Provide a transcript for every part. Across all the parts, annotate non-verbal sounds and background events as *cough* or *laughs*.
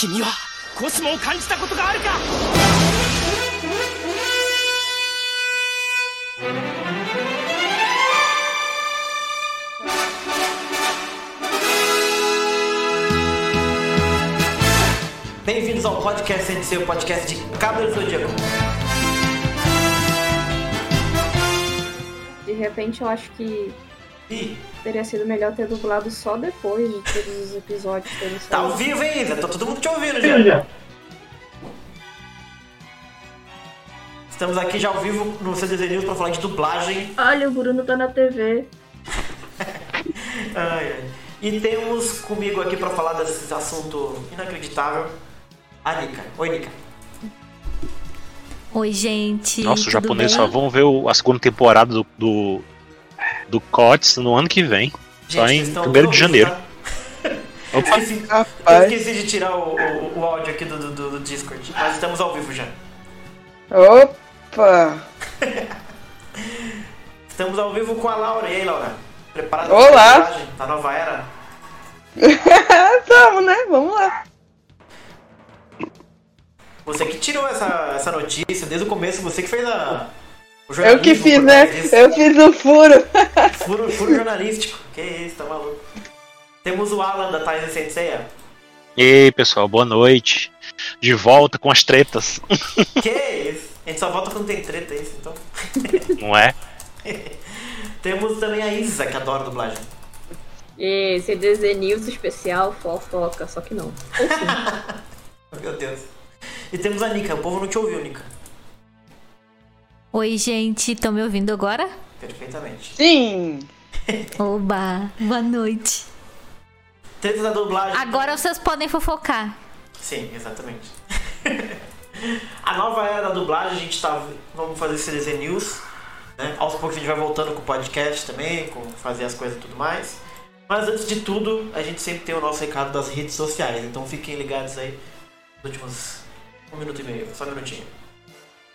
君はコスモを感じたことがあるか Bem-vindos ao podcast sem ser o podcast de Cabelo Zodíaco. De repente eu acho que Ih, teria sido melhor ter dublado só depois de todos os episódios terem tá ao vivo ainda, tá todo mundo te ouvindo já. Estamos aqui já ao vivo no CDZ News pra falar de dublagem. Olha, o Bruno tá na TV. *laughs* Ai, ai. E temos comigo aqui pra falar desse assunto inacreditável a Nika. Oi, Nika. Oi, gente. Nossa, os japoneses só vão ver o- a segunda temporada do, do, do COTS no ano que vem. Só Gente, em vocês estão 1 de janeiro. tá? Opa. Eu esqueci, eu esqueci de tirar o, o- o áudio aqui do, do- do Discord, mas estamos ao vivo já. Opa! *laughs* Estamos ao vivo com a Laura. E aí, Laura? Preparada Olá. pra viagem da nova era? *laughs* Tamo, né? Vamos lá. Você que tirou essa, essa notícia desde o começo, você que fez a. o Eu que jornalismo fiz, né? Eu fiz o furo. *laughs* Furo, furo jornalístico. Que isso, tá maluco. Temos o Alan da Thais Senseiya. E aí, pessoal, boa noite. De volta com as tretas, *laughs* Que isso? A gente só volta quando tem treta, é isso, então. *laughs* não é? Temos também a Isa, que adora dublagem. E CDZ News especial, fofoca, só que não. Meu Deus. E temos a Nika. O povo não te ouviu, Nika. Oi, gente. Estão me ouvindo agora? Perfeitamente. Sim. *laughs* Oba, boa noite. Tretas da dublagem. Agora vocês podem fofocar. Sim, exatamente. *laughs* a nova era da dublagem, a gente tá. Vamos fazer CDZ News. Né? Aos poucos a gente vai voltando com o podcast também, com fazer as coisas e tudo mais. Mas antes de tudo, a gente sempre tem o nosso recado das redes sociais. Então fiquem ligados aí nos últimos um minuto e meio, só um minutinho.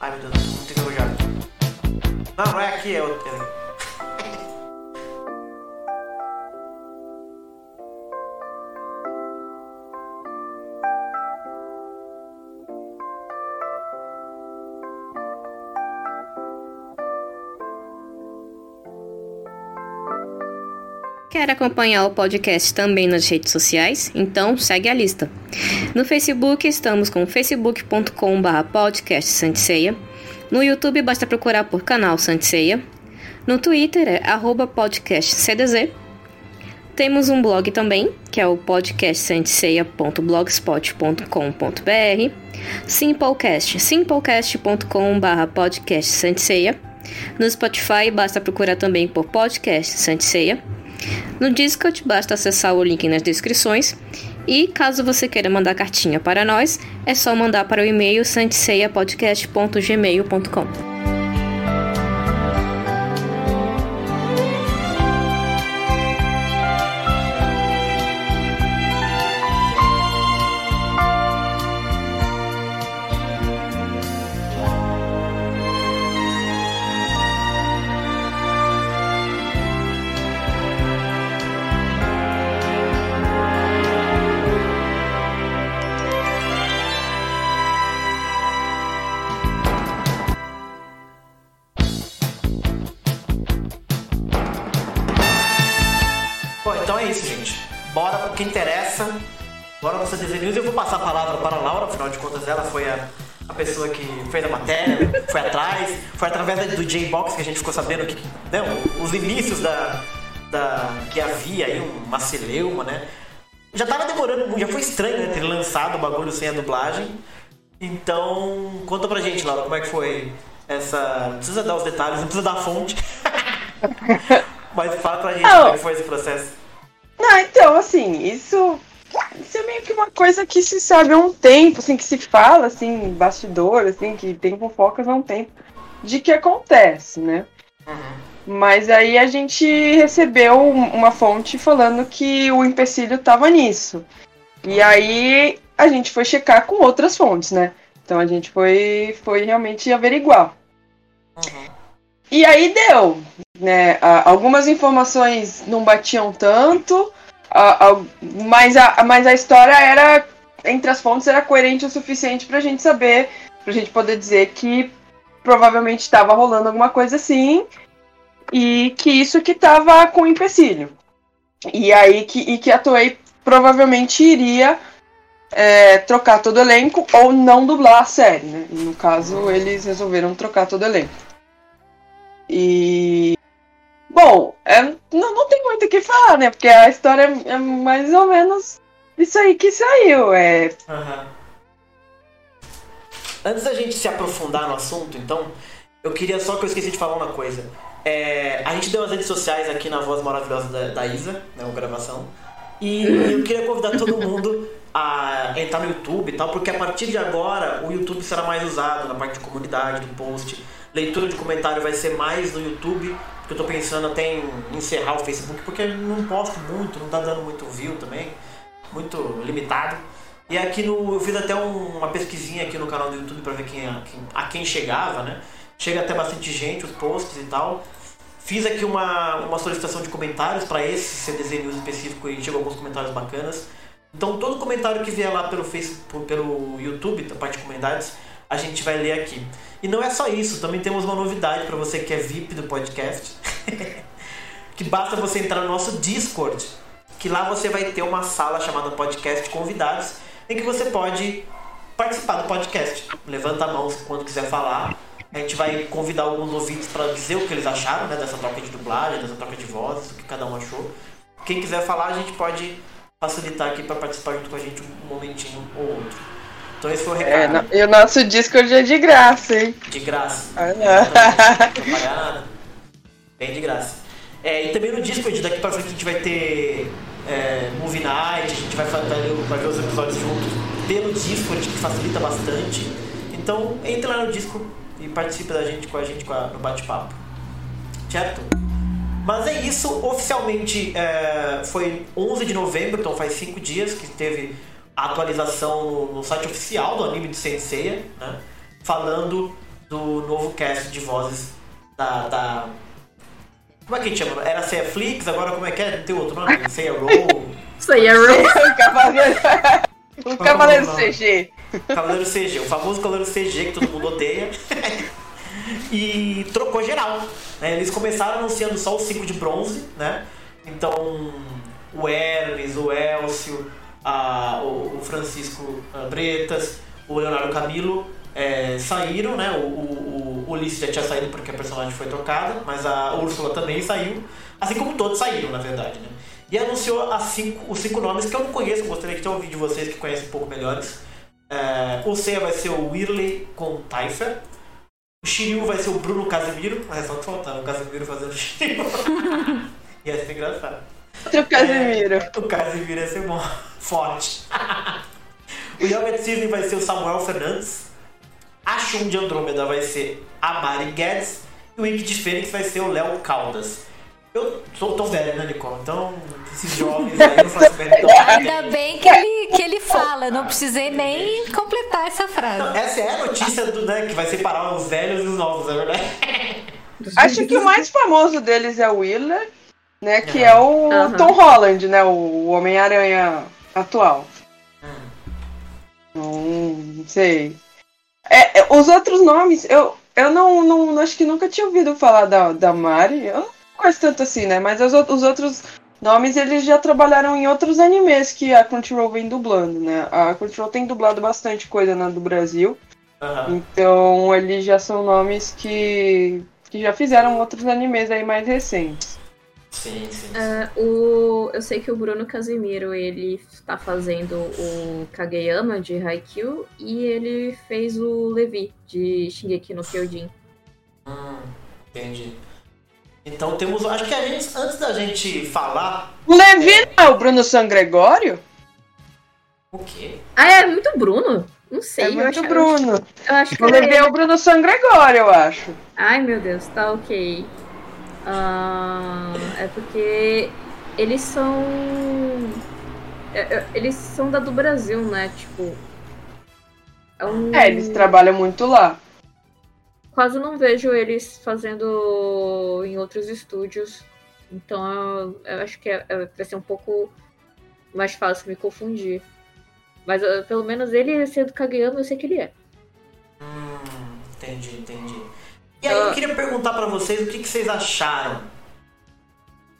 Ai meu Deus, vou ter que arrojar. Não, não é aqui, é outro. Quer acompanhar o podcast também nas redes sociais? Então segue a lista. No Facebook estamos com facebook.com.br podcast Santiceia. No YouTube basta procurar por canal Santiceia. No Twitter é arroba podcast CDZ. Temos um blog também, que é o podcastsanticeia.blogspot.com.br. Simplecast, simplecast.com.br podcast Santiceia. No Spotify basta procurar também por podcast Santiceia. No Discord, basta acessar o link nas descrições. E caso você queira mandar cartinha para nós, é só mandar para o e-mail santeceiapodcast.gmail.com. interessa. Bora pro CDZ News. Eu vou passar a palavra para a Laura, afinal de contas, ela foi a, a pessoa que fez a matéria, foi atrás. Foi através do J-Box que a gente ficou sabendo que. Não, os inícios da. da que havia aí uma celeuma, né? Já tava demorando, já foi estranho né, ter lançado o bagulho sem a dublagem. Então, conta pra gente, Laura, como é que foi essa. Não precisa dar os detalhes, não precisa dar a fonte. *laughs* Mas fala pra gente como é que foi esse processo. Não, então, assim, isso, isso é meio que uma coisa que se sabe há um tempo, assim, que se fala, assim, bastidor, assim, que tem fofocas há um tempo, de que acontece, né? Mas aí a gente recebeu um- uma fonte falando que o empecilho tava nisso. E aí a gente foi checar com outras fontes, né? Então a gente foi, foi realmente averiguar. E aí deu, né? Algumas informações não batiam tanto, a- a- mas, a, mas a história era entre as fontes era coerente o suficiente pra gente saber, pra gente poder dizer que provavelmente estava rolando alguma coisa assim e que isso que tava com empecilho. E aí que, e que a Toei provavelmente iria é, trocar todo o elenco ou não dublar a série, né? No caso, eles resolveram trocar todo o elenco. E. Bom, é, não, não tem muito o que falar, né? Porque a história é mais ou menos isso aí que saiu. É, Aham. Antes da gente se aprofundar no assunto, então, eu queria só que eu esqueci de falar uma coisa. É, a gente deu as redes sociais aqui na voz maravilhosa da, da Isa, né, uma gravação. E eu queria convidar todo mundo a entrar no YouTube e tal, porque a partir de agora o YouTube será mais usado na parte de comunidade, do post. Leitura de comentário vai ser mais no YouTube, eu tô pensando até em encerrar o Facebook, porque não posto muito, não tá dando muito view também, muito limitado. E aqui no. Eu fiz até um- uma pesquisinha aqui no canal do YouTube pra ver quem, quem, a quem chegava, né? Chega até bastante gente, os posts e tal. Fiz aqui uma, uma solicitação de comentários para esse CDZ News específico e chegou alguns comentários bacanas. Então todo comentário que vier lá pelo Facebook, pelo YouTube, da parte de comunidades, a gente vai ler aqui. E não é só isso, também temos uma novidade para você que é VIP do podcast. *laughs* que basta você entrar no nosso Discord, que lá você vai ter uma sala chamada Podcast Convidados, em que você pode participar do podcast. Levanta a mão quando quiser falar. A gente vai convidar alguns ouvintes para dizer o que eles acharam né, dessa troca de dublagem, dessa troca de vozes, o que cada um achou. Quem quiser falar, a gente pode facilitar aqui para participar junto com a gente um momentinho ou outro. Então esse foi o é, recado. na- e o nosso Discord é de graça, hein? De graça. Olha. Não pagar. Bem de graça. É, e também no Discord, daqui pra frente a gente vai ter é, Movie Night, a gente vai, fa- vai, vai ver os episódios juntos pelo Discord, que facilita bastante. Então entre lá no Discord e participe da gente com a gente com a- no bate-papo. Certo? Mas é isso, oficialmente é, foi 11 de novembro, então faz 5 dias que teve a atualização no, no site oficial do anime de Senseiya, né? Falando do novo cast de vozes da. da- como é que a gente chama? Era Seiya Flix, agora como é que é? Tem outro nome? Seiya Roll, Isso aí Ro- o Cavaleiro, *laughs* o Cavaleiro CG. Cavaleiro CG, o famoso Cavaleiro CG que todo mundo odeia. *laughs* e trocou geral. né? Eles começaram anunciando só os 5 de bronze, né? Então o Hermes, o Elcio, a- o, Francisco ah, Bretas, o Leonardo Camilo é, saíram, né? O, o, o Ulisses já tinha saído porque a personagem foi trocada, mas a Úrsula também saiu, assim como todos saíram, na verdade, né? E anunciou cinco, os cinco nomes que eu não conheço, gostaria de ter ouvido de vocês que conhecem um pouco melhores. É, o Seiya vai ser o Whirley com Taifer. O Shiryu vai ser o Bruno Casemiro. Mas é só que faltava o Casemiro fazendo o Shiryu. *laughs* ia ser engraçado. Outro Casemiro. O Casemiro ia ser bom. *laughs* Forte. o Young Season vai ser o Samuel Fernandes. A Shun de Andrômeda vai ser a Mari Guedes. E o Ink de Fênix vai ser o Léo Caldas. Eu sou tão velho, né, Nicole? Então, esses jovens aí não fazem *laughs* ideia. Ainda bem que ele, que ele fala, não precisei nem completar essa frase. Essa é a notícia do, né, que vai separar os velhos e os novos, é verdade? Acho que o mais famoso deles é o Wheeler, né? Que é o Aham. Tom Holland, né? O Homem-Aranha atual. Hum, Não sei. É, é, os outros nomes, eu, eu não, não acho que nunca tinha ouvido falar da, da Mari. Eu não conheço tanto assim, né? Mas os, os outros nomes eles já trabalharam em outros animes que a Crunchyroll vem dublando, né? A Crunchyroll tem dublado bastante coisa na do Brasil. Aham. Então eles já são nomes que, que já fizeram outros animes aí mais recentes. Sim, sim. sim. É, o, eu sei que o Bruno Casimiro ele tá fazendo o Kageyama de Haikyuu e ele fez o Levi de Shingeki no Kyojin. Hum, entendi. Então temos. Acho que a gente, antes da gente falar. O Levi não é o Bruno San Gregório? O quê? Ah, é muito Bruno? Não sei. É eu muito acho- Bruno. Eu acho que O Levi é ele. o Bruno San Gregório, eu acho. Ai, meu Deus, tá ok. Ah, é porque eles são. é, é, Eles são da do Brasil, né? Tipo. É, um... É, eles trabalham muito lá. Quase não vejo eles fazendo em outros estúdios. Então eu, eu acho que é, é- vai ser um pouco mais fácil me confundir. Mas uh, pelo menos ele sendo Kageyama, eu sei que ele é. Hum, entendi, entendi. E aí eu queria perguntar pra vocês o que, que vocês acharam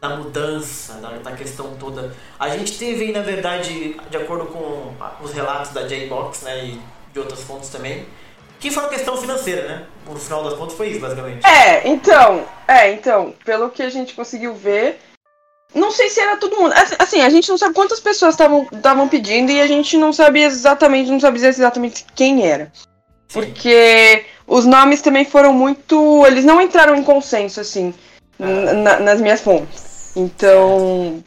da mudança, da, da questão toda. A gente teve aí, na verdade, de acordo com os relatos da J-Box, né, e de outras fontes também, que foi uma questão financeira, né? No final das contas foi isso, basicamente. É, então, é, então, pelo que a gente conseguiu ver, não sei se era todo mundo. Assim, Assim, a gente não sabe quantas pessoas estavam pedindo e a gente não sabia exatamente, não sabia exatamente quem era. Sim. Porque os nomes também foram muito. Eles não entraram em consenso, assim, na- nas minhas fontes. Então.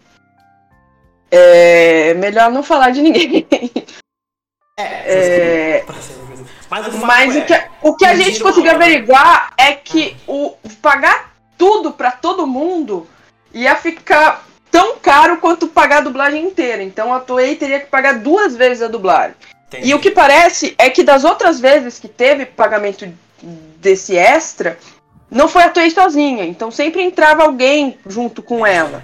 É melhor não falar de ninguém. É, ser justo. Mas o Mas é, o que, o que a gente conseguiu uma- averiguar é que o pagar tudo pra todo mundo ia ficar tão caro quanto pagar a dublagem inteira. Então a Toei teria que pagar duas vezes a dublagem. Entendi. E o que parece é que das outras vezes que teve pagamento desse extra, não foi a Toei sozinha. Então sempre entrava alguém junto com ela.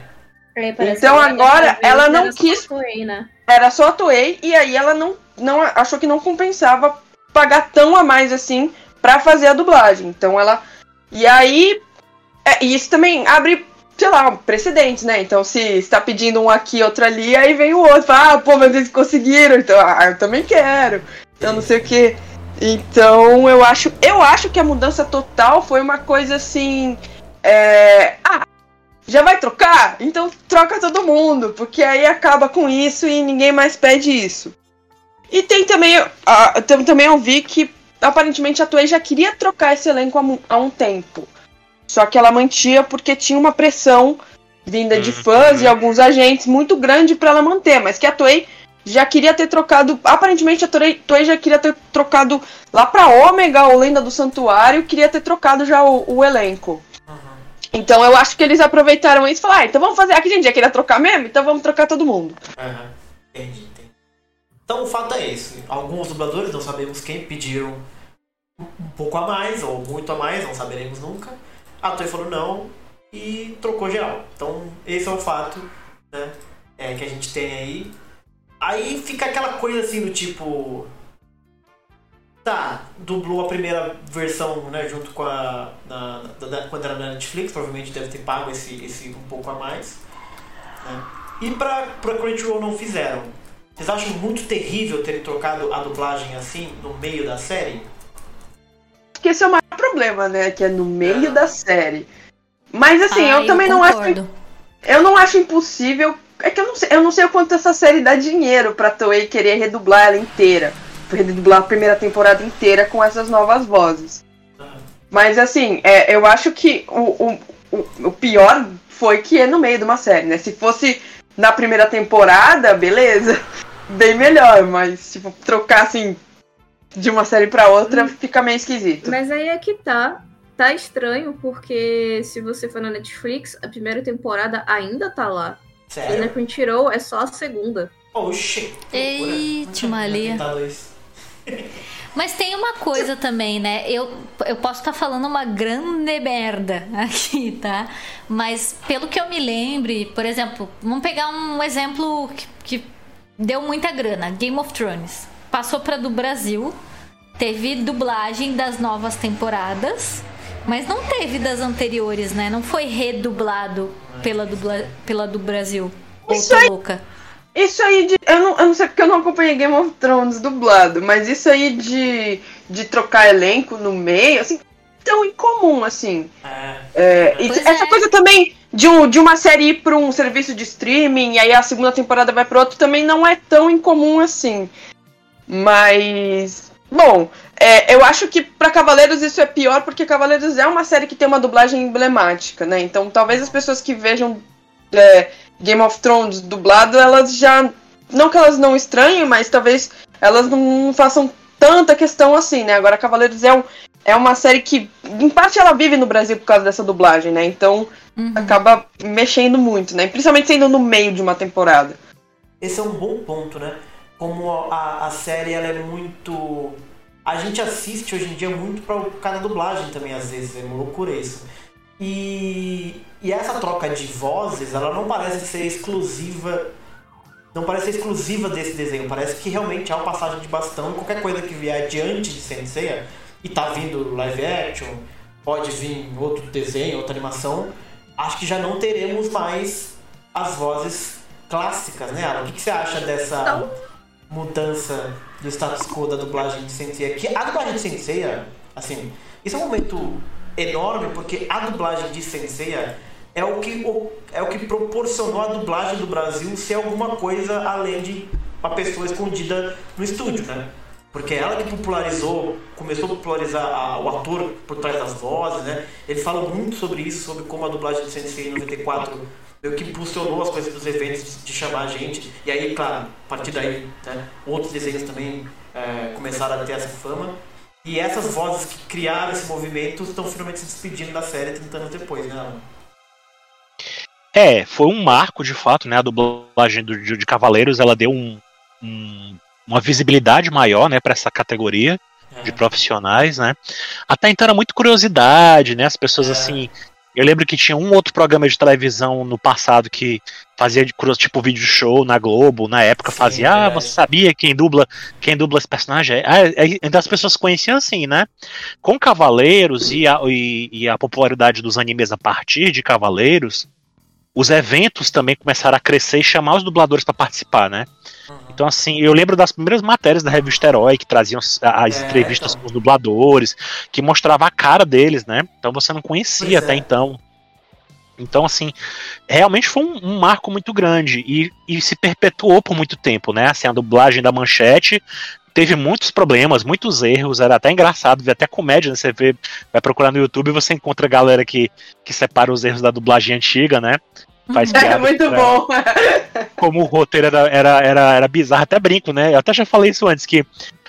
Então agora ela não quis né? era só a Toei e aí ela não, não achou que não compensava pagar tão a mais assim pra fazer a dublagem. Então ela e aí é, isso também abre sei lá precedentes, né? Então se está pedindo um aqui outro ali aí vem o outro, fala, ah, pô, mas eles conseguiram, então ah, eu também quero. Eu não sei o que. Então eu acho eu acho que a mudança total foi uma coisa assim é, ah já vai trocar? Então troca todo mundo, porque aí acaba com isso e ninguém mais pede isso. E tem também, ah, tam- também eu vi que aparentemente a Toei já queria trocar esse elenco há um tempo. Só que ela mantinha porque tinha uma pressão vinda de fãs e alguns agentes muito grande para ela manter, mas que a Toei já queria ter trocado, aparentemente a Toei, Toei já queria ter trocado lá pra Ômega ou Lenda do Santuário, queria ter trocado já o- o elenco. Então eu acho que eles aproveitaram isso e falaram, ah, então vamos fazer. Aqui a gente já queria trocar mesmo, então vamos trocar todo mundo. Aham, entendi, entendi. Então o fato é esse. Alguns dubladores, não sabemos quem, pediram um pouco a mais, ou muito a mais, não saberemos nunca. A Toei falou não e trocou geral. Então esse é o fato né, é, que a gente tem aí. Aí fica aquela coisa assim do tipo. Tá, dublou a primeira versão, né, junto com a. Na, da- da- quando era na Netflix, provavelmente deve ter pago esse, esse um pouco a mais. Né? E pra, pra Crunchyroll não fizeram. Vocês acham muito terrível terem trocado a dublagem assim, no meio da série? Porque esse é problema, né? Que é no meio da série. Mas assim, Ah, eu também não acho. concordo. Eu não acho impossível. É que eu não sei, eu não sei o quanto essa série dá dinheiro pra Toei querer redublar ela inteira. Redublar a primeira temporada inteira com essas novas vozes. Mas assim, é, eu acho que o, o, o, o pior foi que é no meio de uma série, né? Se fosse na primeira temporada, beleza. *laughs* Bem melhor, mas tipo, trocar assim de uma série pra outra fica meio esquisito. Mas aí é que tá. Tá estranho, porque se você for na Netflix, a primeira temporada ainda tá lá. E na Sério? Crunchyroll é só a segunda. Oxi! Eita, *laughs* Maria. Tá. Mas tem uma coisa também, né? Eu, eu posso estar falando uma grande merda aqui, tá? Mas pelo que eu me lembre, por exemplo, vamos pegar um exemplo que, que deu muita grana: Game of Thrones. Passou para do Brasil, teve dublagem das novas temporadas, mas não teve das anteriores, né? Não foi redublado pela, dubla, pela do Brasil. Isso aí- louca. Isso aí de. Eu não, eu não sei porque eu não acompanhei Game of Thrones dublado, mas isso aí de, de trocar elenco no meio, assim, tão incomum, assim. É. É, e essa é. coisa também de, um, de uma série ir pra um serviço de streaming e aí a segunda temporada vai pro outro também não é tão incomum assim. Mas. Bom, é, eu acho que pra Cavaleiros isso é pior porque Cavaleiros é uma série que tem uma dublagem emblemática, né? Então talvez as pessoas que vejam é, Game of Thrones dublado, elas já. Não que elas não estranhem, mas talvez elas não façam tanta questão assim, né? Agora Cavaleiros é, um, é uma série que, em parte, ela vive no Brasil por causa dessa dublagem, né? Então Uhum. acaba mexendo muito, né? Principalmente sendo no meio de uma temporada. Esse é um bom ponto, né? Como a, a série ela é muito. A gente assiste hoje em dia muito pra cada dublagem também, às vezes, é uma loucura isso. E, e essa troca de vozes, ela não parece ser exclusiva não parece ser exclusiva desse desenho. Parece que realmente há uma passagem de bastão. Qualquer coisa que vier diante de Senseiya, e tá vindo live action, pode vir outro desenho, outra animação, acho que já não teremos mais as vozes clássicas, né, Alan? O que, que você acha dessa Não. Mudança do status quo da dublagem de Senseiya? Que a dublagem de Senseiya, assim, isso é um momento enorme, porque a dublagem de Senseiya é o que, é o que proporcionou a dublagem do Brasil ser alguma coisa além de uma pessoa escondida no estúdio, né? Porque ela que popularizou, começou a popularizar a- o ator por trás das vozes, né? Ele fala muito sobre isso, sobre como a dublagem de Sensei em 94 meio que impulsionou as coisas dos eventos de, chamar a gente. E aí, claro, a partir daí, né, outros desenhos também é, começaram a ter essa fama. E essas vozes que criaram esse movimento estão finalmente se despedindo da série 30 anos depois, né, Alan? É, foi um marco de fato, né? A dublagem do, de, de Cavaleiros, ela deu um, um- uma visibilidade maior, né, para essa categoria É. de profissionais, né? Até então era muito curiosidade, né? As pessoas É. assim. Eu lembro que tinha um outro programa de televisão no passado que fazia de tipo vídeo show na Globo, na época Sim, fazia, ah, verdade. você sabia quem dubla, quem dubla esse personagem? Ah, então as pessoas conheciam assim, né? Com Cavaleiros e a, e- e a popularidade dos animes a partir de Cavaleiros, os eventos também começaram a crescer e chamar os dubladores para participar, né? Então, assim, eu lembro das primeiras matérias da revista Herói que traziam as, É, entrevistas então. com os dubladores, que mostrava a cara deles, né? Então você não conhecia Pois até é. então. Então, assim, realmente foi um, um marco muito grande e, e se perpetuou por muito tempo, né? Assim, a dublagem da manchete teve muitos problemas, muitos erros, era até engraçado, ver até comédia, né? Você vê, vai procurar no YouTube e você encontra a galera que, que separa os erros da dublagem antiga, né? Faz É piada muito pra- bom. *laughs* como o roteiro era, era, era, era bizarro, até brinco, né? Eu até já falei isso antes, que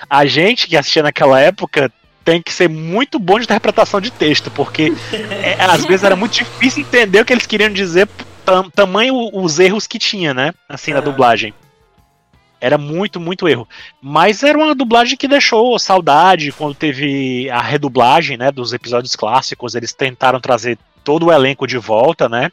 a gente que assistia naquela época tem que ser muito bom de interpretação de texto, porque é, às vezes era muito difícil entender o que eles queriam dizer, tam, tamanho os erros que tinha, né? Assim, na Aham. dublagem. Era muito, muito erro. Mas era uma dublagem que deixou saudade quando teve a redublagem, né? Dos episódios clássicos. Eles tentaram trazer todo o elenco de volta, né?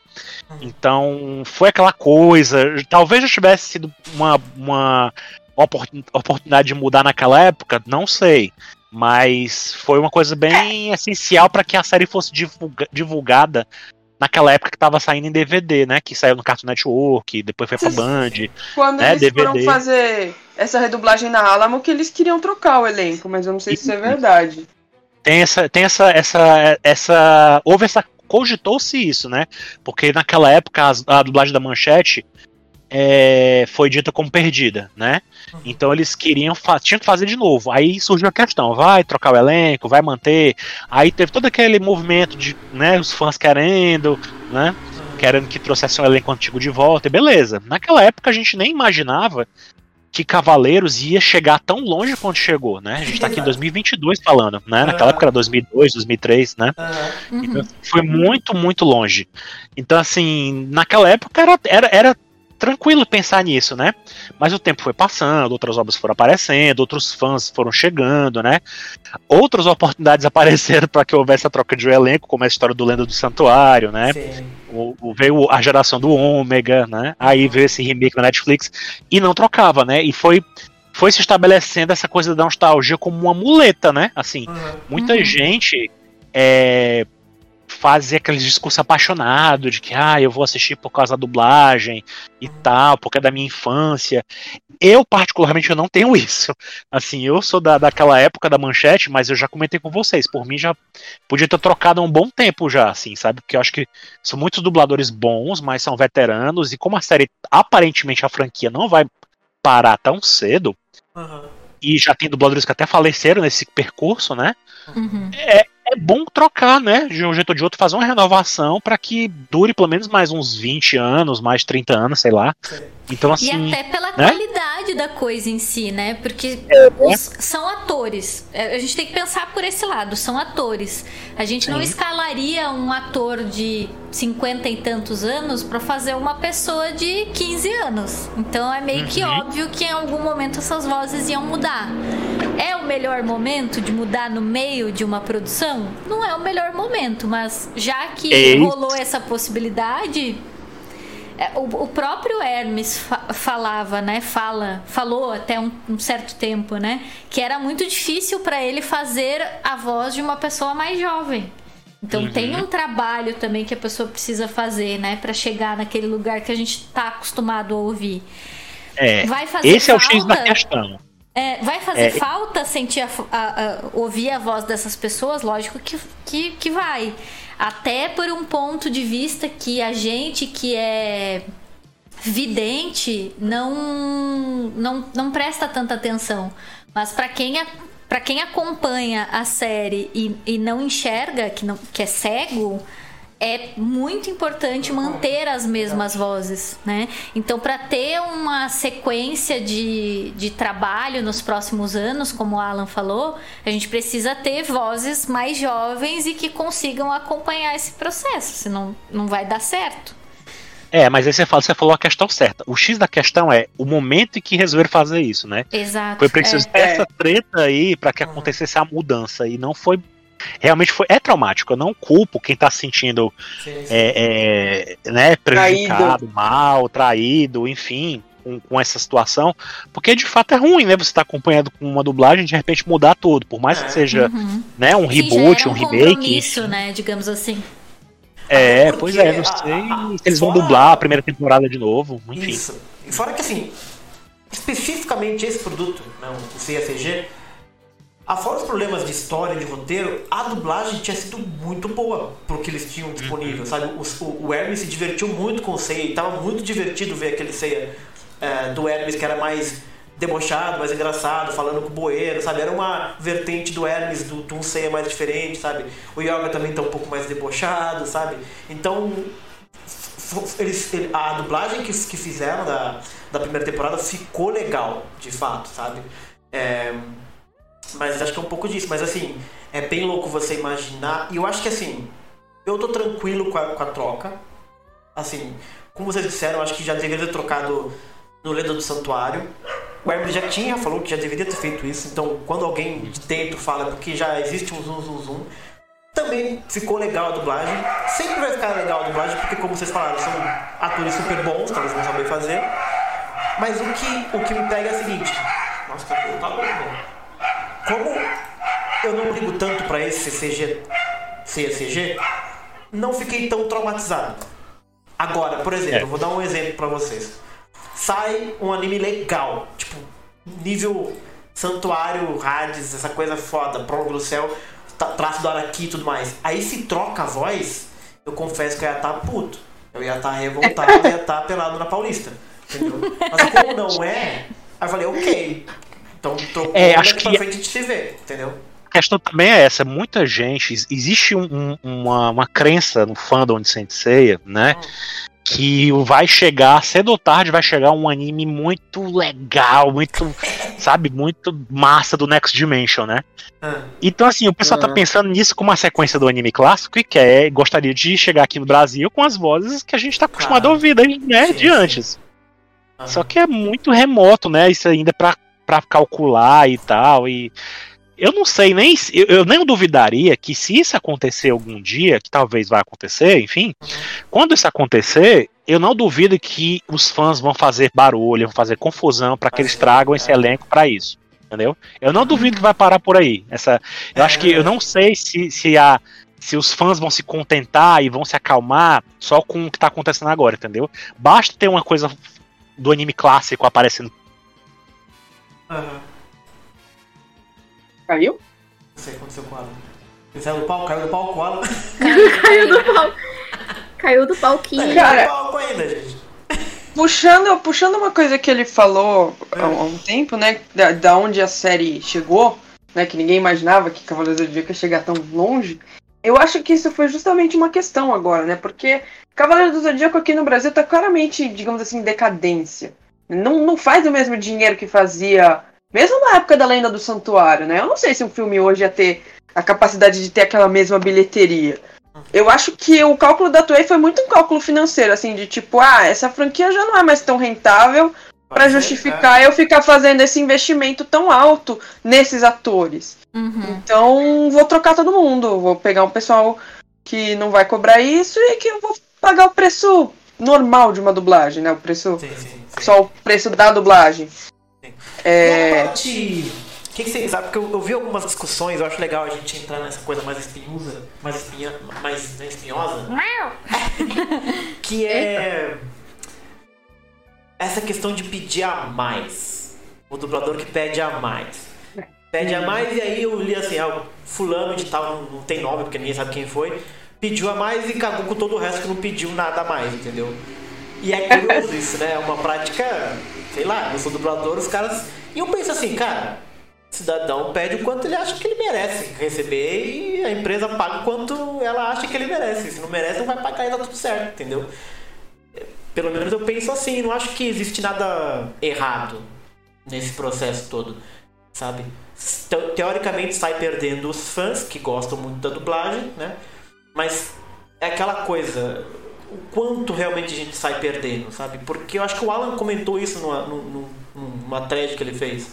Então, foi aquela coisa. Talvez já tivesse sido uma, uma opor- oportunidade de mudar naquela época, não sei. Mas foi uma coisa bem essencial para que a série fosse divulga- divulgada naquela época que estava saindo em DVD, né? Que saiu no Cartoon Network, depois foi pra Band. Quando É, eles DVD. foram fazer essa redublagem na Alamo, que eles queriam trocar o elenco, mas eu não sei se isso é verdade. Tem essa, tem essa, essa, essa, houve essa, cogitou-se isso, né? Porque naquela época as- a, dublagem da Manchete é, foi dita como perdida, né? Então eles queriam, tinham que fazer de novo. Aí surgiu a questão, vai trocar o elenco, vai manter. Aí teve todo aquele movimento de, né, os fãs querendo, né? Querendo que trouxesse um elenco antigo de volta, e beleza. Naquela época a gente nem imaginava que Cavaleiros ia chegar tão longe quanto chegou, né? A gente tá aqui em Exato. 2022 falando, né? Naquela época era 2002, 2003, né? Aham. Uhum. Então, foi muito, muito longe. Então, assim, naquela época era, era, era tranquilo pensar nisso, né? Mas o tempo foi passando, outras obras foram aparecendo, outros fãs foram chegando, né? Outras oportunidades *laughs* apareceram para que houvesse a troca de um elenco, como a história do Lenda do Santuário, né? Sim. O, o- veio a geração do Ômega, né? Aí veio esse remake na Netflix e não trocava, né? E foi, foi se estabelecendo essa coisa da nostalgia como uma muleta, né? Assim, Aham. muita Uhum. gente é, fazia aquele discurso apaixonado de que ah, eu vou assistir por causa da dublagem e tal, porque é da minha infância. Eu, particularmente, eu não tenho isso. Assim, eu sou da, daquela época da manchete, mas eu já comentei com vocês. Por mim, já podia ter trocado há um bom tempo já, assim, sabe? Porque eu acho que são muitos dubladores bons, mas são veteranos, e como a série, aparentemente, a franquia não vai parar tão cedo, Aham. e já tem dubladores que até faleceram nesse percurso, né? Uhum. é bom trocar, né? De um jeito ou de outro, fazer uma renovação para que dure pelo menos mais uns 20 anos, mais 30 anos, sei lá. Então, E assim. até pela né? qualidade da coisa em si, né? Porque os- são atores. É, A gente tem que pensar por esse lado, são atores. A gente não Sim. escalaria um ator de 50 e tantos anos pra fazer uma pessoa de 15 anos. Então é meio que Uhum. óbvio que em algum momento essas vozes iam mudar. É o melhor momento de mudar no meio de uma produção? Não é o melhor momento, mas já que É isso. rolou essa possibilidade, é, o, o próprio Hermes fa falava, né? Fala, falou até um, um, certo tempo, né? Que era muito difícil para ele fazer a voz de uma pessoa mais jovem. Então uhum. tem um trabalho também que a pessoa precisa fazer, né, para chegar naquele lugar que a gente tá acostumado a ouvir. É. Vai fazer esse falta, é o X da questão. É, vai fazer é. falta sentir a, a, a, ouvir a voz dessas pessoas? Lógico que, que, que vai. Até por um ponto de vista que a gente que é vidente não, não, não presta tanta atenção. Mas para quem é para quem acompanha a série e, e não enxerga, que, não, que é cego, é muito importante manter as mesmas vozes, né? Então, para ter uma sequência de, de trabalho nos próximos anos, como o Alan falou, a gente precisa ter vozes mais jovens e que consigam acompanhar esse processo, senão não vai dar certo. É, mas aí você, fala, você falou a questão certa. O X da questão é o momento em que resolveram fazer isso, né? Exato. Foi preciso é. essa treta aí para que acontecesse a mudança. E não foi. Realmente foi. É traumático. Eu não culpo quem tá se sentindo sim, sim. É, é, né, prejudicado, traído. mal, traído, enfim. Com, com, essa situação, porque de fato é ruim, né? Você tá acompanhado com uma dublagem de repente mudar tudo, por mais que é. seja uhum. né, um reboot, um, um remake. Isso, né? Digamos assim. É, pois é, não sei a, a, se eles vão dublar a primeira temporada de novo, enfim. Isso. E fora que assim, especificamente esse produto, né, o CACG, afora os problemas de história, de roteiro, a dublagem tinha sido muito boa pro que eles tinham disponível, sabe? O, o, Hermes se divertiu muito com o Seiya tava muito divertido ver aquele Seiya é, do Hermes que era mais debochado, mais engraçado, falando com o Boeiro, sabe? Era uma vertente do Hermes, do, do Seiya mais diferente, sabe? O Yoga também tá um pouco mais debochado, sabe? Então, eles, a dublagem que, que fizeram da, da primeira temporada ficou legal, de fato, sabe? É, mas acho que é um pouco disso. Mas assim, é bem louco você imaginar. E eu acho que assim, eu tô tranquilo com a, com a troca. Assim, como vocês disseram, acho que já deveria ter trocado no Lenda do Santuário. O Hermes já tinha, falou que já deveria ter feito isso. Então, quando alguém de dentro fala porque já existe um zoom, zoom, zoom, também ficou legal a dublagem. Sempre vai ficar legal a dublagem, porque, como vocês falaram, são atores super bons, talvez não sabem fazer. Mas o que, o que me pega é o seguinte: Nossa, tá bom. Como eu não ligo tanto para esse CG, CG, não fiquei tão traumatizado. Agora, por exemplo, é. vou dar um exemplo para vocês sai um anime legal, tipo, nível Santuário, Hades, essa coisa foda, Prólogo do Céu, traço do Araki e tudo mais. Aí se troca a voz, eu confesso que eu ia estar tá puto. Eu ia estar tá revoltado, eu ia estar tá pelado na Paulista. Entendeu? Mas como não é, aí eu falei, ok. Então trocou é, acho que pra frente a gente se vê, entendeu? A questão também é essa, muita gente, existe um, um, uma, uma crença no fandom de Senseiya, né? Hum que vai chegar, cedo ou tarde, vai chegar um anime muito legal, muito, *laughs* sabe, muito massa do Next Dimension, né? Ah. Então, assim, o pessoal tá ah. pensando nisso como uma sequência do anime clássico e quer, gostaria de chegar aqui no Brasil com as vozes que a gente tá acostumado a ouvir, né, sim, de antes. Ah. Só que é muito remoto, né, isso ainda pra, pra calcular e tal, e eu não sei nem eu, eu, nem duvidaria que se isso acontecer algum dia, que talvez vai acontecer, enfim, quando isso acontecer, eu não duvido que os fãs vão fazer barulho, vão fazer confusão para que eles tragam esse é. elenco para isso, entendeu? Eu não duvido que vai parar por aí. Essa, eu acho que eu não sei se, se a se os fãs vão se contentar e vão se acalmar só com o que tá acontecendo agora, entendeu? Basta ter uma coisa do anime clássico aparecendo. Uhum. Caiu? Não sei o que aconteceu com ela. Ele saiu do palco, caiu do palco com ela. Caiu, do *laughs* palco. Caiu do palquinho. Cara, palco ainda, gente. Puxando, puxando uma coisa que ele falou há, um tempo, né? Da, da onde a série chegou, né? Que ninguém imaginava que Cavaleiros do Zodíaco ia chegar tão longe. Eu acho que isso foi justamente uma questão agora, né? Porque Cavaleiros do Zodíaco aqui no Brasil tá claramente, digamos assim, em decadência. Não, não faz o mesmo dinheiro que fazia mesmo na época da Lenda do Santuário, né? Eu não sei se um filme hoje ia ter a capacidade de ter aquela mesma bilheteria. Eu acho que o cálculo da Toei foi muito um cálculo financeiro, assim, de tipo, ah, essa franquia já não é mais tão rentável para justificar é. eu ficar fazendo esse investimento tão alto nesses atores. Uhum. Então, vou trocar todo mundo. Vou pegar um pessoal que não vai cobrar isso e que eu vou pagar o preço normal de uma dublagem, né? O preço. Sim, sim. sim. Só o preço da dublagem. É. O que, que vocês sabem? Porque eu, eu vi algumas discussões, eu acho legal a gente entrar nessa coisa mais espinhosa, mais, espinha, mais né, espinhosa. *laughs* que é essa questão de pedir a mais. O dublador que pede a mais. Pede a mais e aí eu li assim, ah, fulano de tal, não, não tem nome porque ninguém sabe quem foi, pediu a mais e cagou com todo o resto que não pediu nada mais, entendeu? E é curioso isso, né? É uma prática, sei lá, eu sou dublador, os caras. E eu penso assim, cara, cidadão pede o quanto ele acha que ele merece receber e a empresa paga o quanto ela acha que ele merece. Se não merece, não vai pagar e tá tudo certo, entendeu? Pelo menos eu penso assim, não acho que existe nada errado nesse processo todo, sabe? Te- Teoricamente sai perdendo os fãs que gostam muito da dublagem, né? Mas é aquela coisa, o quanto realmente a gente sai perdendo, sabe? Porque eu acho que o Alan comentou isso numa, numa, numa thread que ele fez.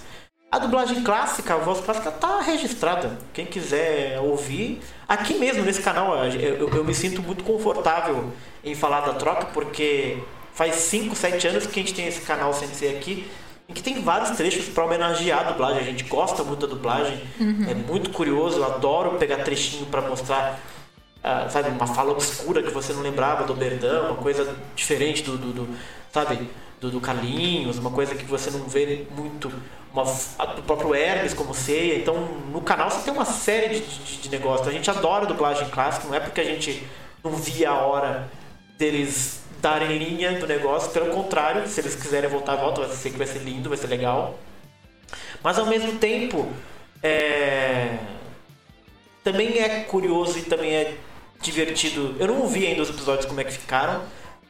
A dublagem clássica, a voz clássica tá registrada. Quem quiser ouvir, aqui mesmo nesse canal, eu, eu- eu me sinto muito confortável em falar da troca, porque faz 5, 7 anos que a gente tem esse canal Sensei aqui, em que tem vários trechos para homenagear a dublagem. A gente gosta muito da dublagem, é muito curioso, eu adoro pegar trechinho para mostrar ah, sabe, uma fala obscura que você não lembrava do Berdão, uma coisa diferente do, do, do, sabe, do, do Carlinhos, uma coisa que você não vê muito, uma, a- do próprio Hermes como ceia. Então, no canal você tem uma série de, de, de negócios. A gente adora dublagem clássica, não é porque a gente não via a hora deles darem linha do negócio, pelo contrário, se eles quiserem voltar, volta, vai ser vai ser lindo, vai ser legal. Mas ao mesmo tempo, é também é curioso e também é divertido. Eu não vi ainda os episódios como é que ficaram.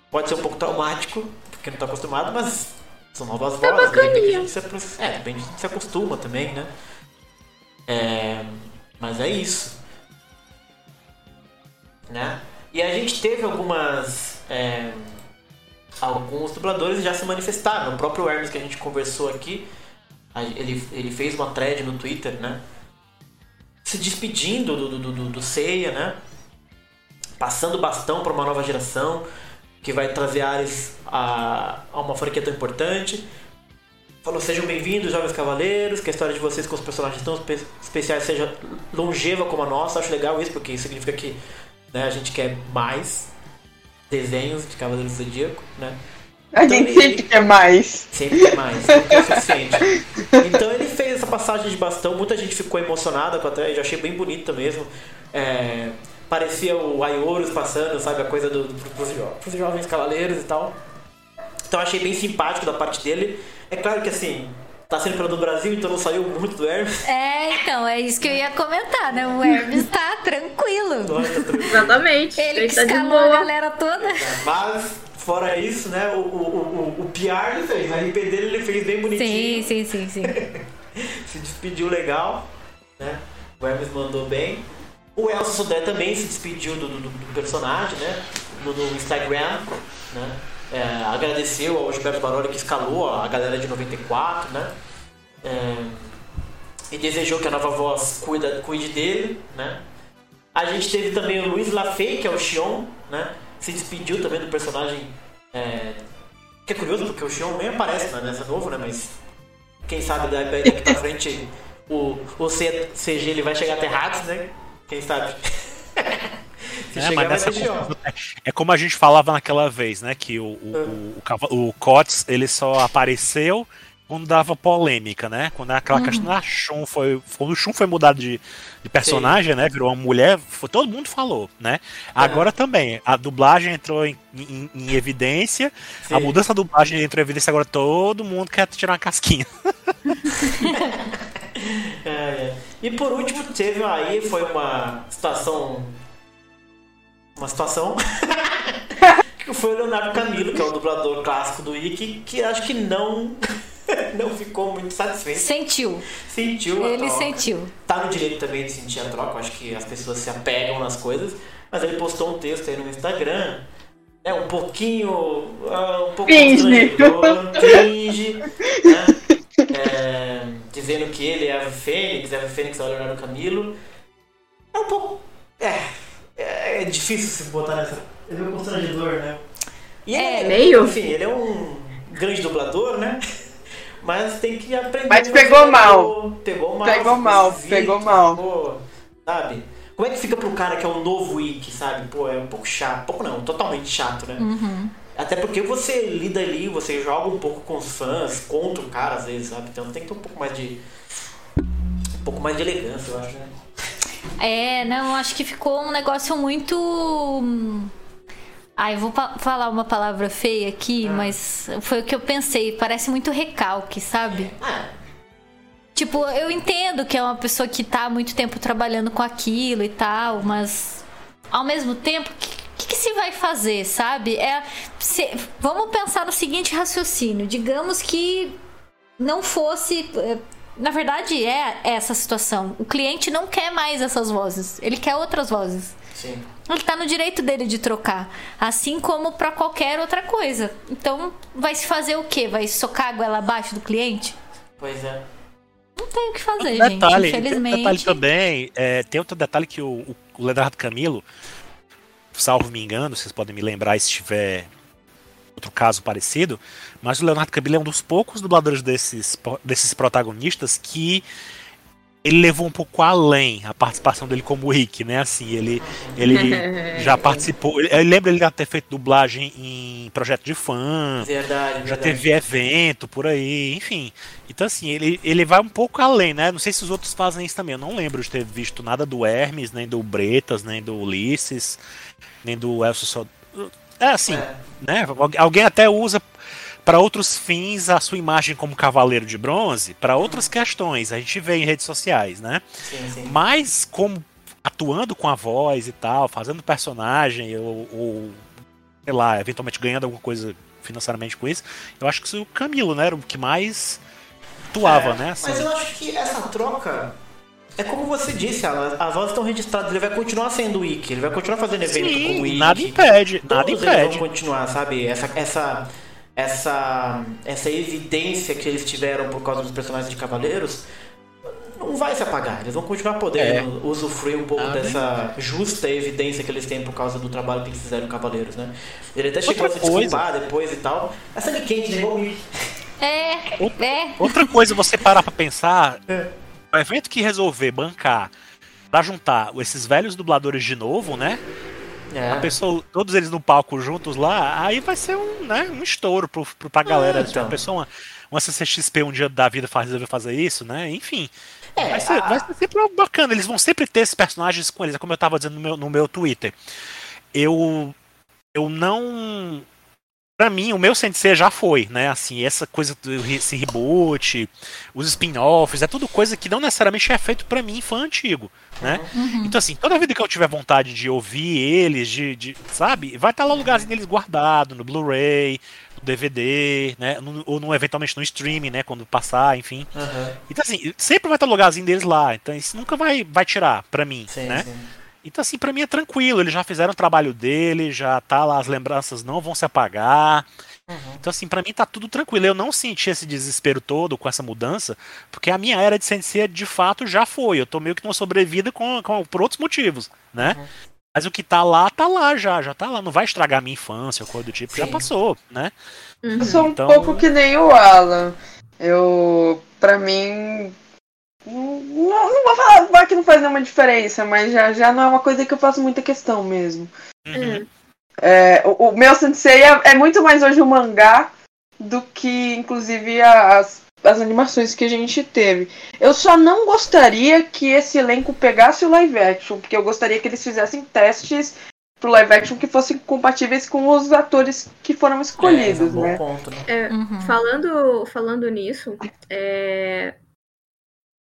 Pode ser um pouco traumático, porque não tá acostumado, mas são novas vozes, de repente a gente se, é, de a gente se acostuma também, né? É, mas é isso. Né? E a gente teve algumas. é, alguns dubladores já se manifestaram. O próprio Hermes que a gente conversou aqui, ele, ele fez uma thread no Twitter, né? se despedindo do, do, do, do Seiya, né? Passando bastão para uma nova geração que vai trazer Ares a, a uma franquia tão importante. Falou: sejam bem-vindos, jovens cavaleiros, que a história de vocês com os personagens tão espe- especiais seja longeva como a nossa. Acho legal isso, porque isso significa que né, a gente quer mais desenhos de Cavaleiros do Zodíaco, né? A Então gente ele- sempre quer mais. Sempre quer mais, nunca é o suficiente. Então ele fez essa passagem de bastão, muita gente ficou emocionada com a eu achei bem bonita mesmo. É, parecia o Aioros passando, sabe, a coisa do, do, pros, jo- pros jovens cavaleiros e tal. Então achei bem simpático da parte dele. É claro que assim, tá sendo pelo do Brasil, então não saiu muito do Hermes. É, então, é isso que eu ia comentar, né? O Hermes tá tranquilo. Exatamente. Ele que tá escalou a galera toda. Mas, fora isso, né, o, o, o, o PR ele fez, a RP dele ele fez bem bonitinho. Sim, sim, sim, sim. *laughs* se despediu legal, né? O Hermes mandou bem. O Elcio Sodré também se despediu do, do- do personagem, né? No, no Instagram, né? É, agradeceu ao Gilberto Baroli que escalou a galera de 94, né? É, e desejou que a nova voz cuida, cuide dele, né? A gente teve também o Luiz Lafay, que é o Xion, né? Se despediu também do personagem. É, que é curioso porque o Xion nem aparece né, nessa novo, né? Mas quem sabe daqui pra frente o, o CG ele vai chegar até Hades, né? Quem sabe? *laughs* É, chegar mas nessa. É como a gente falava naquela vez, né? Que o, o, o, cava- o Cots, ele só apareceu quando dava polêmica, né? Quando aquela questão da Shun foi. Quando o Shun foi mudado de, de personagem, né? Virou uma mulher, foi, todo mundo falou, né? Agora também, a dublagem entrou em, em- em evidência, a Sim. mudança da dublagem entrou em evidência, agora todo mundo quer tirar uma casquinha. *laughs* É, é. E por último teve aí, foi uma situação. Uma situação. *laughs* que foi o Leonardo Camilo, que é o dublador clássico do Wiki, que acho que não. *laughs* não ficou muito satisfeito. Sentiu. Sentiu a Ele troca. sentiu. Tá no direito também de sentir a troca, acho que as pessoas se apegam nas coisas, mas ele postou um texto aí no Instagram, é um pouquinho. ah, um pouco Cringe. constrangedor, cringe, né? *laughs* É, dizendo que ele é a Fênix, é a Fênix é o Leonardo Camilo. É um pouco. É, é, é difícil se botar nessa. É meio constrangedor, né? E ele É, meio. Enfim, ele é um grande dublador, né? Mas tem que aprender. Mas pegou mal. Pegou mal. Pegou mal, pegou mal. ficou, sabe? Como é que fica pro cara que é um novo Wiki, sabe? Pô, é um pouco chato. Pouco não, totalmente chato, né? Uhum. Até porque você lida ali, você joga um pouco com os fãs, contra o cara às vezes, sabe? Então tem que ter um pouco mais de. Um pouco mais de elegância, eu acho, né? É, não, acho que ficou um negócio muito. Ai, eu vou falar uma palavra feia aqui, mas foi o que eu pensei. Parece muito recalque, sabe? Ah, Tipo, eu entendo que é uma pessoa que tá há muito tempo trabalhando com aquilo e tal, mas ao mesmo tempo, que, que, que se vai fazer, sabe? É, se- vamos pensar no seguinte raciocínio. Digamos que não fosse. é, Na verdade, é essa situação. O cliente não quer mais essas vozes. Ele quer outras vozes. sim. Ele tá no direito dele de trocar. Assim como pra qualquer outra coisa. Então, vai se fazer o quê? Vai socar a goela abaixo do cliente? Pois é. Não tem o que fazer, Detalhe, gente. tem um Infelizmente. detalhe também, é, tem outro detalhe que o, o- o Leonardo Camilo, salvo me engano, vocês podem me lembrar se tiver outro caso parecido, mas o Leonardo Camilo é um dos poucos dubladores desses, desses protagonistas que ele levou um pouco além a participação dele como Rick, né? Assim, ele, ele *laughs* já participou. Eu lembro ele já ter feito dublagem em projeto de fã, Verdade, já verdade. teve evento por aí, enfim. Então, assim, ele, ele vai um pouco além, né? Não sei se os outros fazem isso também. Eu não lembro de ter visto nada do Hermes, nem do Bretas, nem do Ulisses, nem do Elcio só. É assim, É. né? Algu- Alguém até usa para outros fins a sua imagem como cavaleiro de bronze, para outras questões. A gente vê em redes sociais, né? Sim, sim. Mas como atuando com a voz e tal, fazendo personagem, ou, ou, sei lá, eventualmente ganhando alguma coisa financeiramente com isso, eu acho que o Camilo, né, era o que mais atuava, É, né? assim. Mas eu acho que essa troca. É como você disse, Alan, as vozes estão registradas, ele vai continuar sendo Wiki, ele vai continuar fazendo evento Sim, com o Wiki. nada impede, nada Todos eles impede. vão continuar, sabe? Essa, essa, essa, essa evidência que eles tiveram por causa dos personagens de Cavaleiros não vai se apagar. Eles vão continuar podendo usufruir um pouco É. Nada dessa justa evidência que eles têm por causa do trabalho que eles fizeram em Cavaleiros, né? Ele até chegou a se desculpar depois e tal. Essa de quente, né? É, é. Outra coisa, você parar pra pensar, o evento que resolver bancar pra juntar esses velhos dubladores de novo, né? É. A pessoa, todos eles no palco juntos lá, aí vai ser um, né, um estouro pro, pro, pra galera. Se então. uma pessoa, uma, uma CCXP um dia da vida faz, resolver fazer isso, né? Enfim. É, vai, ser, a- vai ser sempre bacana. Eles vão sempre ter esses personagens com eles. É como eu tava dizendo no meu, no meu Twitter. Eu. Eu não. Pra mim, o meu Sensei já foi, né? Assim, essa coisa, do esse reboot, os spin-offs, é tudo coisa que não necessariamente é feito pra mim, fã antigo, né? Então, assim, toda vida que eu tiver vontade de ouvir eles, de, de- sabe? Vai estar lá o lugarzinho deles guardado, no Blu-ray, no DVD, né? No- ou no, eventualmente no streaming, né? Quando passar, enfim. Aham. Então, assim, sempre vai estar o lugarzinho deles lá. Então, isso nunca vai, vai tirar pra mim, Sim, né? sim. Então, assim, pra mim é tranquilo. Eles já fizeram o trabalho dele, já tá lá, as lembranças não vão se apagar. Então, assim, pra mim tá tudo tranquilo. Eu não senti esse desespero todo com essa mudança, porque a minha era de sensei de fato já foi. Eu tô meio que numa sobrevida com, com, por outros motivos, né? Mas o que tá lá, tá lá já, já tá lá. Não vai estragar a minha infância ou coisa do tipo, já Sim. passou, né? Eu sou um Então- pouco que nem o Alan. Eu, pra mim, não, não vou falar vai que não faz nenhuma diferença, mas já, já não é uma coisa que eu faço muita questão mesmo. Uhum. É, o, o meu sensei é, é muito mais hoje o mangá do que, inclusive, as, as animações que a gente teve. Eu só não gostaria que esse elenco pegasse o live action, porque eu gostaria que eles fizessem testes pro live action que fossem compatíveis com os atores que foram É, escolhidos, esse é um bom né? ponto, né? É, Uhum. Falando, falando nisso, é,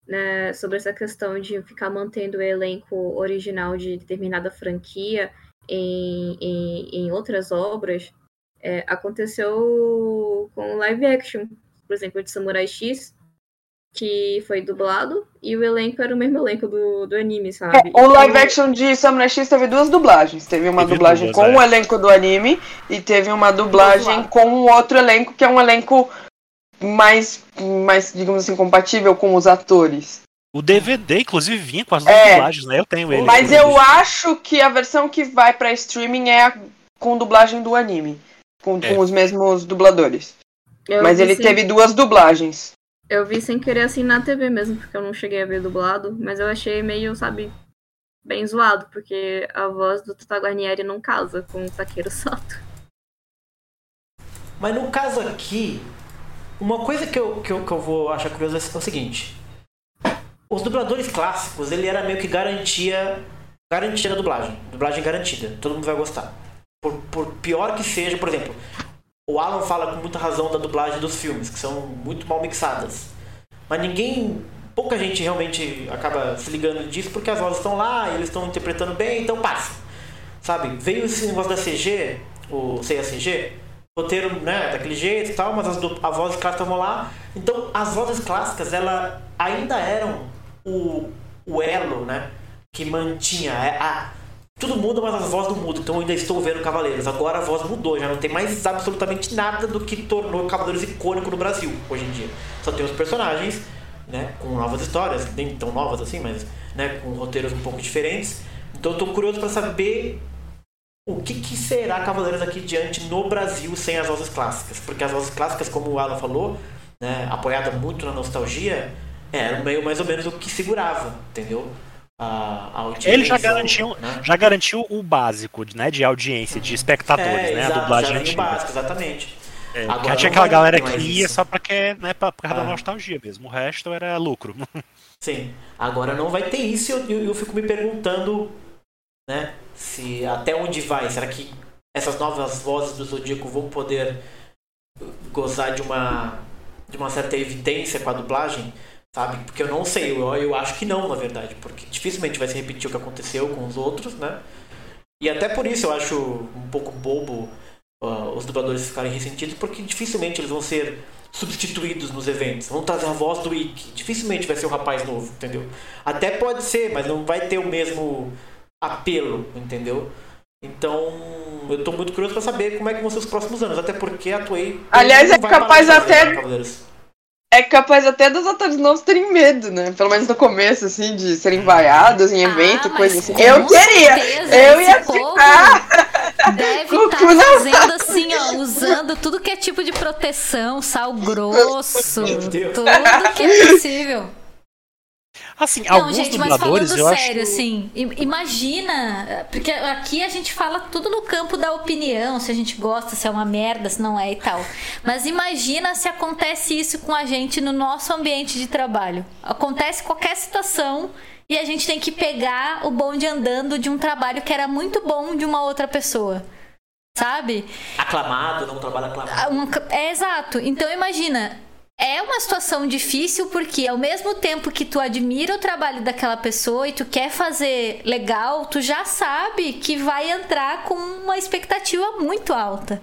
né, sobre essa questão de ficar mantendo o elenco original de determinada franquia em, em, em outras obras, é, aconteceu com live action, por exemplo, de Samurai X, que foi dublado, e o elenco era o mesmo elenco do, do anime, sabe? É, o live Então, action de Samurai X teve duas dublagens. Teve uma Teve dublagem duas, com é. o elenco do anime e teve uma dublagem com um outro elenco que é um elenco mais, mais digamos assim, compatível com os atores. O DVD, inclusive, vinha com as duas É. dublagens, né? Eu tenho ele. Mas eu acho que a versão que vai pra streaming é a com dublagem do anime. com, É. com os mesmos dubladores. Eu Mas ele sem- teve duas dublagens. Eu vi sem querer assim na TV mesmo, porque eu não cheguei a ver dublado, mas eu achei meio, sabe, bem zoado, porque a voz do Tata Guarnieri não casa com o Taqueiro Soto. Mas no caso aqui, uma coisa que eu, que eu, que eu vou achar curioso é o seguinte. Os dubladores clássicos, ele era meio que garantia garantia da dublagem. Dublagem garantida. Todo mundo vai gostar. Por, por pior que seja, por exemplo, o Alan fala com muita razão da dublagem dos filmes, que são muito mal mixadas. Mas ninguém. Pouca gente realmente acaba se ligando disso porque as vozes estão lá, eles estão interpretando bem, então passa. Sabe? Veio esse negócio da CG, o CG, roteiro, né, daquele jeito e tal, mas as, du- as vozes clássicas estavam lá. Então, as vozes clássicas, ela ainda eram o, o elo, né, que mantinha é, a, tudo muda, mas as vozes não mudam. Então, eu ainda estou vendo Cavaleiros. Agora a voz mudou, já não tem mais absolutamente nada do que tornou Cavaleiros icônico no Brasil, hoje em dia. Só tem os personagens, né, com novas histórias, nem tão novas assim, mas, né, com roteiros um pouco diferentes. Então, eu tô curioso para saber o que, que será Cavaleiros aqui diante no Brasil sem as vozes clássicas? Porque as vozes clássicas, como o Alan falou, né, apoiada muito na nostalgia, eram meio mais ou menos o que segurava, entendeu? A, a audiência, Ele já garantiu, né? já garantiu o básico, né, de audiência, de espectadores, é, né, exato, a dublagem já vem o antiga. básico, exatamente. É, Agora tinha aquela vai galera que ia isso. só pra que, né, pra, causa Ah. da nostalgia mesmo. O resto era lucro. *laughs* Sim. Agora não vai ter isso e eu, eu, eu fico me perguntando, né, se até onde vai? Será que essas novas vozes do Zodíaco vão poder gozar de uma de uma certa evidência com a dublagem, sabe? Porque eu não sei, eu, eu acho que não, na verdade, porque dificilmente vai se repetir o que aconteceu com os outros, né? E até por isso eu acho um pouco bobo ah, os dubladores ficarem ressentidos, porque dificilmente eles vão ser substituídos nos eventos. Vão trazer a voz do Ikki. Dificilmente vai ser o rapaz novo, entendeu? Até pode ser, mas não vai ter o mesmo apelo, entendeu? Então, eu tô muito curioso pra saber como é que vão ser os próximos anos, até porque a Toei Aliás, é capaz até- Cavaleiros. É capaz até dos atores novos terem medo, né? Pelo menos no começo, assim, de serem vaiados em evento, Ah, coisa assim. com Eu queria! Eu ia ficar! Deve *laughs* estar não. fazendo assim, ó, usando tudo que é tipo de proteção, sal *laughs* grosso, tudo que é possível. Assim, Não, alguns gente, mas dubladores falando eu acho. sério, assim, i- imagina, porque aqui a gente fala tudo no campo da opinião, se a gente gosta, se é uma merda, se não é e tal. Mas imagina se acontece isso com a gente no nosso ambiente de trabalho. Acontece qualquer situação e a gente tem que pegar o bonde andando de um trabalho que era muito bom de uma outra pessoa. Sabe? Aclamado, não trabalha Ah, aclamado. um- é exato. Então imagina, é uma situação difícil porque ao mesmo tempo que tu admira o trabalho daquela pessoa e tu quer fazer legal, tu já sabe que vai entrar com uma expectativa muito alta.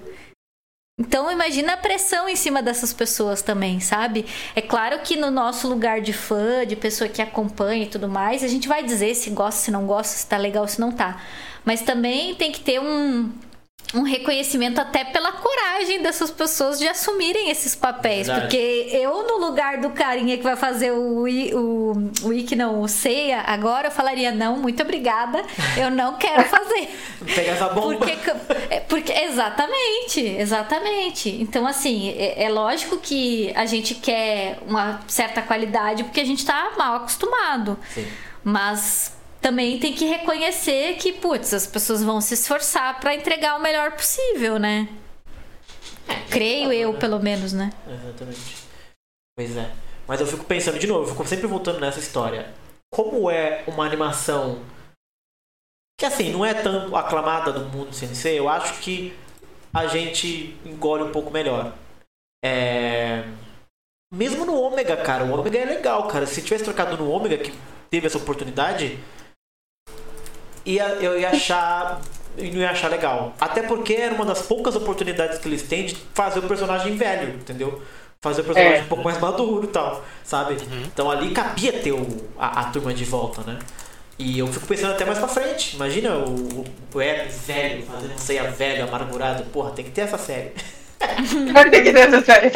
Então imagina a pressão em cima dessas pessoas também, sabe? É claro que no nosso lugar de fã, de pessoa que acompanha e tudo mais, a gente vai dizer se gosta, se não gosta, se tá legal, se não tá. Mas também tem que ter um, um reconhecimento até pela coragem dessas pessoas de assumirem esses papéis. Verdade. Porque eu, no lugar do carinha que vai fazer o, I- o, o não, o Ceia, agora eu falaria, não, muito obrigada, eu não quero fazer. *laughs* Pega essa bomba. Porque, é, porque exatamente, exatamente. Então, assim, é, é lógico que a gente quer uma certa qualidade porque a gente tá mal acostumado. Sim. Mas também tem que reconhecer que, putz, as pessoas vão se esforçar pra entregar o melhor possível, né? Creio eu, pelo menos, né? Exatamente. Pois é. Mas eu fico pensando de novo, eu fico sempre voltando nessa história. Como é uma animação que assim, não é tão aclamada do mundo CNC, eu acho que a gente engole um pouco melhor. É... Mesmo no Ômega, cara, o Ômega é legal, cara. Se tivesse trocado no Ômega, que teve essa oportunidade, ia, eu ia achar. Eu não ia achar legal. Até porque era uma das poucas oportunidades que eles têm de fazer o personagem velho, entendeu? Fazer o personagem É. um pouco mais maduro e tal, sabe? Então ali cabia ter o, a, a turma de volta, né? E eu fico pensando até mais pra frente. Imagina o, o, o Hermes velho, fazendo ceia velho, amargurado. Porra, tem que ter essa série. Cadê que deu essa série?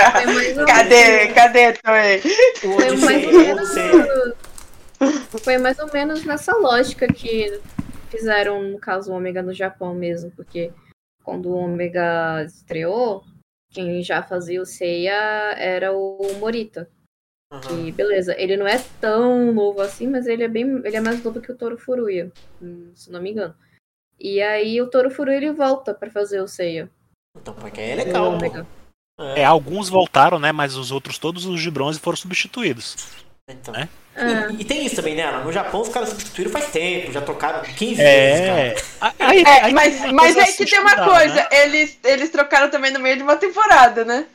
Cadê? Cadê, Toei? Foi mais ou menos nessa lógica que fizeram, no caso, o Ômega no Japão mesmo, porque quando o Ômega estreou, quem já fazia o Seiya era o Morita. Uhum. E beleza, ele não é tão novo assim, mas ele é bem. ele é mais novo que o Toro Furuya, hum, se não me engano. E aí o Toro Furuya ele volta pra fazer o Seiya. Então, porque é o legal, Ômega. pô. É, alguns voltaram, né? Mas os outros, todos os de bronze, foram substituídos. Então. É. É. E, e tem isso também, né? No Japão os caras substituíram faz tempo, já trocaram 15 vezes, É. cara. Aí- É, mas, mas aí a que tem uma estudar, coisa, né? eles, eles trocaram também no meio de uma temporada, né?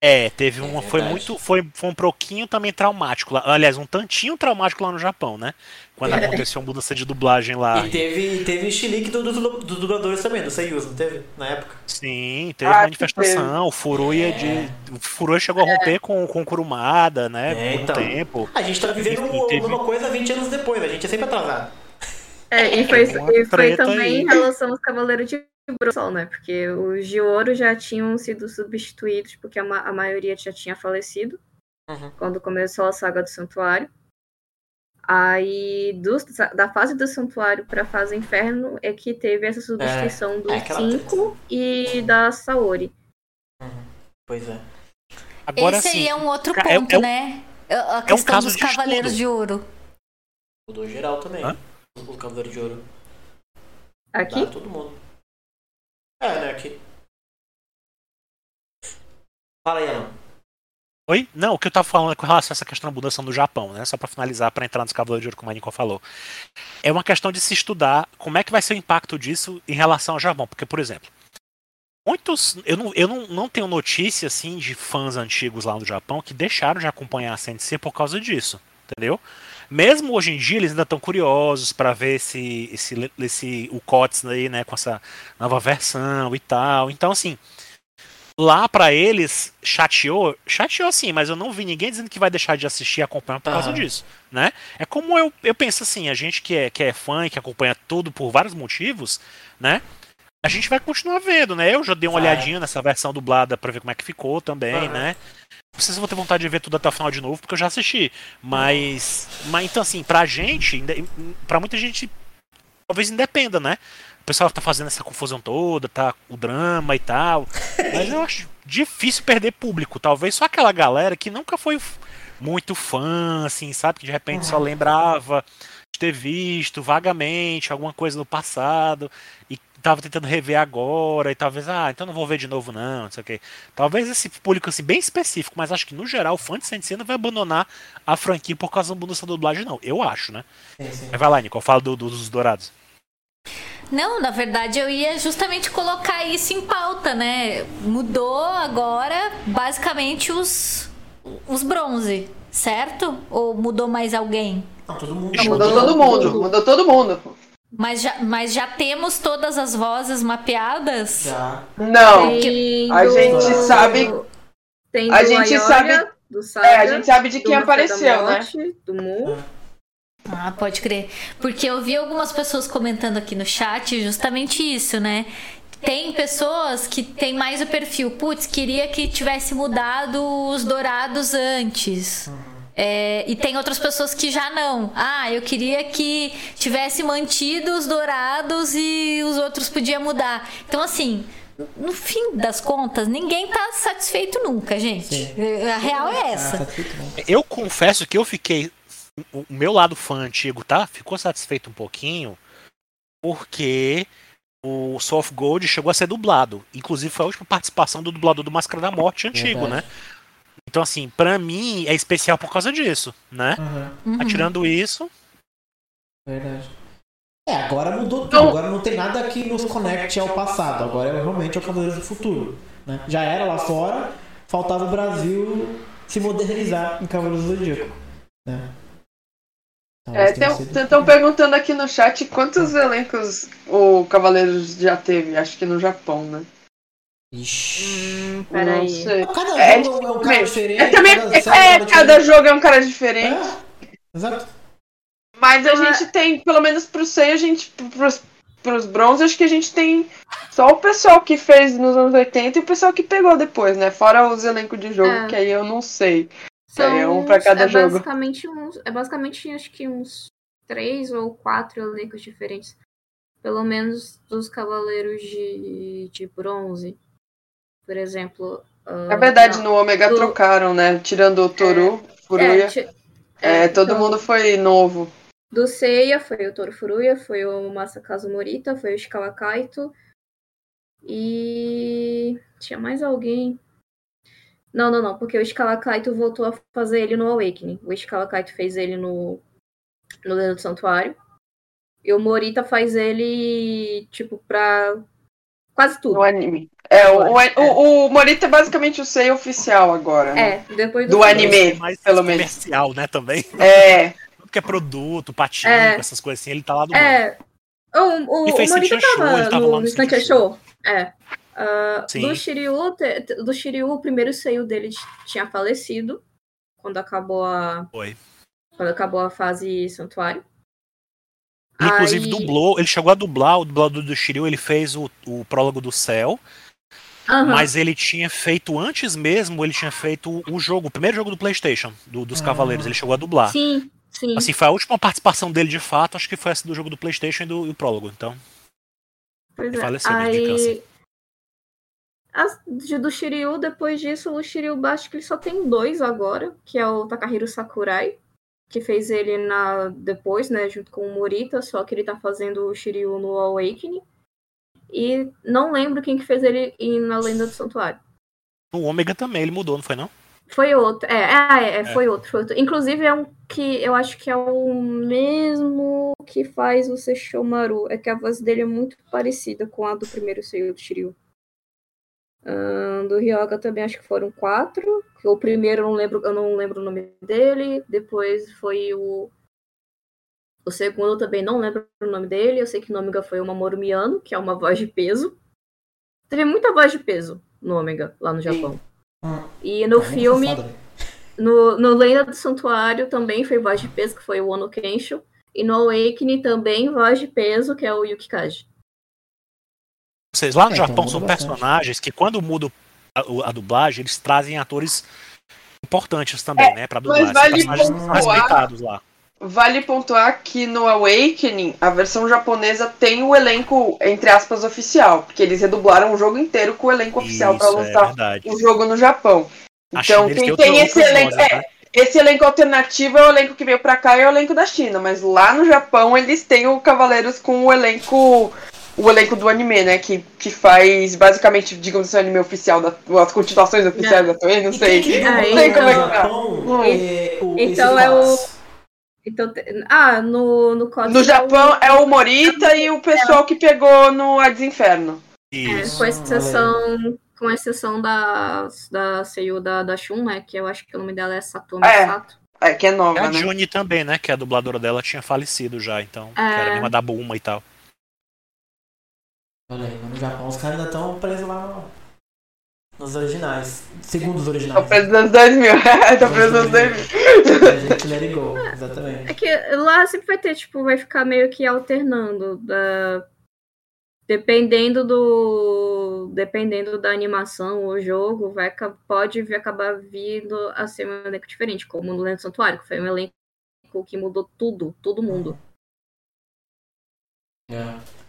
É, teve uma. É foi muito. Foi, foi um pouquinho também traumático lá. Aliás, um tantinho traumático lá no Japão, né? Quando aconteceu uma mudança de dublagem lá. E teve, teve chilique do, do, do, dos dubladores também, do Seiyus, não teve? Na época. Sim, teve Ah, manifestação. O Furuya de. O Furuya chegou a romper com, com o Kurumada, né? É, por um então. tempo. A gente tá vivendo teve- uma coisa 20 anos depois, a gente é sempre atrasado. É, e foi, e foi também aí. em relação aos Cavaleiros de Né? Porque os de ouro já tinham sido substituídos, porque a, ma- a maioria já tinha falecido Uhum. quando começou a saga do Santuário. Aí, dos- da fase do Santuário para a fase Inferno, é que teve essa substituição dos é aquela cinco e da Saori. Pois é. Agora Esse sim. aí é um outro é- ponto, é um- né? A questão caso dos de Cavaleiros estudo. de Ouro. Mudou geral também. Hã? O Cavaleiro de Ouro. Aqui? Dá todo mundo. É, né? Aqui. Fala aí, Alan. Oi? Não, o que eu tava falando é com relação a essa questão da mudança no Japão, né? Só pra finalizar, pra entrar nos Cavaleiros de Ouro, como a Nico falou. É uma questão de se estudar como é que vai ser o impacto disso em relação ao Japão. Porque, por exemplo, muitos. Eu não, eu não, não tenho notícia, assim, de fãs antigos lá no Japão que deixaram de acompanhar a CNC por causa disso, entendeu? Mesmo hoje em dia, eles ainda estão curiosos pra ver esse, esse, esse o COTS aí, né, com essa nova versão e tal. Então, assim, lá pra eles chateou, chateou sim, mas eu não vi ninguém dizendo que vai deixar de assistir e acompanhar por causa Aham. disso, né? É como eu, eu penso assim, a gente que é, que é fã e que acompanha tudo por vários motivos, né? A gente vai continuar vendo, né? Eu já dei uma Vai. olhadinha nessa versão dublada pra ver como é que ficou também, Aham. né? Não sei se eu vou ter vontade de ver tudo até o final de novo, porque eu já assisti. Mas. Mas então, assim, pra gente, pra muita gente, talvez independa, né? O pessoal tá fazendo essa confusão toda, tá o drama e tal. Mas eu acho difícil perder público. Talvez só aquela galera que nunca foi muito fã, assim, sabe? Que de repente só lembrava de ter visto vagamente alguma coisa no passado e tava tentando rever agora e talvez, ah, então não vou ver de novo não, não sei o quê. Talvez esse público assim bem específico, mas acho que no geral o fã de Sensei não vai abandonar a franquia por causa da mudança da dublagem não. Eu acho, né? Sim, vai lá, Nico, eu falo do- do- dos dourados. Não, na verdade eu ia justamente colocar isso em pauta, né? Mudou agora basicamente os, os bronze, certo? Ou mudou mais alguém? Não, todo mundo. Não, Mudou todo mundo, mudou todo mundo. Mas já, mas já temos todas as vozes mapeadas? Já. Não, Tem a do- gente sabe- Tem a do gente Ayora, sabe- do Saga, é, a gente sabe de quem apareceu, né? Do Mu. Ah, pode crer. Porque eu vi algumas pessoas comentando aqui no chat justamente isso, né? Tem pessoas que tem mais o perfil, putz, queria que tivesse mudado os dourados antes. É, e tem outras pessoas que já não. Ah, eu queria que tivesse mantido os dourados e os outros podia mudar. Então, assim, no fim das contas, ninguém tá satisfeito nunca, gente. A real é essa. Eu confesso que eu fiquei. O meu lado fã antigo, tá? Ficou satisfeito um pouquinho. Porque o of Gold chegou a ser dublado. Inclusive foi a última participação do dublador do Máscara da Morte antigo, Verdade. né? Então, assim, pra mim é especial por causa disso, né? Aham, Uhum. Atirando isso, verdade. É, agora mudou tudo. Então- Agora não tem nada que nos conecte ao passado. Agora é realmente o Cavaleiros do Futuro. Né? Já era lá fora, faltava o Brasil se modernizar em Cavaleiros do Zodíaco. Né? Talvez É, estão perguntando aqui no chat quantos elencos o Cavaleiros já teve, acho que no Japão, né? Ixi. Hum, peraí. Cada É, jogo é um cara diferente. Também, cada é, é, um jogo é um cara diferente. Exato. Mas a gente tem, pelo menos pro Sei, a gente. Pros, pros bronze, acho que a gente tem só o pessoal que fez nos anos 80 e o pessoal que pegou depois, né? Fora os elencos de jogo, É. que aí eu não sei. São É, um pra cada é jogo. Basicamente uns, é basicamente, acho que uns três ou quatro elencos diferentes. Pelo menos dos Cavaleiros de, de Bronze. Por exemplo. É verdade, não. no Ômega Do- trocaram, né? Tirando o Toru, Furuya. É, ti- É, é, todo então, mundo foi novo. Do Seiya foi o Toro Furuya, foi o Masakazu Morita, foi o Shikawa Kaito. E. Tinha mais alguém. Não, não, não, porque o Shikawa Kaito voltou a fazer ele no Awakening. O Shikawa Kaito fez ele no. No Lenda do Santuário. E o Morita faz ele, tipo, pra. Quase tudo. No anime. É, o, o, o Morita é basicamente o Sei oficial agora. né? É, depois Do filme. anime, mais pelo menos. comercial, né, também. É. *laughs* Tudo que é produto, patinho, É. essas coisas assim, ele tá lá do. É. O, o, E fez o Morita Show, tava ele tava no, lá no no Santian Santian Show. É. Sim. do Shiryu, do Shiryu, o primeiro seio dele tinha falecido quando acabou a Foi. quando acabou a fase santuário. Inclusive Aí- dublou, ele chegou a dublar, o dublador do Shiryu, ele fez o, o prólogo do céu, Aham. mas ele tinha feito antes mesmo, ele tinha feito o jogo, o primeiro jogo do Playstation, do- dos Ah. Cavaleiros, ele chegou a dublar. Sim, sim. Assim, foi a última participação dele de fato, acho que foi essa do jogo do Playstation e do e o prólogo, então. Pois ele é. faleceu mesmo de Aí câncer. as, de- do Shiryu, depois disso, o Shiryu acho que ele só tem dois agora, que é o Takahiro Sakurai, que fez ele na depois, né, junto com o Morita, só que ele tá fazendo o Shiryu no Awakening. E não lembro quem que fez ele na Lenda do Santuário. O Ômega também, ele mudou, não foi não? Foi outro. É, é, é, foi outro, foi outro. Inclusive é um que eu acho que é o mesmo que faz o Sesshomaru. É que a voz dele é muito parecida com a do primeiro Seiyu do Shiryu. Do Ryoga também acho que foram quatro. O primeiro eu não lembro, eu não lembro o nome dele. Depois foi o. O segundo eu também não lembro o nome dele. Eu sei que no Ômega foi o Mamoru Miyano, que é uma voz de peso. Teve muita voz de peso no Ômega, lá no Japão. Hum. E no filme, velho. no, no Lenda do Santuário também foi voz de peso, que foi o Ono Kensho. E no Awakening também voz de peso, que é o Yukikaji. Vocês lá no É, então Japão muda são bastante. personagens que quando mudam a, o- a dublagem, eles trazem atores importantes também, né, pra dublar. mas vale pontuar- lá. Vale pontuar que no Awakening, a versão japonesa tem o elenco, entre aspas, oficial. Porque eles redublaram o jogo inteiro com o elenco oficial pra Isso, é lançar verdade. o jogo no Japão. A Então, quem tem esse elenco. vozes, é, né? esse elenco alternativo é o elenco que veio pra cá e é o elenco da China. Mas lá no Japão eles têm o Cavaleiros com o elenco. O elenco do anime, né? Que, que faz basicamente, digamos assim, o anime oficial, da, as continuações oficiais da Toei, não E sei. que Ah, Não sei então- como é que tá. Japão, E- é o- então é o-. Então, ah, no, no código. No Japão é o Morita e o pessoal que pegou no Hades Inferno. Isso. Com exceção, com exceção da, da Seiyu da, da Shun, né? Que eu acho que o nome dela é Satomi É. Sato. É, que é nova, A né? Johnny também, né? Que a dubladora dela tinha falecido já, então. Que era a É. mesma da Bulma e tal. Olha aí, no Japão os caras ainda estão presos lá no- nos originais. Segundo os Tô originais. preso nos 2000. *laughs* Tô preso nos 2000. A gente let it go, exatamente. É que lá sempre vai ter, tipo, vai ficar meio que alternando. Da... Dependendo do. Dependendo da animação ou jogo, vai, pode vir- acabar vindo a ser um elenco diferente, como no Lento Santuário, que foi um elenco que mudou tudo, todo mundo. É.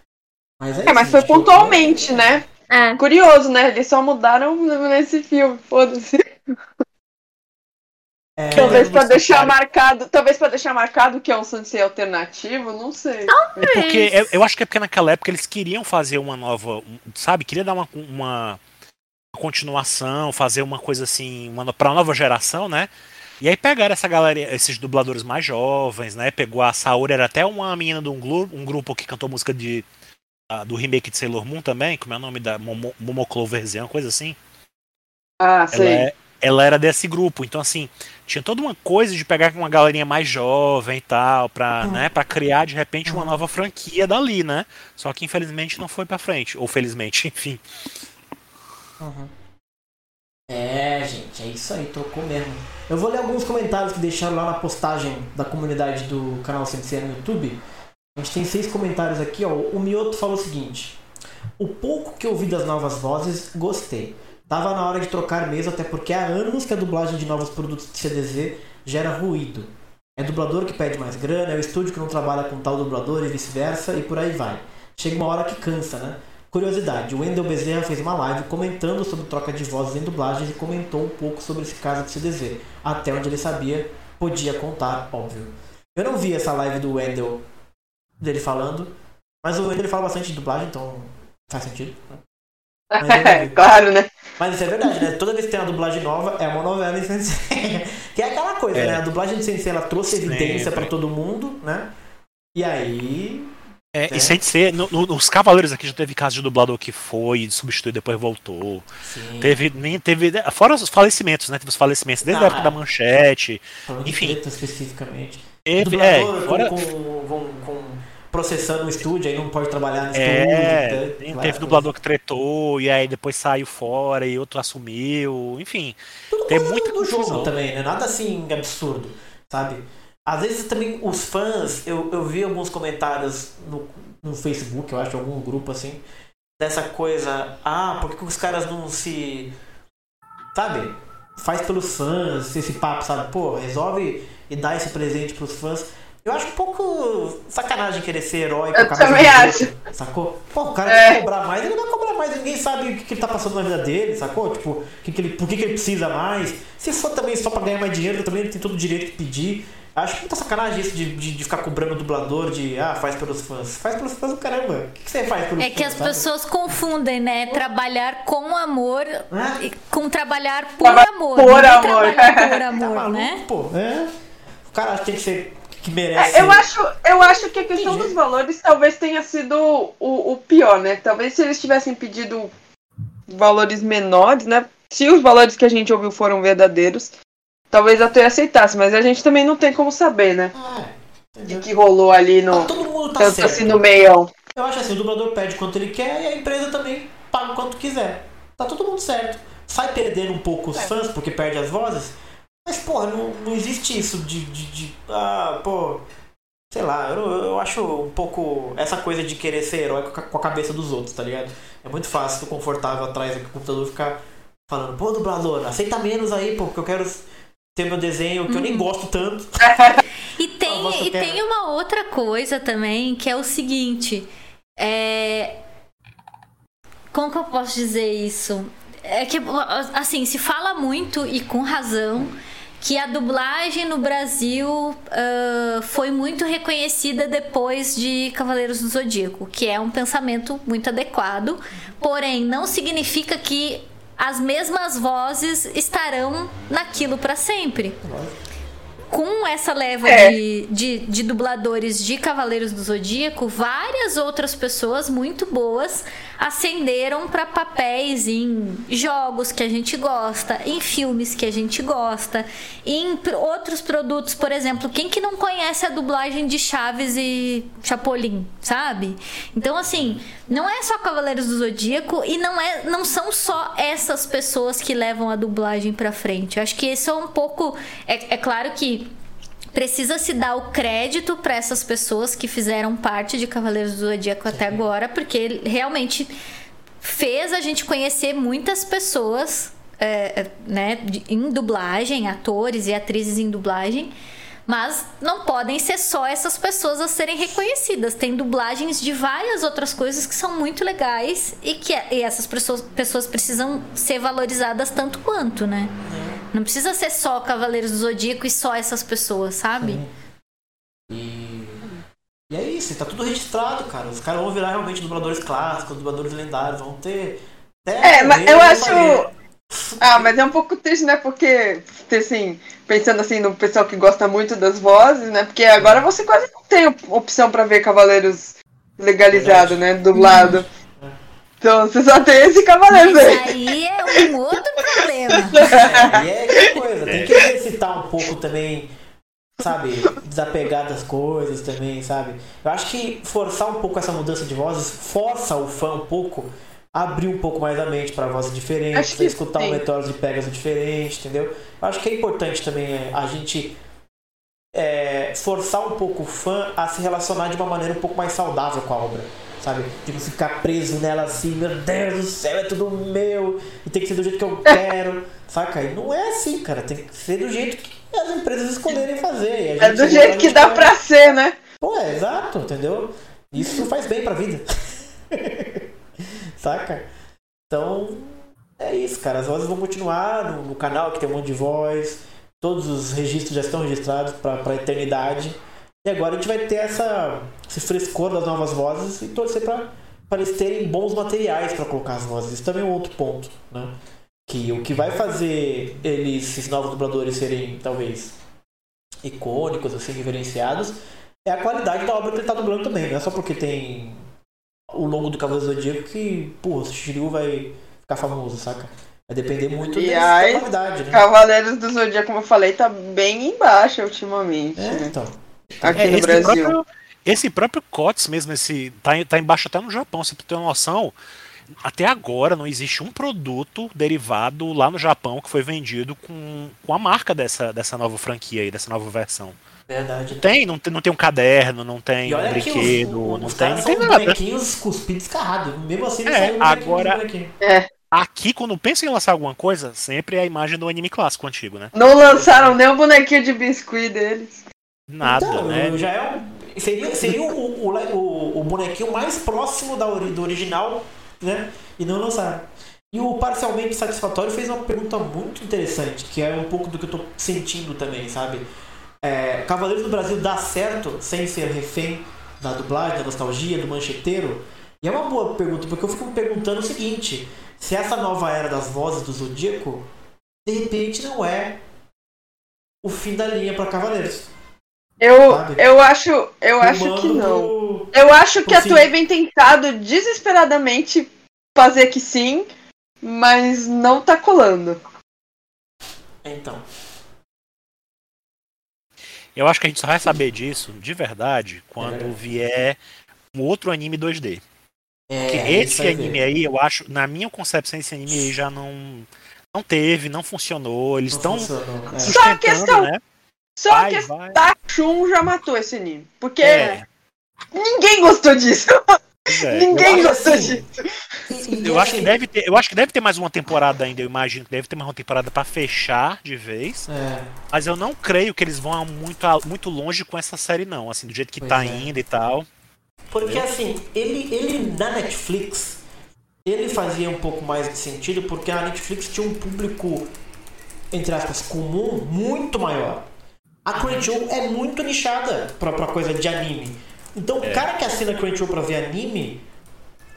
Mas, é, É, isso, mas foi gente. pontualmente, né? É, Curioso, né? Eles só mudaram nesse filme, foda-se. É, Talvez pra no deixar marcado. Talvez pra deixar marcado que é um Sansei alternativo, não sei. É porque eu, eu acho que é porque naquela época eles queriam fazer uma nova, um- sabe? Queria dar uma, uma continuação, fazer uma coisa assim, uma, pra nova geração, né? E aí pegaram essa galera, esses dubladores mais jovens, né? Pegou a Saori, era até uma menina de um, um grupo que cantou música de, ah, do remake de Sailor Moon também, como é o nome da Momo, Momo uma coisa assim. Ah, Ela, sei. é- ela era desse grupo, então assim, tinha toda uma coisa de pegar uma galerinha mais jovem e tal, pra, né, pra criar de repente uma nova franquia dali, né? Só que infelizmente não foi pra frente, ou felizmente, *laughs* enfim. Uhum. É, gente, é isso aí, tocou mesmo. Eu vou ler alguns comentários que deixaram lá na postagem da comunidade do canal Sensei no YouTube. A gente tem seis comentários aqui, ó. O Mioto falou o seguinte: O pouco que ouvi das novas vozes, gostei. Tava na hora de trocar mesmo, até porque há anos que a dublagem de novos produtos de CDZ gera ruído. É dublador que pede mais grana, é o estúdio que não trabalha com tal dublador e vice-versa, e por aí vai. chega uma hora que cansa, né? Curiosidade, o Wendel Bezerra fez uma live comentando sobre troca de vozes em dublagens e comentou um pouco sobre esse caso de CDZ. Até onde ele sabia, podia contar, óbvio. Eu não vi essa live do Wendel dele falando, mas o Wendel ele fala bastante de dublagem, então faz sentido. né? *laughs* Vi. claro, né? Mas isso é verdade, né? Toda vez que tem uma dublagem nova, é uma novela em Sensei. *laughs* que é aquela coisa, É. né? A dublagem de Sensei, ela trouxe evidência Sempre. pra todo mundo, né? E aí... É, É. E sem ser, no- no- nos Cavaleiros aqui já teve caso de dublador que foi, substituiu e depois voltou. Sim, Teve, nem teve. Fora os falecimentos, né? Teve os falecimentos desde Ah. a época da manchete. falando de enfim. especificamente. Teve, é, Dublador fora, com, com, com- com- processando o estúdio, aí não pode trabalhar no é, estúdio. né? tem- teve dublador que tretou e aí depois saiu fora e outro assumiu. Enfim, Tudo tem muita do jogo também, né? Nada assim absurdo, sabe? Às vezes também os fãs, eu, eu vi alguns comentários no, no Facebook, eu acho, algum grupo assim, dessa coisa, ah, por que os caras não se. Sabe? Faz pelos fãs, esse papo, sabe? Pô, resolve e dá esse presente pros fãs. Eu acho um pouco sacanagem querer ser herói com a Eu cabeça também dos acho. Sacou? Pô, o cara É. quer cobrar mais, ele não vai cobrar mais, ninguém sabe o que, que ele tá passando na vida dele, sacou? Tipo, que que ele, por que, que ele precisa mais. Se for também só pra ganhar mais dinheiro, também ele tem todo o direito de pedir. Acho muita sacanagem isso de, de, de ficar cobrando o dublador de ah, faz pelos fãs. Faz pelos fãs do caramba. O que, que você faz pelos É fãs? que as sabe? pessoas confundem, né? Trabalhar com amor É? e- com trabalhar por amor. por é amor. por *laughs* Tá amor, maluco, né? pô. É. O cara acha que tem que ser. Que merece. É, eu, acho, eu acho que a questão Entendi. dos valores talvez tenha sido o, o pior, né? Talvez se eles tivessem pedido valores menores, né? Se os valores que a gente ouviu foram verdadeiros, talvez até aceitasse, mas a gente também não tem como saber, né? Ah, entendeu? que rolou ali no. Todo mundo tá Tanto certo. assim no meião. Eu acho assim, o dublador pede quanto ele quer e a empresa também paga o quanto quiser. Tá todo mundo certo. Sai perdendo um pouco os É. fãs porque perde as vozes. Mas, pô, não, não existe isso de, de, de- Ah, pô. Sei lá, eu, eu acho um pouco essa coisa de querer ser herói com a, cabeça dos outros, tá ligado? É muito fácil, tô confortável atrás do computador ficar falando, pô, dublador, aceita menos aí, pô, porque eu quero ter meu desenho que eu nem gosto tanto. *laughs* E tem, e tem uma outra coisa também, que é o seguinte. É... Como que eu posso dizer isso? É que, assim, se fala muito e com razão que a dublagem no Brasil ah, foi muito reconhecida depois de Cavaleiros do Zodíaco, que é um pensamento muito adequado, porém não significa que as mesmas vozes estarão naquilo para sempre com essa leva É. de, de, de dubladores de Cavaleiros do Zodíaco, várias outras pessoas muito boas ascenderam para papéis em jogos que a gente gosta, em filmes que a gente gosta, em outros produtos, por exemplo, quem que não conhece a dublagem de Chaves e Chapolin, sabe? Então assim, não é só Cavaleiros do Zodíaco e não é não são só essas pessoas que levam a dublagem para frente. Eu acho que isso é um pouco é, é claro que precisa se dar o crédito para essas pessoas que fizeram parte de Cavaleiros do Zodíaco até agora, porque realmente fez a gente conhecer muitas pessoas é, é, né, em dublagem, atores e atrizes em dublagem. Mas não podem ser só essas pessoas a serem reconhecidas. Tem dublagens de várias outras coisas que são muito legais e que e essas pessoas, pessoas precisam ser valorizadas tanto quanto, né? Não precisa ser só Cavaleiros do Zodíaco e só essas pessoas, sabe? E, e é isso, tá tudo registrado, cara. Os caras vão virar realmente dubladores clássicos, dubladores lendários, vão ter. até É, mas eu acho. Ah, mas é um pouco triste, né? Porque, assim, pensando assim no pessoal que gosta muito das vozes, né? Porque agora você quase não tem op- opção pra ver Cavaleiros legalizado, né? Dublado. Então você só tem esse Cavaleiros Mas aí. aí é um outro problema. *laughs* E é coisa, tem que exercitar um pouco também, sabe, desapegar das coisas também, sabe? Eu acho que forçar um pouco essa mudança de vozes força o fã um pouco a abrir um pouco mais a mente para vozes diferentes, escutar um sim. meteoros de Pegasus diferente, entendeu? Eu acho que é importante também é, a gente é, forçar um pouco o fã a se relacionar de uma maneira um pouco mais saudável com a obra. Sabe? Tipo, ficar preso nela assim, meu Deus do céu, é tudo meu, e tem que ser do jeito que eu quero, *laughs* saca? E não é assim, cara, tem que ser do jeito que as empresas escolherem fazer. É do jeito que dá pra ser, né? Pô, é exato, entendeu? Isso faz bem pra vida. *laughs* Saca? Então, é isso, cara. As vozes vão continuar no, no canal que tem um monte de voz. Todos os registros já estão registrados para a eternidade. E agora a gente vai ter essa, esse frescor das novas vozes e torcer para eles terem bons materiais para colocar as vozes. Isso também é um outro ponto, né? Que o que vai fazer eles, esses novos dubladores, serem talvez icônicos, assim, reverenciados, é a qualidade da obra que ele está dublando também. Não é só porque tem o longo do Cavaleiro do Zodíaco que, pô, o Shiryu vai ficar famoso, saca? Vai depender muito E dessa aí, qualidade, né? Cavaleiros do Zodíaco, como eu falei, tá bem embaixo ultimamente. É, né? então. Aqui É, no esse Brasil. próprio, esse próprio COTS mesmo, esse, tá, tá embaixo até no Japão, você ter uma noção. Até agora não existe um produto derivado lá no Japão que foi vendido com, com a marca dessa, dessa nova franquia aí, dessa nova versão. Verdade. Tem, não tem, não tem um caderno, não tem um brinquedo, os, os, não os tem, não tem nada. bonequinhos cuspidos escarrados. Mesmo assim, não É, saiu um bonequinho agora- de bonequinho. Aqui, quando pensa em lançar alguma coisa, sempre é a imagem do anime clássico antigo, né? Não lançaram nem o bonequinho de biscuit deles. Nada, então, né? já é um, seria seria o, o, o, bonequinho mais próximo da, do original, né? E não lançaram. E o Parcialmente Satisfatório fez uma pergunta muito interessante, que é um pouco do que eu tô sentindo também, sabe? É, Cavaleiros do Brasil dá certo sem ser refém da dublagem, da nostalgia, do mancheteiro? E é uma boa pergunta, porque eu fico me perguntando o seguinte: se essa nova era das vozes do Zodíaco, de repente não é o fim da linha para Cavaleiros. Eu, Sabe? eu acho, eu acho que não. Eu acho que a Sim. Toei vem tentado desesperadamente fazer que sim, mas não tá colando. Então. Eu acho que a gente só vai saber disso, de verdade, quando É. vier um outro anime 2D. É, Porque a esse anime ver. aí, eu acho, na minha concepção, esse anime aí já não. Não teve, não funcionou. Eles estão é. Só a questão- né? Só Vai, que a. Shun já matou esse anime. Porque É, ninguém gostou disso. é. ninguém gostou assim, disso. Eu acho que deve ter, eu acho que deve ter mais uma temporada ainda, eu imagino que deve ter mais uma temporada pra fechar de vez, É, mas eu não creio que eles vão muito, muito longe com essa série não, assim, do jeito que Pois tá é. indo e tal. porque assim, ele, ele na Netflix, ele fazia um pouco mais de sentido porque a Netflix tinha um público, entre aspas, comum muito maior. A Crunchyroll é muito nichada pra, pra coisa de anime. Então o cara que assina Crunchyroll pra ver anime,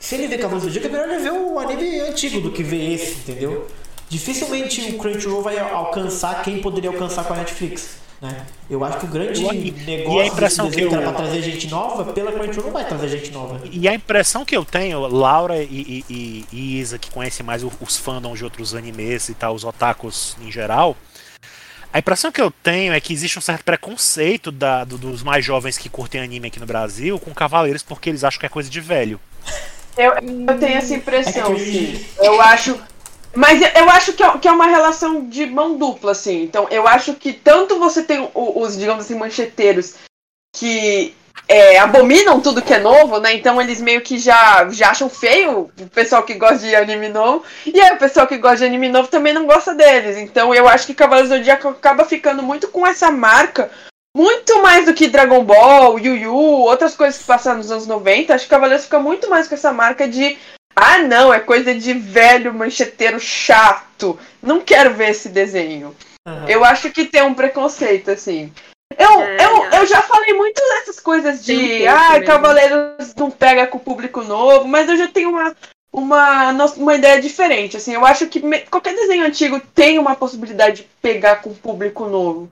se ele vê Cavaleiros do Zodíaco, é melhor ele ver o anime antigo do que ver esse, entendeu? Dificilmente o Crunchyroll vai alcançar quem poderia alcançar com a Netflix. Né? Eu acho que o grande Eu- e- negócio e que que era eu- pra trazer gente nova, pela Crunchyroll não vai trazer gente nova. E a impressão que eu tenho, Laura e, e, e- Isa, que conhecem mais os fandoms de outros animes e tal, os otakus em geral, a impressão que eu tenho é que existe um certo preconceito da- do- dos mais jovens que curtem anime aqui no Brasil com Cavaleiros porque eles acham que é coisa de velho. Eu, eu tenho essa impressão, É sim. Eu acho. Mas eu- acho que é, que é uma relação de mão dupla, assim. Então, eu acho que tanto você tem os, digamos assim, mancheteiros que é, abominam tudo que é novo, né? Então eles meio que já, já acham feio o pessoal que gosta de anime novo. E aí o pessoal que gosta de anime novo também não gosta deles. Então eu acho que Cavaleiros do Zodíaco acaba ficando muito com essa marca. Muito mais do que Dragon Ball, Yu Yu, outras coisas que passaram nos anos 90. Acho que Cavaleiros fica muito mais com essa marca de ah, não, é coisa de velho mancheteiro chato. Não quero ver esse desenho. Aham. Eu acho que tem um preconceito, assim. Eu, É, eu, é. eu já falei muito dessas coisas um de ah, mesmo. Cavaleiros não pega com o público novo, mas eu já tenho uma, uma, uma ideia diferente. Assim, eu acho que me- qualquer desenho antigo tem uma possibilidade de pegar com o público novo.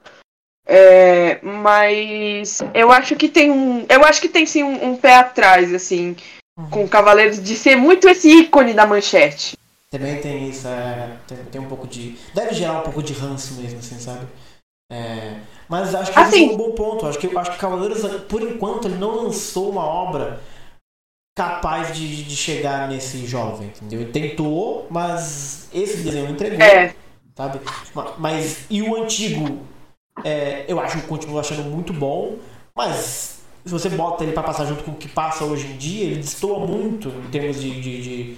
É, mas eu acho que tem um. Eu acho que tem sim um, um pé atrás, assim, com Cavaleiros, de ser muito esse ícone da manchete. Também tem isso, é, tem, tem um pouco de. Deve gerar um pouco de ranço mesmo, assim, sabe? É, mas acho que Assim- esse é um bom ponto. Acho que, acho que Cavaleiros, por enquanto, ele não lançou uma obra capaz de, de chegar nesse jovem, entendeu? Ele tentou, mas esse desenho não entregou, É, sabe? Ma- Mas, e o antigo, é, eu acho, continuo achando muito bom, mas se você bota ele pra passar junto com o que passa hoje em dia, ele destoa muito em termos de, de, de,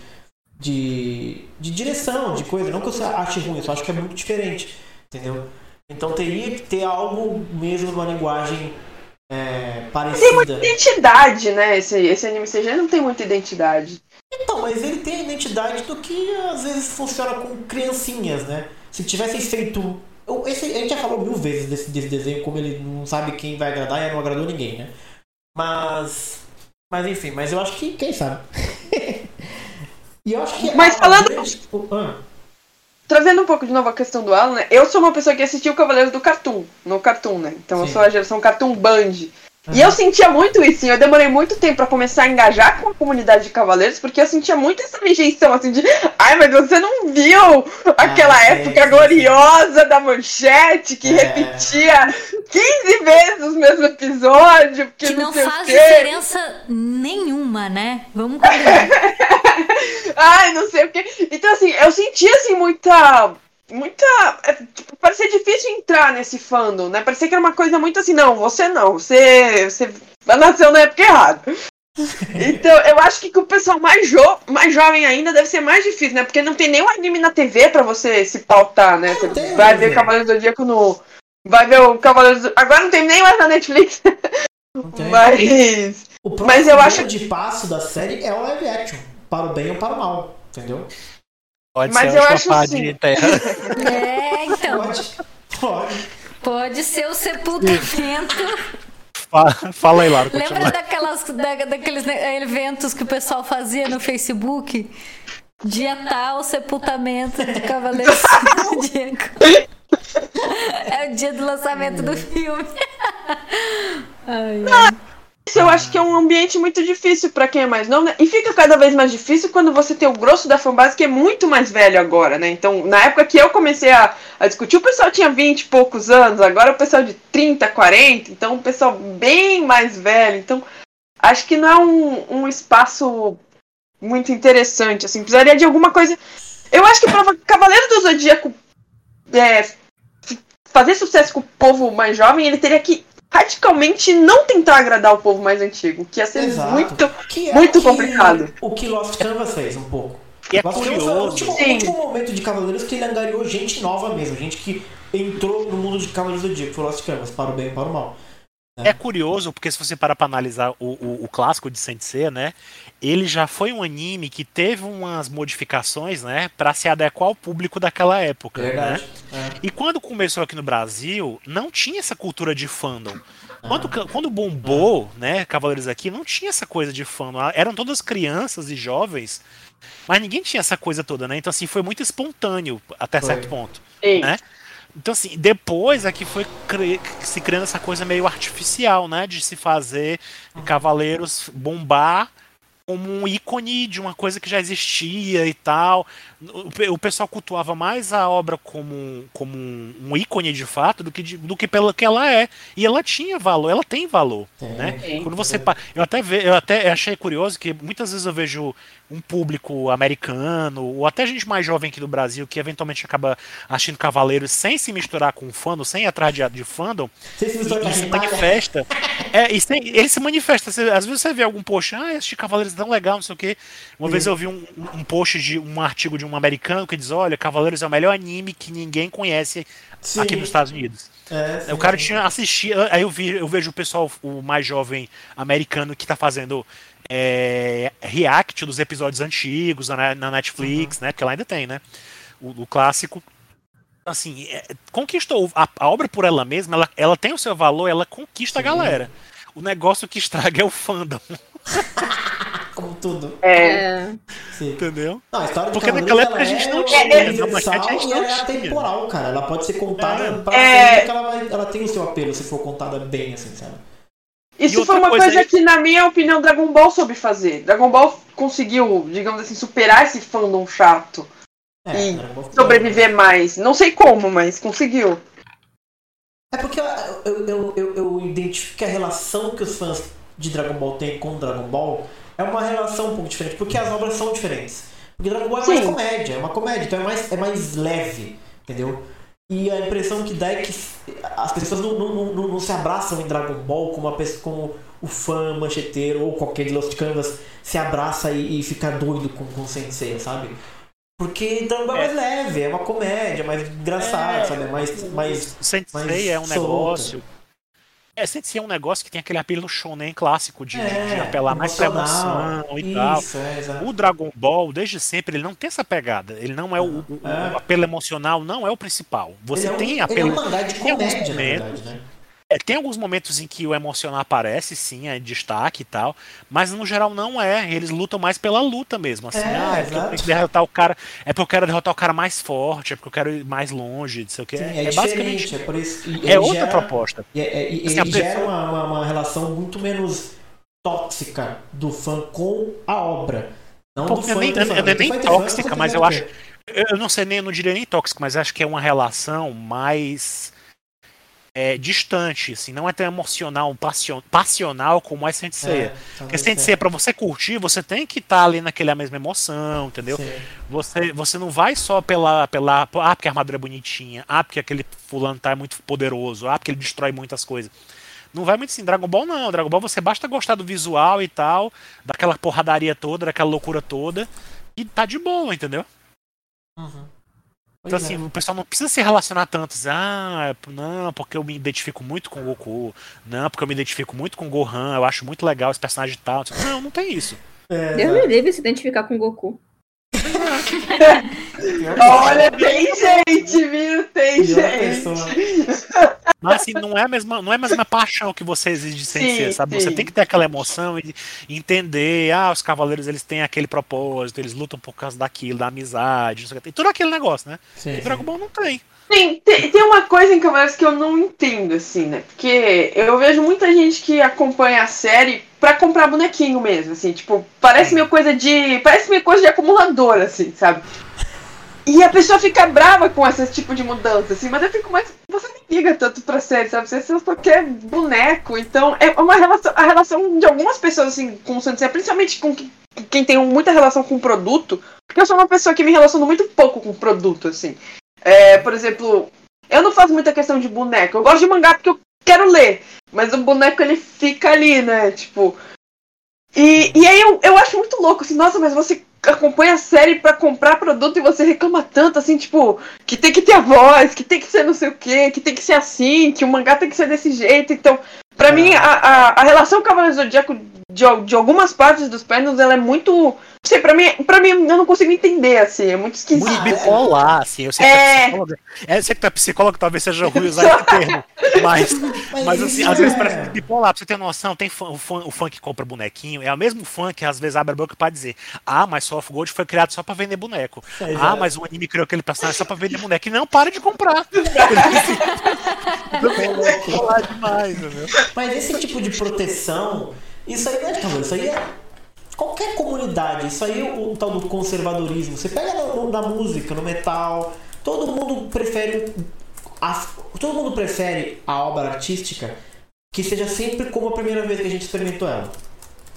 de, de direção, de coisa. Não que eu ache ruim, eu só acho que é muito diferente, entendeu? Então teria que ter algo mesmo numa linguagem é, Tem muita parecida. identidade, né? Esse, esse anime CG não tem muita identidade. Então, mas ele tem a identidade do que às vezes funciona com criancinhas, né? Se tivessem feito. eu- Esse, a gente já falou mil vezes desse, desse desenho, como ele não sabe quem vai agradar e não agradou ninguém, né? Mas. Mas enfim, mas eu acho que. Quem sabe? *laughs* e eu acho que. Mas falando- grande- ah, Trazendo um pouco de novo a questão do Alan, né? Eu sou uma pessoa que assistiu Cavaleiros do Cartoon, no Cartoon, né? Então eu Sim. sou a geração Cartoon Band. E eu sentia muito isso, sim. Eu demorei muito tempo pra começar a engajar com a comunidade de Cavaleiros, porque eu sentia muito essa rejeição, assim, de ai, mas você não viu aquela Ah, época sim, gloriosa da manchete que É. repetia 15 vezes os mesmos episódios, que, não sei o faz diferença nenhuma, né? Vamos combinar. *laughs* Ai, não sei o que. Então, assim, eu senti, assim, muita. Muita. é, Tipo, parecia difícil entrar nesse fandom, né? Parecia que era uma coisa muito assim, não, você não, você. Você nasceu na época errada. Então, eu acho que com o pessoal mais, jo mais jovem ainda deve ser mais difícil, né? Porque não tem nenhum anime na TV pra você se pautar, né? Você vai né, ver velho? Cavaleiros do Zodíaco no. Vai ver o Cavaleiros do... Agora não tem nem mais na Netflix. não tem. Mas. O Mas eu acho- de passo da série é o live action. Para o bem ou para o mal. Entendeu? Pode Mas ser eu acho assim- de terra. É, então. Pode. Pode. Pode ser o sepultamento. Fa- Fala aí, Lara, Lembra daquelas, da- daqueles eventos que o pessoal fazia no Facebook? Dia tal, sepultamento do Cavaleiro *laughs* Zodíaco. É o dia do lançamento do filme. *laughs* Ai, ai. Isso eu acho que é um ambiente muito difícil pra quem é mais novo, né? E fica cada vez mais difícil quando você tem o grosso da fanbase que é muito mais velho agora, né? Então, na época que eu comecei a, a discutir, o pessoal tinha 20 e poucos anos, agora o pessoal de 30, 40, então o pessoal bem mais velho. Então, acho que não é um, um espaço muito interessante, assim, precisaria de alguma coisa. Eu acho que pra Cavaleiro do Zodíaco é, fazer sucesso com o povo mais jovem, ele teria que radicalmente não tentar agradar o povo mais antigo, que ia ser Exato. muito. Que é muito o que- complicado. O que Lost Canvas fez um pouco. E é Lost Canvas foi o curioso. último, último momento de Cavaleiros que ele angariou gente nova mesmo. Gente que entrou no mundo de Cavaleiros do Dia, que foi Lost Canvas, para o bem e para o mal. É curioso, porque se você parar pra analisar o, o, o clássico de Sensei, né? Ele já foi um anime que teve umas modificações, né? Pra se adequar ao público daquela época, né? Verdade. É. E quando começou aqui no Brasil, não tinha essa cultura de fandom. Quando, quando bombou, né, Cavaleiros aqui, não tinha essa coisa de fandom. Eram todas crianças e jovens, mas ninguém tinha essa coisa toda, né? Então, assim, foi muito espontâneo até Foi. certo ponto. Sim. né? Então, assim, depois é que foi cre- se criando essa coisa meio artificial, né? De se fazer Cavaleiros bombar como um ícone de uma coisa que já existia e tal. O, pe- o pessoal cultuava mais a obra como, um- como um, ícone de fato do que, de- do que pelo que ela é. E ela tinha valor, ela tem valor. Né? Sim. Quando você eu até ve, eu até achei curioso que muitas vezes eu vejo um público americano ou até gente mais jovem aqui do Brasil que eventualmente acaba assistindo Cavaleiros sem se misturar com fandom, sem ir atrás de, de fandom, se e, se manifesta. É, e sem- ele se manifesta. Você- às vezes você vê algum post, ah, esse Cavaleiros é tão legal, não sei o quê. Uma vez eu vi um, um- post de um artigo de um americano que diz: olha, Cavaleiros é o melhor anime que ninguém conhece Sim. aqui nos Estados Unidos. É. O cara tinha assistido. Aí eu, vi, eu vejo o pessoal, o mais jovem americano, que tá fazendo é, react dos episódios antigos na, na Netflix, né? Porque lá ainda tem, né? O, o clássico. Assim, é, conquistou a, a obra por ela mesma, ela, ela tem o seu valor, ela conquista a galera. O negócio que estraga é o fandom, *laughs* Como tudo. É. É, Sim. entendeu? Não, a história de Porque naquela época a gente é não tinha, na universal manchete a gente e ela não é atemporal, cara. Ela pode ser contada É. pra É. sempre ela, vai, ela tem o seu apelo se for contada bem, assim, sabe? Isso foi uma coisa coisa, aí- que, na minha opinião, Dragon Ball soube fazer. Dragon Ball conseguiu, digamos assim, superar esse fandom chato É, E Ball foi- sobreviver mais. Não sei como, mas conseguiu. É porque eu, eu, eu, eu, identifico que a relação que os fãs de Dragon Ball têm com Dragon Ball é uma relação um pouco diferente, porque as obras são diferentes. Porque Dragon Ball é mais Sim. comédia, é uma comédia, então é mais, é mais leve, entendeu? E a impressão que dá é que as pessoas não, não, não, não se abraçam em Dragon Ball como, a pessoa, como o fã mancheteiro ou qualquer de Lost Canvas se abraça e, e fica doido com, com o Sensei, sabe? Porque Dragon Ball é mais leve, é uma comédia, mais engraçado, É. sabe? É mais, mais O Sensei mais é um solta. negócio. É, Sensei é um negócio que tem aquele apelo shonen clássico de, É, de apelar mais pra emoção e tal. Isso, é, exato. O Dragon Ball, desde sempre, ele não tem essa pegada. Ele não é o, o- o É. apelo emocional, não é o principal. Você é um- tem ele é apelo. um mangá de tem comédia, na verdade, né? É, tem alguns momentos em que o emocional aparece, sim, é destaque e tal, mas no geral não é. Eles lutam mais pela luta mesmo. Assim, É, ah, é porque eu tenho que derrotar o cara. É porque eu quero derrotar o cara mais forte, é porque eu quero ir mais longe, não sei o que. Sim, É, é, basicamente. é por isso. É outra gera- proposta. E, é- e- Assim, ele gera uma, uma, uma relação muito menos tóxica do fã com a obra. Não Pô, do não fã é nem, fã. é nem fã entre fã, tóxica, mas eu acho. eu não sei nem, eu não diria nem tóxico, mas acho que é uma relação mais é, distante, assim, não é tão emocional, passion- passional como é Sensei. É, Porque talvez Sensei, pra você curtir, você tem que estar ali naquela mesma emoção, entendeu? Sim. Você, você não vai só pela, pela. Ah, porque a armadura é bonitinha. Ah, porque aquele fulano tá muito poderoso. Ah, porque ele destrói muitas coisas. Não vai muito assim. Dragon Ball não. Dragon Ball você basta gostar do visual e tal, daquela porradaria toda, daquela loucura toda. E tá de boa, entendeu? Uhum. Então, Pois é. assim, o pessoal não precisa se relacionar tanto. assim, Ah, não, porque eu me identifico muito com o Goku. Não, porque eu me identifico muito com o Gohan. Eu acho muito legal esse personagem e tal. Não, não tem isso. É, Deus me livre se identificar com Goku. Olha, tem gente, viu? Tem gente. pessoa. Mas assim, não é a mesma, não é a mesma paixão que você exige de Sim, sabe? Você sim. tem que ter aquela emoção e entender, ah, os cavaleiros eles têm aquele propósito, eles lutam por causa daquilo, da amizade, não sei o que. Tem tudo aquele negócio, né? Sim, E Dragon Ball não tem. Tem, tem, tem uma coisa em Cavaleiros que eu não entendo, assim, né? Porque eu vejo muita gente que acompanha a série pra comprar bonequinho mesmo, assim, tipo, parece meio coisa de. Parece meio coisa de acumulador, assim, sabe? E a pessoa fica brava com esse tipo de mudança, assim, mas eu fico mais. Você não liga tanto pra série, sabe? Você só quer boneco. Então, é uma relação. A relação de algumas pessoas, assim, com o Sensei, principalmente com que- quem tem muita relação com o produto, porque eu sou uma pessoa que me relaciono muito pouco com o produto, assim. É, por exemplo, eu não faço muita questão de boneco. Eu gosto de mangá porque eu quero ler. Mas o boneco ele fica ali, né? Tipo. E, e aí eu, eu acho muito louco, assim, nossa, mas você acompanha a série pra comprar produto e você reclama tanto, assim, tipo, que tem que ter a voz, que tem que ser não sei o que, que tem que ser assim, que o mangá tem que ser desse jeito. Então, pra mim, a, a, a relação Cavaleiro do Zodíaco de, de algumas partes dos panels, ela é muito. Não sei, pra mim, pra mim, eu não consigo entender, assim, é muito esquisito. Muito bipolar, assim. Eu sei que É. é psicóloga. É, eu sei que tu é psicólogo, talvez seja ruim usar esse termo. *laughs* Mas, Mas mas assim, às vezes é- parece bipolar. Pra você ter noção, tem fã, o, fã, o fã que compra bonequinho, é o mesmo fã que às vezes abre a boca pra dizer: Ah, mas Soft Gold foi criado só pra vender boneco. É, Ah, exato. mas o anime criou aquele personagem só pra vender boneco. E não, para de comprar. *laughs* *laughs* Bipolar demais, entendeu? Mas esse tipo de proteção, isso aí não é cavaleiro, isso aí é qualquer comunidade, isso aí é o, o tal do conservadorismo. Você pega no- na música, no metal, todo mundo prefere a, todo mundo prefere a obra artística que seja sempre como a primeira vez que a gente experimentou ela.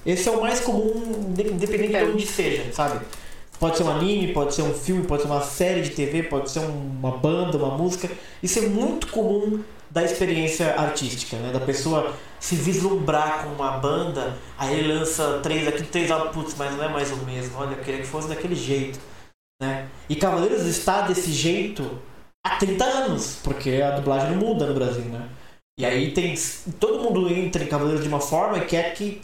Esse é o mais comum, inde- independente de onde seja, sabe? Pode ser um anime, pode ser um filme, pode ser uma série de TV, pode ser um- uma banda, uma música. Isso é muito comum da experiência artística, né? Da pessoa se vislumbrar com uma banda, aí ele lança três aqui, três putz, mas não é mais o mesmo. Olha, eu queria que fosse daquele jeito, né? E Cavaleiros está desse jeito há 30 anos, porque a dublagem não muda no Brasil, né? E aí tem. Todo mundo entra em Cavaleiros de uma forma e quer que.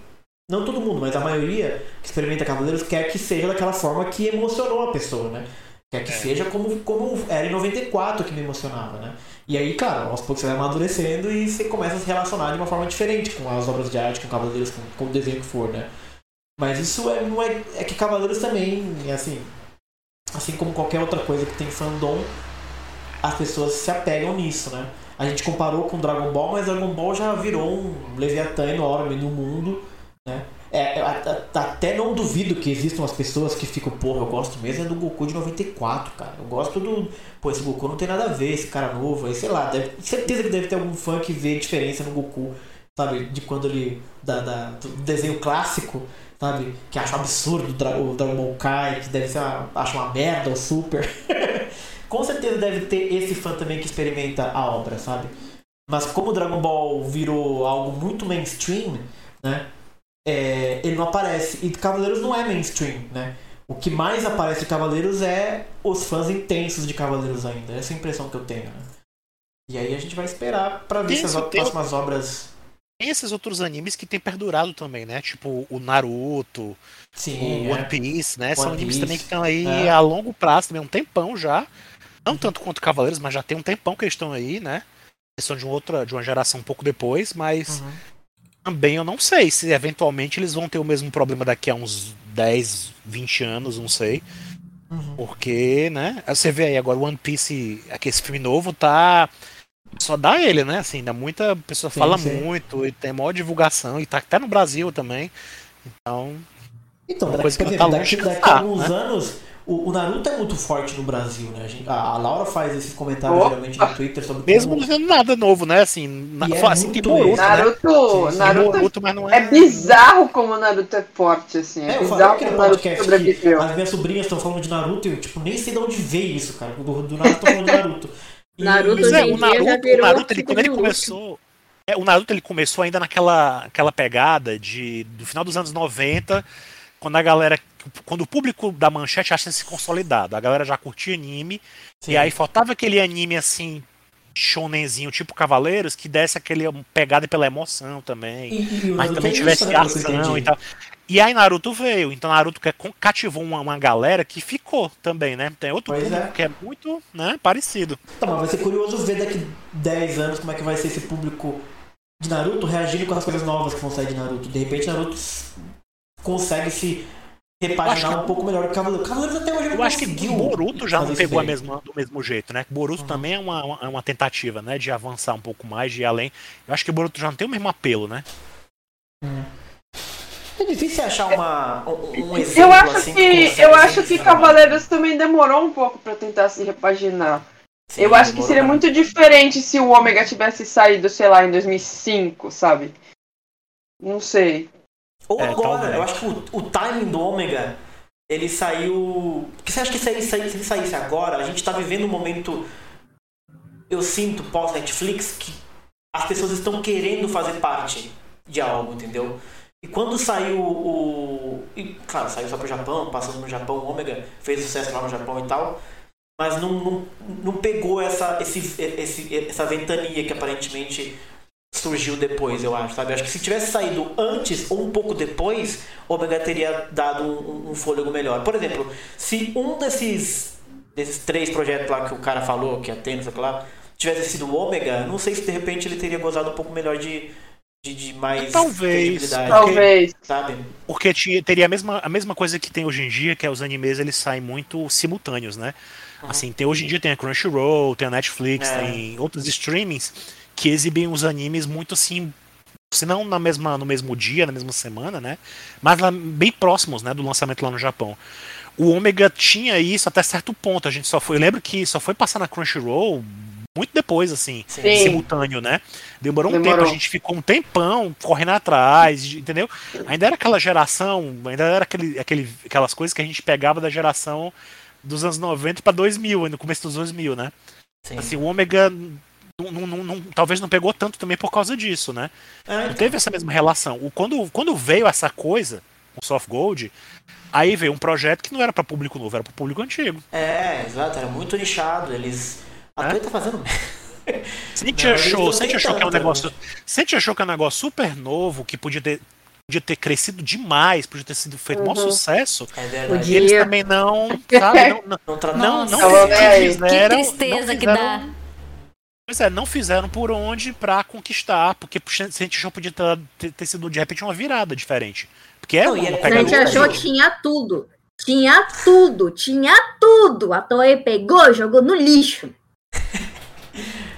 Não todo mundo, mas a maioria que experimenta Cavaleiros quer que seja daquela forma que emocionou a pessoa, né? Quer que seja como, como era em 94 que me emocionava, né? E aí, claro, aos poucos você vai amadurecendo e você começa a se relacionar de uma forma diferente com as obras de arte, com Cavaleiros, com, com o desenho que for, né? Mas isso é, não é, é que Cavaleiros também, assim, assim como qualquer outra coisa que tem fandom, as pessoas se apegam nisso, né? A gente comparou com Dragon Ball, mas Dragon Ball já virou um Leviatã enorme no mundo, né? É, a- até não duvido que existam as pessoas que ficam, porra, eu gosto mesmo é do Goku de 94, cara. Eu gosto do. Pô, esse Goku não tem nada a ver, esse cara novo, aí sei lá, deve, certeza que deve ter algum fã que vê diferença no Goku, sabe? De quando ele. Da, da- do desenho clássico, sabe? Que acha um absurdo o Dragon Ball Kai, que deve ser uma, acha uma merda o Super. *laughs* Com certeza deve ter esse fã também que experimenta a obra, sabe? Mas como o Dragon Ball virou algo muito mainstream, né? É, ele não aparece. E Cavaleiros não é mainstream, né? O que mais aparece de Cavaleiros é os fãs intensos de Cavaleiros ainda. Essa é a impressão que eu tenho, né? E aí a gente vai esperar pra ver se as tem- próximas obras tem esses outros animes que tem perdurado também, né? Tipo o Naruto, Sim, o é. One Piece, né? São One animes Piece, também que estão aí é. a longo prazo, também um tempão já. Não tanto quanto Cavaleiros, mas já tem um tempão que eles estão aí, né? Eles são de, uma outra, de uma geração um pouco depois, mas Uhum. Também eu não sei se eventualmente eles vão ter o mesmo problema daqui a uns 10, 20 anos, não sei. Uhum. Porque, né? Você vê aí agora o One Piece, aqui esse filme novo, tá. Só dá ele, né? Assim, dá muita. A pessoa Sim, fala sim. muito, e tem maior divulgação, e tá até no Brasil também. Então. Então, daqui, coisa que dizer, tá daqui, longe daqui a alguns né? anos, o, o Naruto é muito forte no Brasil, né? A, gente- a- a Laura faz esses comentários Opa! geralmente no Twitter sobre Mesmo não sendo nada novo, né? Assim, na, é assim tem muito Boruto, mesmo. né? Naruto, Sim, Naruto mas não é. é bizarro como o Naruto é forte, assim. É, É, bizarro como o Naruto que sobreviveu. as minhas sobrinhas estão falando de Naruto e eu, tipo, nem sei de onde veio isso, cara. Do, do estão falando de Naruto. E- Naruto é, o Naruto, já o Naruto ele, quando ele começou. É, o Naruto ele começou ainda naquela aquela pegada de do final dos anos 90, quando a galera. Quando o público da manchete acha se consolidado. A galera já curtia anime. Sim. E aí faltava aquele anime assim, shonenzinho, tipo Cavaleiros, que desse aquele pegada pela emoção também. E- mas também é tivesse ação e tal. E aí Naruto veio. Então Naruto que- cativou uma, uma galera que ficou também, né? Tem outro Pois público é. que é muito né, parecido. Tá, mas vai ser curioso ver daqui 10 anos como é que vai ser esse público de Naruto reagindo com as coisas novas que vão sair de Naruto. De repente Naruto consegue se Eu repaginar que- um pouco melhor que o Cavaleiro. Cavaleiros até hoje não Eu acho que o Boruto já não pegou a mesma, do mesmo jeito, né? Boruto Uhum. também é uma, uma, é uma tentativa, né? De avançar um pouco mais, de ir além. Eu acho que o Boruto já não tem o mesmo apelo, né? É difícil achar uma, um, exemplo Eu acho assim que, eu acho que. Cavaleiros também demorou um pouco pra tentar se repaginar. Sim, eu acho que seria muito diferente se o Ômega tivesse saído, sei lá, em 2005, sabe? Não sei. Ou É, agora, talvez. eu acho que o, o timing do Ômega, ele saiu. Porque você acha que se ele, saísse, se ele saísse agora, a gente tá vivendo um momento. Eu sinto pós-Netflix que as pessoas estão querendo fazer parte de algo, entendeu? E quando saiu o. E, claro, saiu só pro Japão, passando no Japão, o Ômega fez sucesso lá no Japão e tal. Mas não, não, não pegou essa, esse, esse, essa ventania que aparentemente surgiu depois, eu acho, sabe? Acho que se tivesse saído antes ou um pouco depois, o Omega teria dado um, um fôlego melhor. Por exemplo, se um desses, desses três projetos lá que o cara falou, que é Tênis, sei lá, tivesse sido o Ômega, não sei se de repente ele teria gozado um pouco melhor de, de, de mais Talvez. Talvez. sabe? Porque tinha- teria a mesma, a mesma coisa que tem hoje em dia, que é os animes eles saem muito simultâneos, né? Assim, tem, hoje em dia tem a Crunchyroll, tem a Netflix, É. tem outros streamings que exibem os animes muito assim, se não na mesma, no mesmo dia, na mesma semana, né? Mas lá, bem próximos, né, do lançamento lá no Japão. O Omega tinha isso até certo ponto. A gente só foi, eu lembro que só foi passar na Crunchyroll muito depois, assim, Sim. simultâneo, né? Demorou um Demorou. tempo, a gente ficou um tempão correndo atrás, de- entendeu? Ainda era aquela geração, ainda era aquele, aquele, aquelas coisas que a gente pegava da geração dos anos 90 para 2000, no começo dos 2000, né? Sim. Assim, o Ômega não- não- não- não- talvez não pegou tanto também por causa disso, né? É, Não teve essa mesma relação. O, quando, quando veio essa coisa, o Soft Gold, aí veio um projeto que não era para público novo, era para público antigo. é, exato, era muito nichado. Eles. A É? Tá fazendo. Se a gente Não, eles achou, estão se a gente achou que é um negócio, se a gente achou que é um negócio super novo, que podia ter, podia ter crescido demais, podia ter sido feito um maior Uhum. sucesso, É verdade. Podia. eles também não, sabe, não, não, Não tra- não, Nossa, não Tava bem aí. Que fizeram, tristeza não que dá. fizeram- Pois é, não fizeram por onde pra conquistar, porque se a gente achou podia ter, ter- sido de repente uma virada diferente. Porque é Não, uma é- A pegada gente achou que tinha tudo. Tinha tudo, tinha tudo. A Toei pegou e jogou no lixo. *laughs*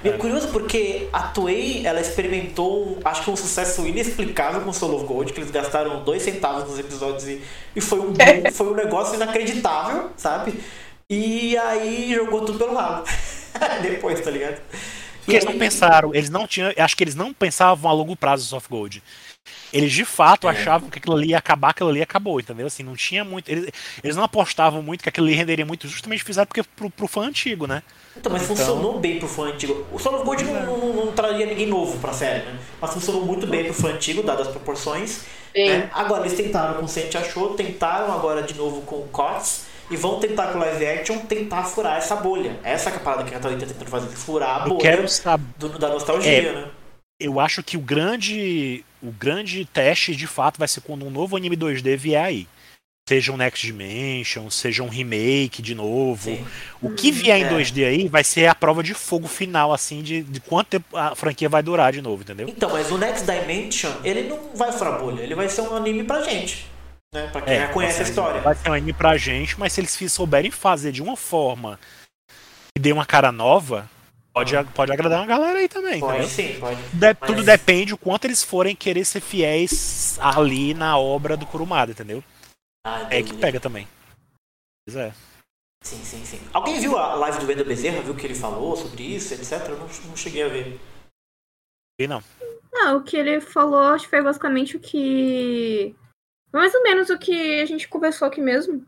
É curioso porque a Toei, ela experimentou, um- acho que um sucesso inexplicável com Soul of Gold, que eles gastaram dois centavos nos episódios e, e foi, um, boom, foi um negócio inacreditável, sabe? E aí jogou tudo pelo ralo. *laughs* Depois, tá ligado? Porque eles não pensaram, eles não tinham, acho que eles não pensavam a longo prazo o Soft Gold. Eles de fato É. achavam que aquilo ali ia acabar, aquilo ali acabou, entendeu? Assim, não tinha muito. Eles, eles não apostavam muito que aquilo ali renderia muito, justamente fizeram porque pro, pro fã antigo, né? Então, mas Então- funcionou bem pro fã antigo. O Soul of Gold não, não, não traria ninguém novo pra série, né? Mas funcionou muito bem pro fã antigo, dadas as proporções. Né? Agora, eles tentaram com o Sente Achou, tentaram agora de novo com o COTS e vão tentar com o live action tentar furar essa bolha. Essa é a parada que a Toei tá tentando fazer, furar a Eu bolha quero saber. do- da nostalgia, É. né? eu acho que o grande o grande teste de fato vai ser quando um novo anime 2D vier aí. Seja um Next Dimension, seja um remake de novo. Sim. O que vier em É. 2D aí vai ser a prova de fogo final, assim, de, de quanto tempo a franquia vai durar de novo, entendeu? Então, mas o Next Dimension, ele não vai furar bolha, ele vai ser um anime pra gente. Né? Pra quem já conhece a assim, história. Vai ser um anime pra gente, mas se eles souberem fazer de uma forma que dê uma cara nova, pode, pode agradar uma galera aí também, Pode entendeu? sim, pode. De- Mas- Tudo depende o quanto eles forem querer ser fiéis ali na obra do Kurumada, entendeu? Ah, É que pega também. Pois é. Sim, sim, sim. Alguém viu a live do Wendel Bezerra? Viu o que ele falou sobre isso, etc? Eu não, não cheguei a ver. E não. Não, o que ele falou, acho que foi basicamente o que. Mais ou menos o que a gente conversou aqui mesmo.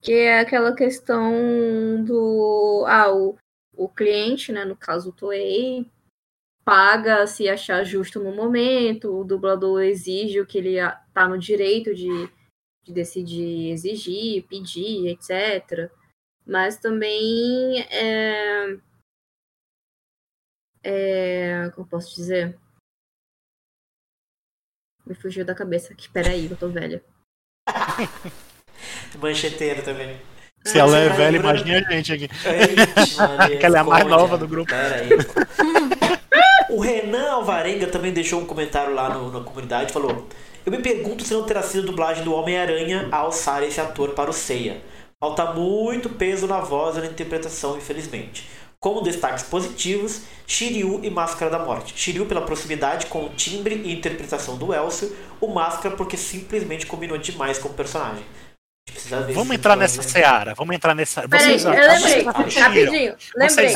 Que é aquela questão do. Ah, o, o cliente, né? No caso o Toei, paga se achar justo no momento, o dublador exige o que ele tá no direito de, de decidir exigir, pedir, etc. Mas também é. É. Como posso dizer? Me fugiu da cabeça aqui. Peraí, eu tô velha. *laughs* Mancheteiro também. Se ela é velha, imagine a gente aqui. *laughs* Que ela é a mais nova ó. do grupo. Pera aí. pô. *laughs* o Renan Alvarenga também deixou um comentário lá no- na comunidade falou: Eu me pergunto se não terá sido a dublagem do Homem-Aranha a alçar esse ator para o Ceia. Falta muito peso na voz e na interpretação, infelizmente. Como destaques positivos, Shiryu e Máscara da Morte. Shiryu pela proximidade com o timbre e interpretação do Elcio, o Máscara porque simplesmente combinou demais com o personagem. A gente precisa ver Vamos entrar nessa seara. Vamos entrar nessa. Peraí, Vocês eu lembrei. Rapidinho. Lembrei.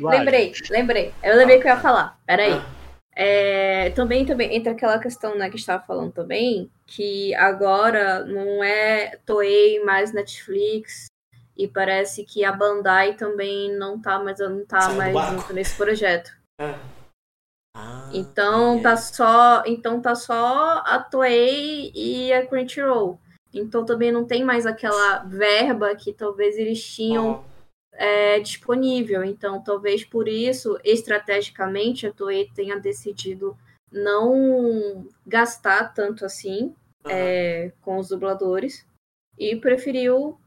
Lembrei, lembrei. Eu lembrei o que eu ia falar. Peraí. Ah. É, também, também entra aquela questão né, que estava falando também, que agora não é Toei mais Netflix e parece que a Bandai também não tá mais, não tá mais junto nesse projeto. É. Ah, Então e tá só, então tá só a Toei e a Crunchyroll. Então também não tem mais aquela verba que talvez eles tinham é, disponível. Então, talvez por isso, estrategicamente, a Toei tenha decidido não gastar tanto assim Aham. é, com os dubladores e preferiu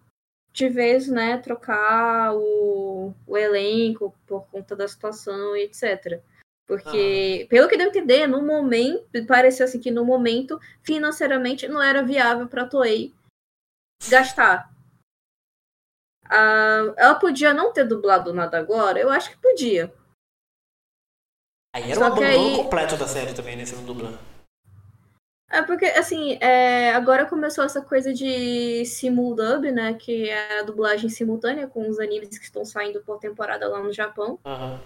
de vez, né, trocar o, o elenco por conta da situação e etc. Porque, pelo que deu a entender, no momento, pareceu assim que no momento, financeiramente, não era viável para a Toei gastar. Ah, ela podia não ter dublado nada agora? Eu acho que podia. Aí era Só um abandono aí- completo da série também, né? Se não dublando. É porque, assim, é, agora começou essa coisa de simuldub, né? Que é a dublagem simultânea com os animes que estão saindo por temporada lá no Japão. Aham.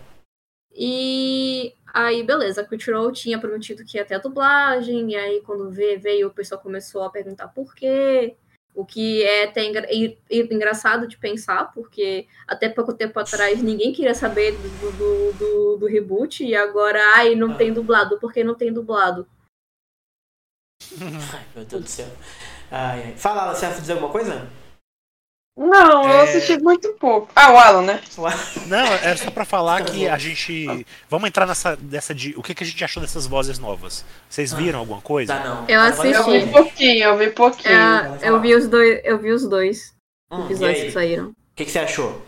E aí, beleza, a Crunchyroll tinha prometido que ia ter a dublagem, e aí quando vê- veio, o pessoal começou a perguntar por quê. O que é até engra- engraçado de pensar, porque até pouco tempo atrás ninguém queria saber do, do, do, do reboot, e agora, ai, não Ah. tem dublado, por que não tem dublado? Ai, meu Deus do céu. Ai, ai. Fala, você vai dizer alguma coisa? Não, eu É. assisti muito pouco. Ah, o Alan, né? Não, é só pra falar que a gente. Vamos entrar nessa dessa de. O que, que a gente achou dessas vozes novas? Vocês viram alguma coisa? Tá, não. Eu Agora assisti. Eu vi pouquinho, eu vi pouquinho. É, eu vi os dois, eu vi os dois Hum, episódios que saíram. O que, que você achou?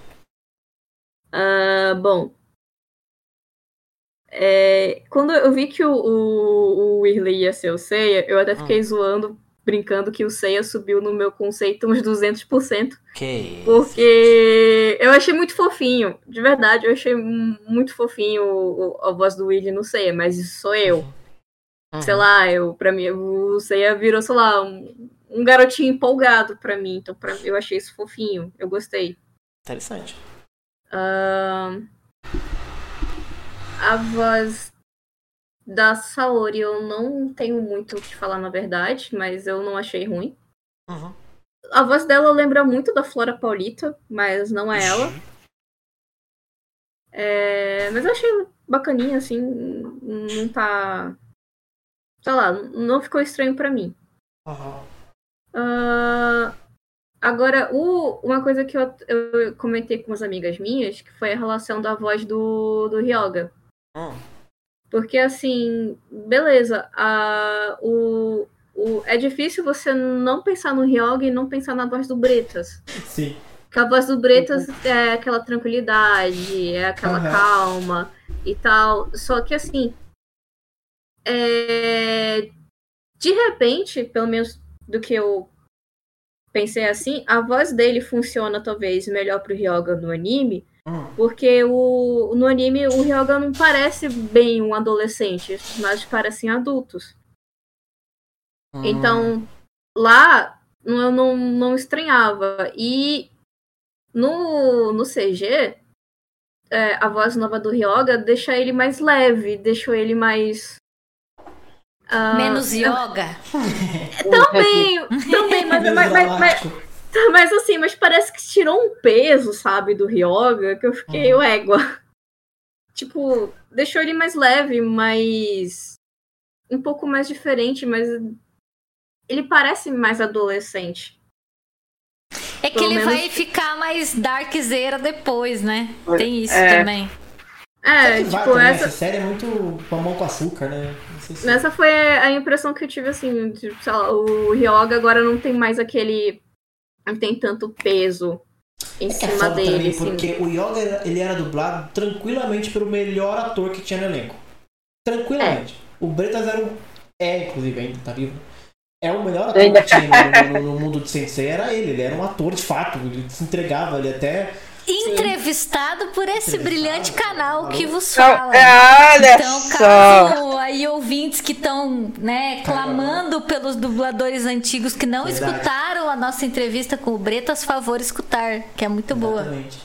Ah, bom. É, quando eu vi que o, o, o Whirley ia ser o Seiya, eu até fiquei zoando, brincando que o Seiya subiu no meu conceito uns 200%, Que isso? porque eu achei muito fofinho, de verdade, eu achei mu- muito fofinho a voz do Willy no Seiya, mas isso sou eu. Uhum. Sei lá, eu, pra mim, o Seiya virou, sei lá, um, um garotinho empolgado pra mim, então pra, eu achei isso fofinho, eu gostei. Interessante. Ahn, a voz da Saori eu não tenho muito o que falar na verdade, mas eu não achei ruim. Uhum. A voz dela lembra muito da Flora Paulita, mas não é ela. É, mas eu achei bacaninha, assim, não tá. Sei lá, não ficou estranho pra mim. Uhum. Ah, agora, o- uma coisa que eu, eu comentei com umas amigas minhas, que foi a relação da voz do, do Ryoga. Hum. Porque assim, beleza, a, o, o, é difícil você não pensar no Ryoga e não pensar na voz do Bretas. Sim. Porque a voz do Bretas é aquela tranquilidade, é aquela Aham. calma e tal. Só que assim. é, De repente, pelo menos do que eu pensei assim, a voz dele funciona talvez melhor pro Ryoga no anime. Hum. Porque o, no anime o Ryoga não parece bem um adolescente, os personagens parecem adultos. Hum. Então, lá não- eu não, não estranhava. E no, no CG, é, a voz nova do Ryoga deixa ele mais leve, deixou ele mais. ah, Menos yoga. *laughs* Também, *laughs* também, mas, Menos mas, mas, mas. *laughs* mas assim, mas parece que tirou um peso, sabe, do Ryoga, que eu fiquei Uhum. égua. *laughs* Tipo, deixou ele mais leve, mais. um pouco mais diferente, mas. Ele parece mais adolescente. É que Pelo ele menos- vai ficar mais darkzera depois, né? Tem isso É. também. É, tipo, também, essa, essa série é muito mamão com açúcar, né? Se- essa foi a impressão que eu tive, assim, de, lá, o Ryoga agora não tem mais aquele. Não tem tanto peso em É cima foda dele, também, assim. porque o Yoga ele era dublado tranquilamente pelo melhor ator que tinha no elenco. Tranquilamente. O Bretas era um. É, inclusive, ainda tá vivo. É o melhor ator que tinha no, no- no mundo de Sensei, era ele. Ele era um ator de fato. Ele se entregava, ele até. Entrevistado por esse Entrevistado, brilhante canal que vos fala. é, olha Então, só. caso aí ouvintes que estão, né, clamando pelos dubladores antigos que não Verdade. escutaram a nossa entrevista com o Bretas, favor escutar, que é muito boa. Exatamente.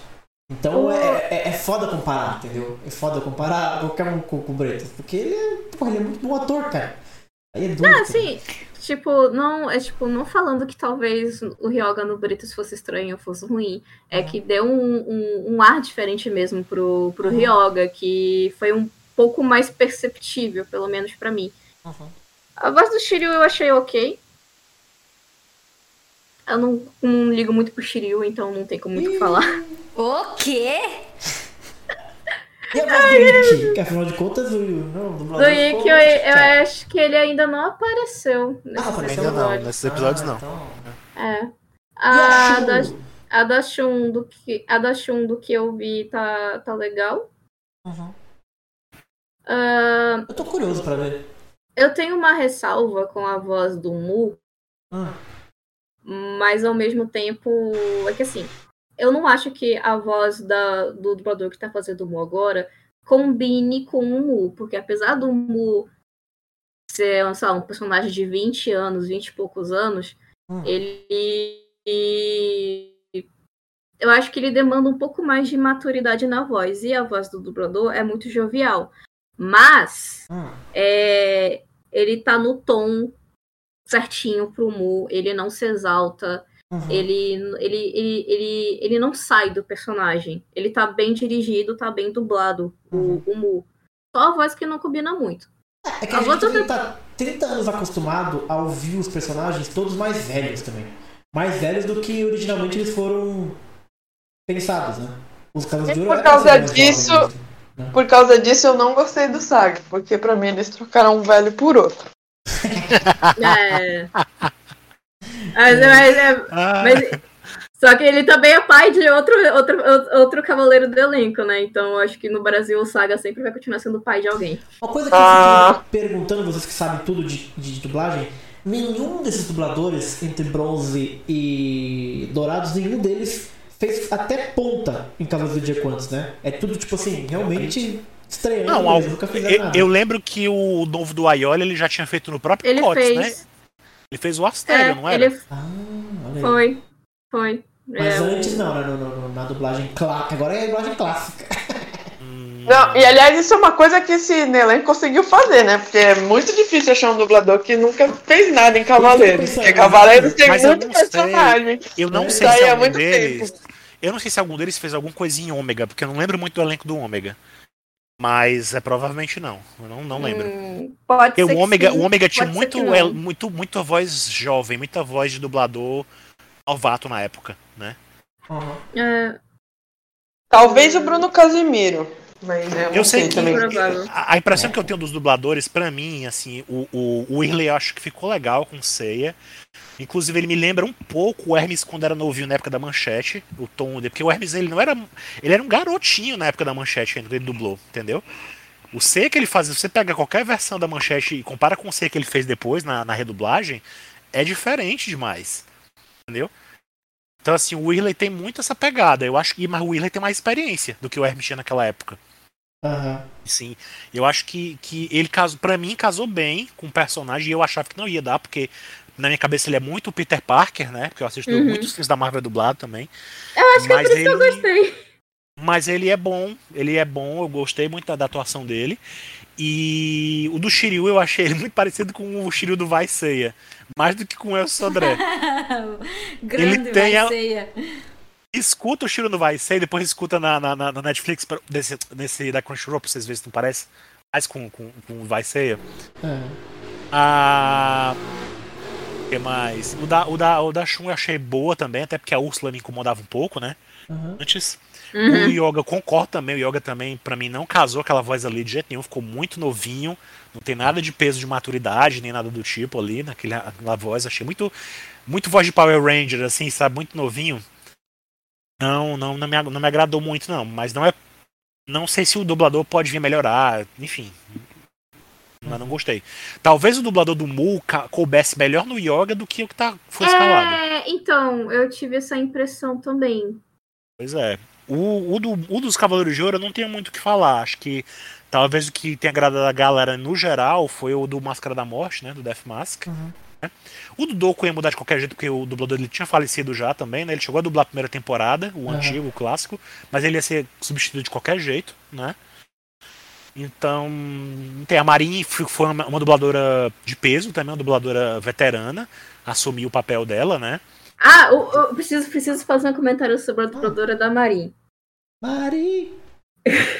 Então é, é, é foda comparar, entendeu? É foda comparar qualquer um com, com o Bretas. Porque ele é, porra, ele é muito bom ator, cara. Aí é. Ah, cara. assim, tipo, não, é tipo, não falando que talvez o Ryoga no Britos fosse estranho ou fosse ruim. É que deu um, um, um ar diferente mesmo pro, pro Ryoga, que foi um pouco mais perceptível, pelo menos pra mim. A voz do Shiryu eu achei ok. Eu não, não ligo muito pro Shiryu, então não tem como muito falar. O quê? E a voz do Ikki? Que afinal de contas, o, não, o Do dublador Ikki, eu, eu acho que ele ainda não apareceu nesse Ah, apareceu Ainda não, nesses episódios não. então- É. E A a da, a da Shun do que a da Shun do que eu vi tá, tá legal. Uhum. Ah, Eu tô curioso pra ver. eu tenho uma ressalva com a voz do Mu, Ah, mas ao mesmo tempo é que assim, eu não acho que a voz da, do dublador que tá fazendo o Mu agora combine com o Mu, porque apesar do Mu ser lá, um personagem de 20 anos, 20 e poucos anos, Hum. ele eu acho que ele demanda um pouco mais de maturidade na voz e a voz do dublador é muito jovial mas hum. é, ele tá no tom certinho pro Mu ele não se exalta Uhum. ele, ele, ele, ele, ele não sai do personagem ele tá bem dirigido tá bem dublado Uhum. o, o Mu só a voz que não combina muito É que A a voz gente do- também tá 30 anos acostumado a ouvir os personagens todos mais velhos também. Mais velhos do que originalmente eles foram pensados, né? Os de E por causa jovens disso- mesmo. Por causa disso, eu não gostei do Saga, porque pra mim eles trocaram um velho por outro. é *laughs* mas, mas, é, Ah, Mas, só que ele também é pai de outro, outro, outro cavaleiro do elenco, né? Então eu acho que no Brasil o Saga sempre vai continuar sendo pai de alguém. Uma coisa que eu Ah. fico perguntando, vocês que sabem tudo de, de dublagem, nenhum desses dubladores, entre bronze e dourados, nenhum deles fez até ponta em Cavaleiros do Zodíaco antes, né? É tudo tipo assim, realmente estranho. não, fizeram eu, nada. eu lembro que o novo do Aioli ele já tinha feito no próprio Ele Cotes, né? Ele fez o Astério, É, não era? ele Ah, foi. Foi. Mas É, antes não, né? No, no- no- na dublagem clássica. Agora é dublagem clássica. Hum, Não, e aliás, isso é uma coisa que esse Nelen conseguiu fazer, né? Porque é muito difícil achar um dublador que nunca fez nada em Cavaleiros. Porque Cavaleiros tem mas eu muito sei. personagem. Eu não Isso sei se é algum muito deles. Eu não sei se algum deles fez alguma coisinha em Ômega, porque eu não lembro muito do elenco do Ômega. Mas é provavelmente não. Eu não, não lembro. hum, pode Porque ser o que Ômega, sim, o Ômega tinha muito, é, muito, muita voz jovem, muita voz de dublador novato na época, né? Uhum. É, Talvez o Bruno Casimiro. Mas eu, Eu sei sei que também. A, a impressão que eu tenho dos dubladores, pra mim, assim, o, o, o Whirley eu acho que ficou legal com Ceia. Inclusive, ele me lembra um pouco o Hermes quando era novinho na época da manchete, o tom dele. Porque o Hermes, ele não era. Ele era um garotinho na época da manchete ainda, quando ele dublou, entendeu? O C que ele fazia, você pega qualquer versão da manchete e compara com o C que ele fez depois na, na redublagem, é diferente demais. Entendeu? Então, assim, o Whirley tem muito essa pegada. Eu acho que. Mas o Whirley tem mais experiência do que o Hermes tinha naquela época. Aham. Sim, eu acho que, que ele casou, para mim casou bem com o personagem e eu achava que não ia dar, porque na minha cabeça ele é muito o Peter Parker, né? Porque eu assisto Uhum. muitos filmes da Marvel dublado também. Eu acho que é Mas por isso que eu ele- gostei. Mas ele é bom, ele é bom, eu gostei muito da, da atuação dele. E o do Shiryu eu achei ele *laughs* muito parecido com o Shiryu do Vai Ceia, mais do que com o El Sodré. *laughs* Grande tem a- vai ceia. Escuta o Shiryu do Vai Ceia, depois escuta na, na, na- na Netflix, pra- desse, nesse da Crunchyroll, pra vocês verem se não parece. Mais com, com, com o Vai. É. A. O que mais? O da, o, da, o da Shun eu achei boa também, até porque a Úrsula me incomodava um pouco, né? Aham. Antes. Uhum. O Yoga, concordo também, o Yoga também, pra mim, não casou aquela voz ali de jeito nenhum, ficou muito novinho, não tem nada de peso de maturidade, nem nada do tipo ali, naquele, naquela voz, achei muito, muito voz de Power Ranger, assim, sabe, muito novinho. Não, não, não me, não me agradou muito, não, mas não é. Não sei se o dublador pode vir melhorar, enfim. Mas não gostei. Talvez o dublador do Mu coubesse melhor no Yoga do que o que tá, foi escalado. É, então, eu tive essa impressão também. Pois é. O, o, do, o dos Cavaleiros de Ouro eu não tenho muito o que falar. Acho que talvez o que tenha agradado a galera no geral foi o do Máscara da Morte, né? Do Death Mask. Uhum. Né? O do Doku ia mudar de qualquer jeito, porque o dublador ele tinha falecido já também, né? Ele chegou a dublar a primeira temporada, o Uhum. antigo, o clássico, mas ele ia ser substituído de qualquer jeito, né? Então, tem a Marin foi uma, uma dubladora de peso também, uma dubladora veterana, assumiu o papel dela, né? Ah, eu, eu preciso, preciso fazer um comentário sobre a dubladora da Marin. Mari! *laughs*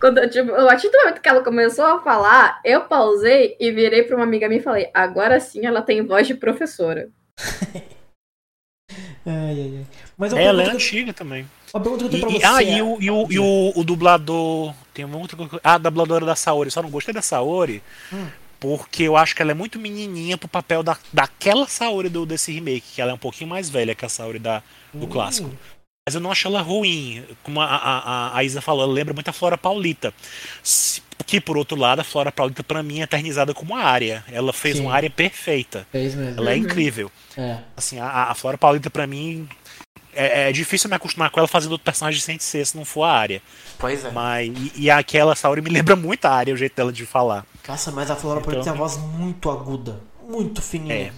Quando, tipo, a partir do momento que ela começou a falar, eu pausei e virei pra uma amiga minha e falei: agora sim ela tem voz de professora. *laughs* Ai, ai, ai. Mas uma Ela é antiga também. uma pergunta que eu E, tenho e- pra você. ah, e, o, e, o, e o, o dublador. Tem uma outra coisa. Ah, a dubladora da Saori. Só não gostei da Saori. Hum. Porque eu acho que ela é muito menininha pro papel da, daquela Saori do, desse remake. Que ela é um pouquinho mais velha que a Saori da, do Hum. clássico. Mas eu não acho ela ruim. Como a, a, a- a Isa falou, ela lembra muito a Flora Paulita. Se- Que, por outro lado, a Flora Paulita, pra mim, é eternizada como uma área. Ela fez Sim. uma área perfeita. Fez mesmo. Ela é Uhum. incrível. É. Assim, a, a Flora Paulita, pra mim, é, é difícil me acostumar com ela fazendo outro personagem sem ser se não for a área. Pois é. Mas, e, e aquela Saori me *laughs* lembra muito a área, o jeito dela de falar. Nossa, mas a Flora Paulita Então- tem a voz muito aguda. Muito fininha. É.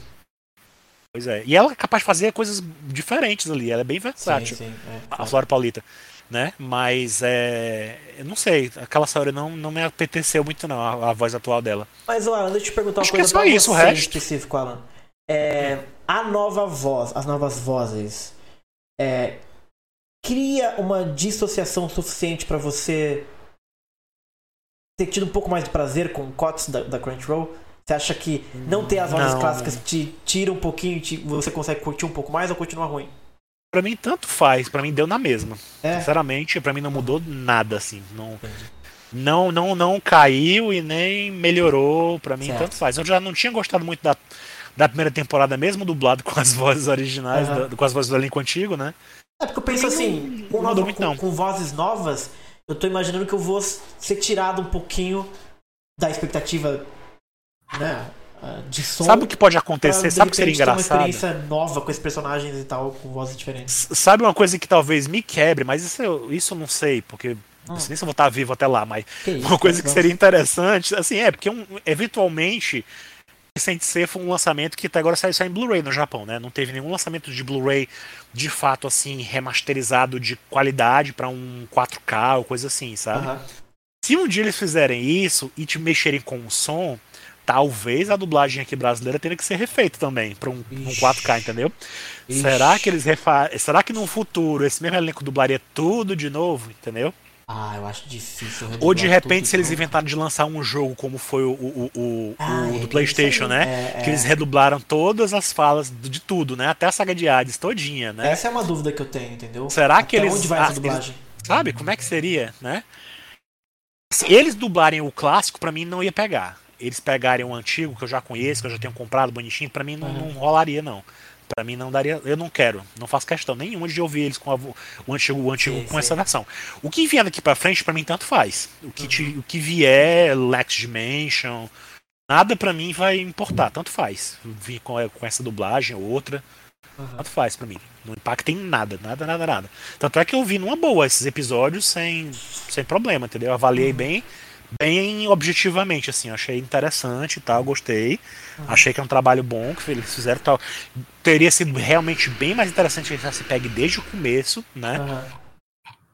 Pois é. E ela é capaz de fazer coisas diferentes ali. Ela é bem sim, versátil, sim. é. a Flora Paulita. Né? Mas é. Eu não sei. Aquela Saori não, não me apeteceu muito, não, a, a voz atual dela. Mas, Alan, deixa eu te perguntar uma Acho que é coisa só pra isso, o resto. específico, Alan. É, a nova voz, as novas vozes, é, cria uma dissociação suficiente pra você ter tido um pouco mais de prazer com o COTS da, da Crunchyroll? Você acha que não ter as vozes Não. clássicas te tira um pouquinho, te- você consegue curtir um pouco mais ou continua ruim? Pra mim, tanto faz. Pra mim, deu na mesma. É. Sinceramente, pra mim não mudou nada, assim. Não, não, não, não caiu e nem melhorou. Pra mim, Certo. tanto faz. Eu já não tinha gostado muito da, da primeira temporada, mesmo dublado com as *laughs* vozes originais, Aham. da- com as vozes do elenco antigo, né? É porque eu penso assim, não- com, nova- com- com vozes novas, eu tô imaginando que eu vou ser tirado um pouquinho da expectativa, né, ah, de som. Sabe o que pode acontecer? Sabe o que seria ter uma engraçado? experiência nova com esses personagens e tal, com vozes diferentes. Sabe uma coisa que talvez me quebre, mas isso eu, isso eu não sei, porque não sei nem se eu vou estar vivo até lá, mas Que isso, uma coisa que vamos- seria interessante, assim, é, porque um, eventualmente Sensei foi um lançamento que até agora saiu só em Blu-ray no Japão, né? Não teve nenhum lançamento de Blu-ray de fato assim remasterizado de qualidade pra um 4K ou coisa assim, sabe? Aham. Se um dia eles fizerem isso e te mexerem com o som, talvez a dublagem aqui brasileira tenha que ser refeita também pra um, um Ixi. 4K, entendeu? Ixi. Será que eles refa... Será que no futuro esse mesmo elenco dublaria tudo de novo, entendeu? Ah, eu acho difícil. Ou de repente se eles inventarem de lançar um jogo como foi o, o, o, Ah, o do PlayStation, né? É, Que é. eles redublaram todas as falas de tudo, né? Até a saga de Hades todinha, né? Essa é uma dúvida que eu tenho, entendeu? Será que Até eles- onde vai essa dublagem? Sabe? Como é que seria, né? Se eles dublarem o clássico, pra mim não ia pegar. Eles pegarem o antigo, que eu já conheço, que eu já tenho comprado bonitinho, pra mim não, não rolaria, não. Pra mim não daria. Eu não quero. Não faço questão nenhuma de ouvir eles com a o antigo, o antigo Sim, com sim. essa versão. O que vier daqui pra frente, pra mim, tanto faz. O que, te- o que vier, Lex Dimension, nada pra mim vai importar, tanto faz. Vir com, com essa dublagem ou outra, tanto faz pra mim. Não impacta em nada, nada, nada, nada. Tanto é que eu vi numa boa esses episódios sem, sem problema, entendeu? Eu avaliei bem, bem objetivamente, assim. Achei interessante e tal, gostei. Achei que é um trabalho bom que eles fizeram e tal. Teria sido realmente bem mais interessante se ele já se pegue desde o começo, né? Aham.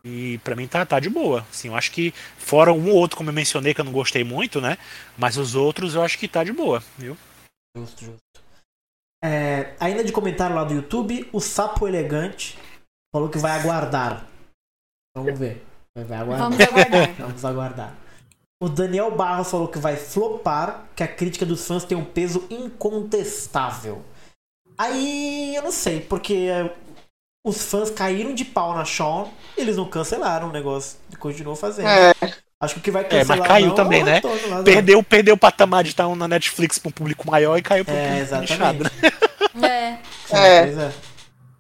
E pra mim tá, tá de boa. Assim, eu acho que, fora um ou outro, como eu mencionei, que eu não gostei muito, né? Mas os outros eu acho que tá de boa, viu? Justo, justo. É, ainda de comentário lá do YouTube, o Sapo Elegante falou que vai aguardar. Vamos ver. Vai aguardar. Vamos aguardar. *laughs* Vamos aguardar. O Daniel Barros falou que vai flopar, que a crítica dos fãs tem um peso incontestável. Aí eu não sei, porque é, os fãs caíram de pau na Shawn, eles não cancelaram o negócio e continuou fazendo. É, Acho que o que vai É, cancelar mas caiu não, também, é né? lá? Perdeu, perdeu o patamar de estar na Netflix pra um público maior e caiu pro É, público exatamente. né? É. *laughs* É. Pois é.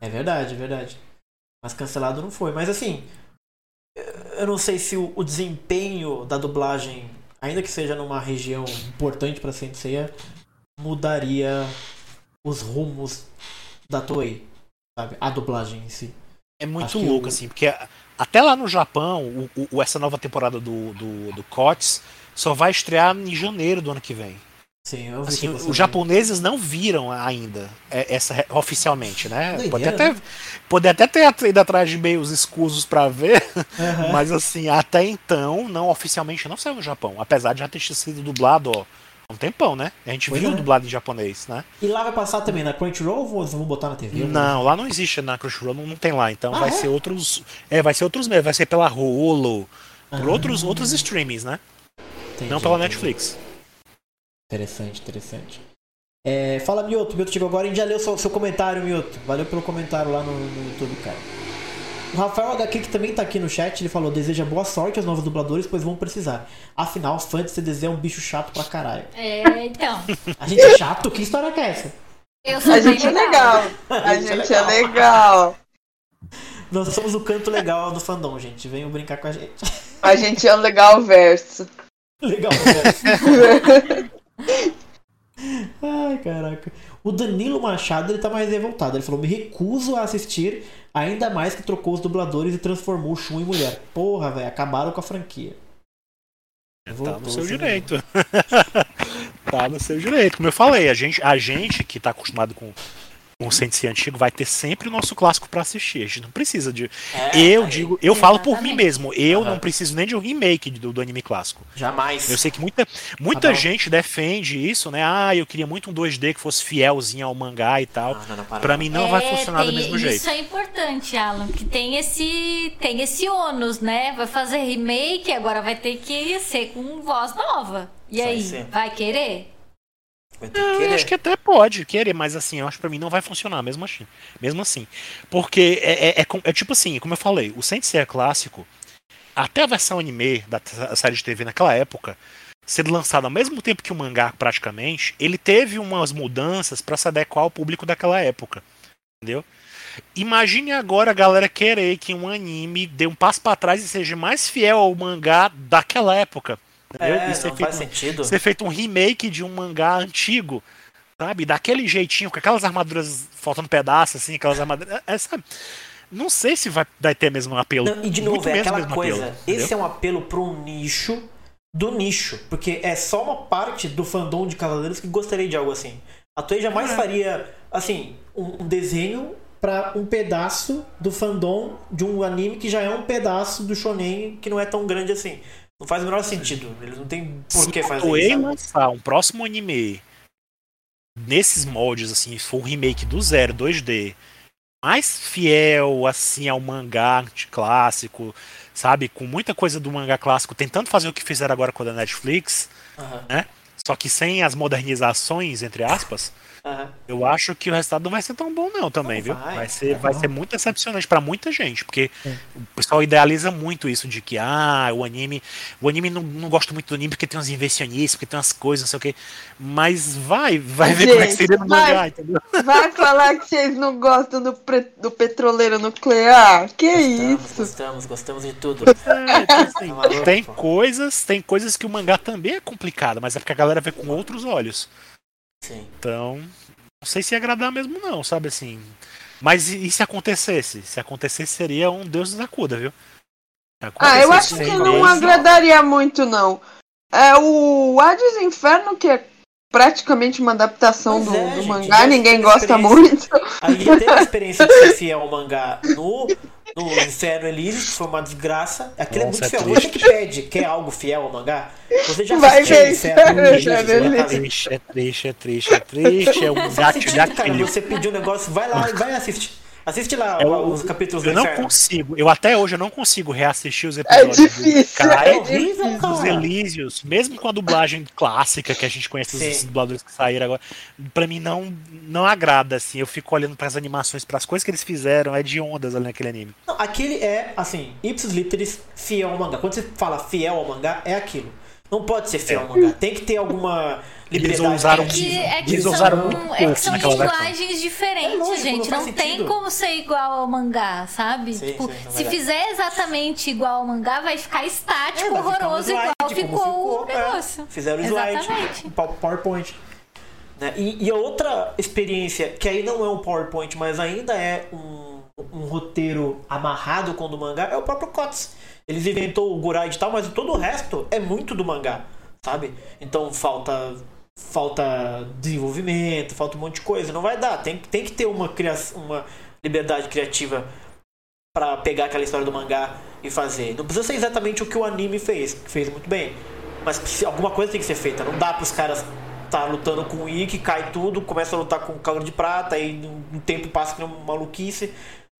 É verdade, é verdade. Mas cancelado não foi. Mas assim, eu não sei se o, o desempenho da dublagem, ainda que seja numa região importante pra Senseiya, mudaria os rumos da Toei. Sabe? A dublagem em si. É muito louco, o- assim, porque até lá no Japão, o, o- essa nova temporada do, do, do COTS só vai estrear em janeiro do ano que vem. Sim, eu vi Assim, os japoneses não viram ainda é, essa oficialmente, né? Doideira, Pode até, né? pode até ter ido atrás de meios escusos pra ver, Aham. mas assim, até então, não oficialmente não saiu no Japão. Apesar de já ter sido dublado, ó, há um tempão, né? A gente Pois viu é. dublado em japonês, né? E lá vai passar também na Crunchyroll ou vão- botar na TV? Não, lá não existe na Crunchyroll, não, não tem lá. Então Ah, vai é? ser outros. É, vai ser outros meios, vai ser pela Hulu, por Ah. outros, outros streamings, né? Entendi, não pela entendi. Netflix. Interessante, interessante. É, fala, Mioto. Mioto chegou agora. A gente já leu seu, seu comentário, Mioto. Valeu pelo comentário lá no, no YouTube, cara. O Rafael HQ, que também tá aqui no chat, ele falou: deseja boa sorte aos novos dubladores, pois vão precisar. Afinal, fã de CDZ é um bicho chato pra caralho. É, então. A gente é chato? Que história que é essa? Eu sou a gente é legal. *laughs* A gente é legal. Nós somos o canto legal do fandom, gente. Venham brincar com a gente. A gente é o legal verso. *laughs* Legal, né? *laughs* Ai, caraca. O Danilo Machado, ele tá mais revoltado. Ele falou: me recuso a assistir, ainda mais que trocou os dubladores e transformou o Shun em mulher. Porra, velho, acabaram com a franquia. Tá Voltou, no seu direito. *laughs* tá no seu direito. Como eu falei, a gente, a gente que tá acostumado com, o Sensei antigo vai ter sempre o nosso clássico pra assistir. A gente não precisa de. É, eu aí, digo, eu falo por mim Exatamente. mesmo. Eu Aham. não preciso nem de um remake do, do anime clássico. Jamais. Eu sei que muita, muita Tá gente defende isso, né? Ah, eu queria muito um 2D que fosse fielzinho ao mangá e tal. Não, não, não, para, não. mim não vai É, funcionar do tem- mesmo Isso jeito. é importante, Alan, que tem esse tem esse ônus, né? Vai fazer remake, agora vai ter que ser com voz nova. E Vai aí, ser. vai querer? Vai ter Eu querer. acho que até pode querer, mas assim, eu acho que pra mim não vai funcionar mesmo assim. Mesmo assim. Porque é, é, é é tipo assim, como eu falei, o Sensei clássico, até a versão anime da série de TV naquela época, sendo lançado ao mesmo tempo que o mangá praticamente, ele teve umas mudanças pra se adequar ao público daquela época. Entendeu? Imagine agora a galera querer que um anime dê um passo pra trás e seja mais fiel ao mangá daquela época. É, E ser não feito faz um- sentido. ser feito um remake de um mangá antigo, sabe? Daquele jeitinho, com aquelas armaduras faltando pedaço, assim, aquelas armaduras. É, sabe? Não sei se vai, vai ter mesmo um apelo. Não, e de Muito novo, é aquela coisa. apelo, esse é um apelo para um nicho do nicho. Porque é só uma parte do fandom de Cavaleiros que gostaria de algo assim. A Toei jamais É. faria, assim, um, um desenho para um pedaço do fandom de um anime que já é um pedaço do shonen que não é tão grande assim. Não faz o menor sentido. Eles não tem por Se que fazer isso. sabe? lançar um próximo anime nesses moldes, assim, se for um remake do zero, 2D, mais fiel, assim, ao mangá clássico, sabe? Com muita coisa do mangá clássico, tentando fazer o que fizeram agora com a Netflix, Aham. né? Só que sem as modernizações, entre aspas, Aham. Eu acho que o resultado não vai ser tão bom não também, Não viu? vai. Vai ser, vai ser muito decepcionante pra muita gente, porque o pessoal idealiza muito isso de que ah, o anime, o anime não, não gosto muito do anime porque tem umas invencionistas, porque tem umas coisas, não sei o quê. Mas vai, vai ver como é que Gente, seria no vai. mangá, entendeu? Vai falar que vocês não gostam do, pre- do petroleiro nuclear? Que Gostamos, isso? gostamos, gostamos de tudo. É, assim, *laughs* Tá maluco, tem pô. coisas, tem coisas que o mangá também é complicado, mas é porque a galera vê com outros olhos. Sim. Então, não sei se ia agradar mesmo não, sabe assim. Mas e, e se acontecesse? Se acontecesse seria um Deus nos acuda, viu? Ah, eu acho que não Deus, agradaria muito, não. É o Hades Inferno, que é praticamente uma adaptação do, é, do gente, mangá, ninguém gosta muito. A gente teve a experiência de ser fiel ao mangá no, no Inferno Elísio, que foi uma desgraça. Aquilo Nossa, é é muito fiel. Você que pede, quer algo fiel ao mangá? Você já Vai assistiu ver Inferno *laughs* Inferno Elísio? É triste, é triste, é triste, é triste, é um gato cara. gatilho. Você pediu um negócio, vai lá e vai assistir. Assiste lá É, ó, os capítulos do Eu não Inferno. consigo, eu até hoje eu não consigo reassistir os É episódios difícil. do Kai, É horrível, difícil. cara. dos Elísios, mesmo com a dublagem clássica que a gente conhece Sim. dubladores que saíram agora, pra mim não não agrada assim. Eu fico olhando pras animações, pras coisas que eles fizeram, é de ondas ali naquele anime. Não, aquele é, assim, ipsis literis fiel ao mangá. Quando você fala fiel ao mangá, é aquilo. Não pode ser fiel ao mangá. Tem que ter alguma. Eles usaram É que, é que Eles são, usaram muito é que são naquela versão. linguagens diferentes, É lógico, gente. não Não, tem como ser igual ao mangá, sabe? Sim, tipo, sim, se fizer exatamente igual ao mangá, vai ficar estático, É, vai ficar um horroroso, slide, igual ficou, o é. negócio. Fizeram slide, PowerPoint. Né? E, e a outra experiência, que aí não é um PowerPoint, mas ainda é um, um roteiro amarrado com o do mangá, é o próprio COTS. Eles inventou o Guride e tal, mas todo o resto é muito do mangá, sabe? Então falta falta desenvolvimento, falta um monte de coisa. Não vai dar. Tem, tem que ter uma, criação, uma liberdade criativa pra pegar aquela história do mangá e fazer. Não precisa ser exatamente o que o anime fez, que fez muito bem. Mas alguma coisa tem que ser feita. Não dá pros caras estar lutando com o Ikki, cai tudo, começa a lutar com o Calor de Prata, aí um tempo passa que é uma maluquice.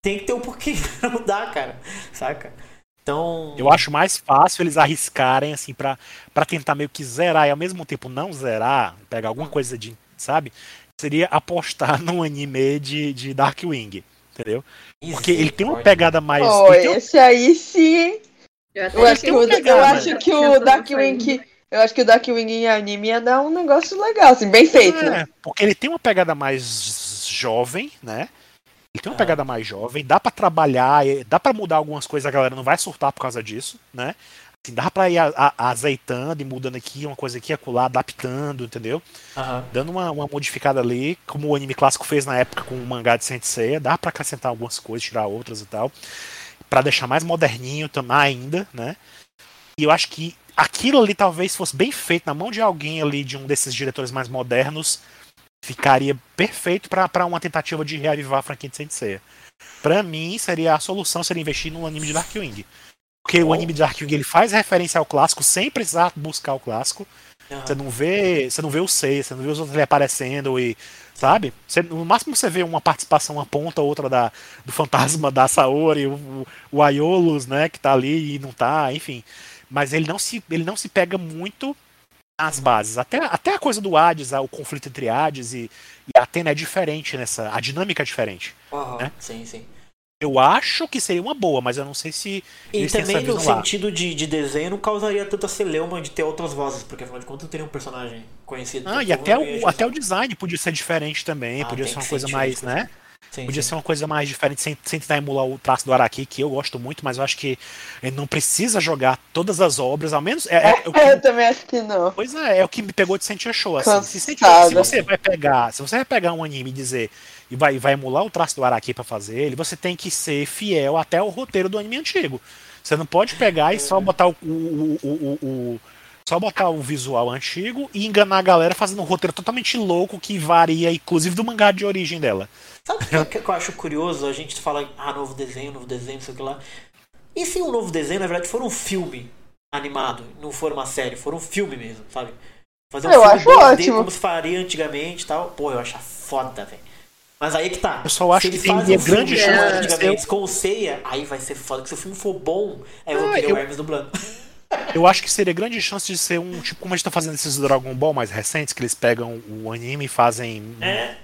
Tem que ter um pouquinho. *laughs* Não dá, cara. Saca? Então. Eu acho mais fácil eles arriscarem, assim, pra, pra tentar meio que zerar e ao mesmo tempo não zerar, pegar alguma coisa de, sabe? Seria apostar *laughs* num anime de, de Darkwing, entendeu? Porque ele tem uma pegada mais. Oh, esse aí sim. Eu Eu acho que o, muito eu acho né? que o Darkwing. Eu acho que o Darkwing em anime ia dar um negócio legal, assim, bem feito, né? É, porque ele tem uma pegada mais jovem, né? Ele tem uma pegada mais jovem, dá pra trabalhar, dá pra mudar algumas coisas, a galera não vai surtar por causa disso, né? Assim, dá pra ir a- a- azeitando e mudando aqui, uma coisa aqui, acolá, adaptando, entendeu? Aham. Dando uma, uma modificada ali, como o anime clássico fez na época com o mangá de Sensei, dá pra acrescentar algumas coisas, tirar outras e tal, Pra deixar mais moderninho também ainda, né? E eu acho que aquilo ali talvez fosse bem feito na mão de alguém ali, de um desses diretores mais modernos, ficaria perfeito pra pra uma tentativa de reavivar a franquia de Sensei. Pra mim, seria a solução seria investir no anime de Darkwing. Porque o anime de Darkwing ele faz referência ao clássico sem precisar buscar o clássico. aham. Você não vê, você não vê o Sei, você não vê os outros ali aparecendo e sabe? Você, no máximo você vê uma participação, uma ponta ou outra da, do fantasma da Saori, o, o, o Aiolos, né, que tá ali e não tá, enfim. Mas ele não se, ele não se pega muito nas bases. Até, até a coisa do Hades, o conflito entre Hades e, e Atena é diferente nessa, a dinâmica é diferente. Aham. né? Sim, sim. Eu acho que seria uma boa, mas eu não sei se E também no lá. sentido de, de desenho não causaria tanta celeuma de ter outras vozes, porque afinal de contas teria um personagem conhecido. Ah, pelo e até o, até o design podia ser diferente também, Ah, podia ser uma coisa mais, isso, né? Sim, Podia sim. ser uma coisa mais diferente, sem, sem tentar emular o traço do Araki, que eu gosto muito, mas eu acho que ele não precisa jogar todas as obras, ao menos. É, é, o que- *laughs* Eu também acho que não. pois é, é o que me pegou de Sentia Show. Assim. Se, Cansada. se você vai pegar, se você vai pegar um anime e dizer e vai, vai emular o traço do Araki pra fazer ele, você tem que ser fiel até o roteiro do anime antigo. Você não pode pegar e só botar o, o- o- o- o- só botar o visual antigo e enganar a galera fazendo um roteiro totalmente louco que varia, inclusive do mangá de origem dela. Sabe o que, que eu acho curioso? A gente fala, ah, novo desenho, novo desenho, não sei o que lá. E se um novo desenho, na verdade, for um filme animado, não for uma série, for um filme mesmo, sabe? Fazer um Eu filme acho 2D ótimo. como se faria antigamente e tal. Pô, eu acho foda, velho. Mas aí que tá. Eu só acho se que eles tem fazem um grande filme chance de antigamente com o Ceia, aí vai ser foda. Que se o filme for bom, aí eu vou Ah, querer eu- o Hermes dublando. *laughs* eu acho que seria grande chance de ser um. Tipo, como a gente tá fazendo esses Dragon Ball mais recentes, que eles pegam o anime e fazem É.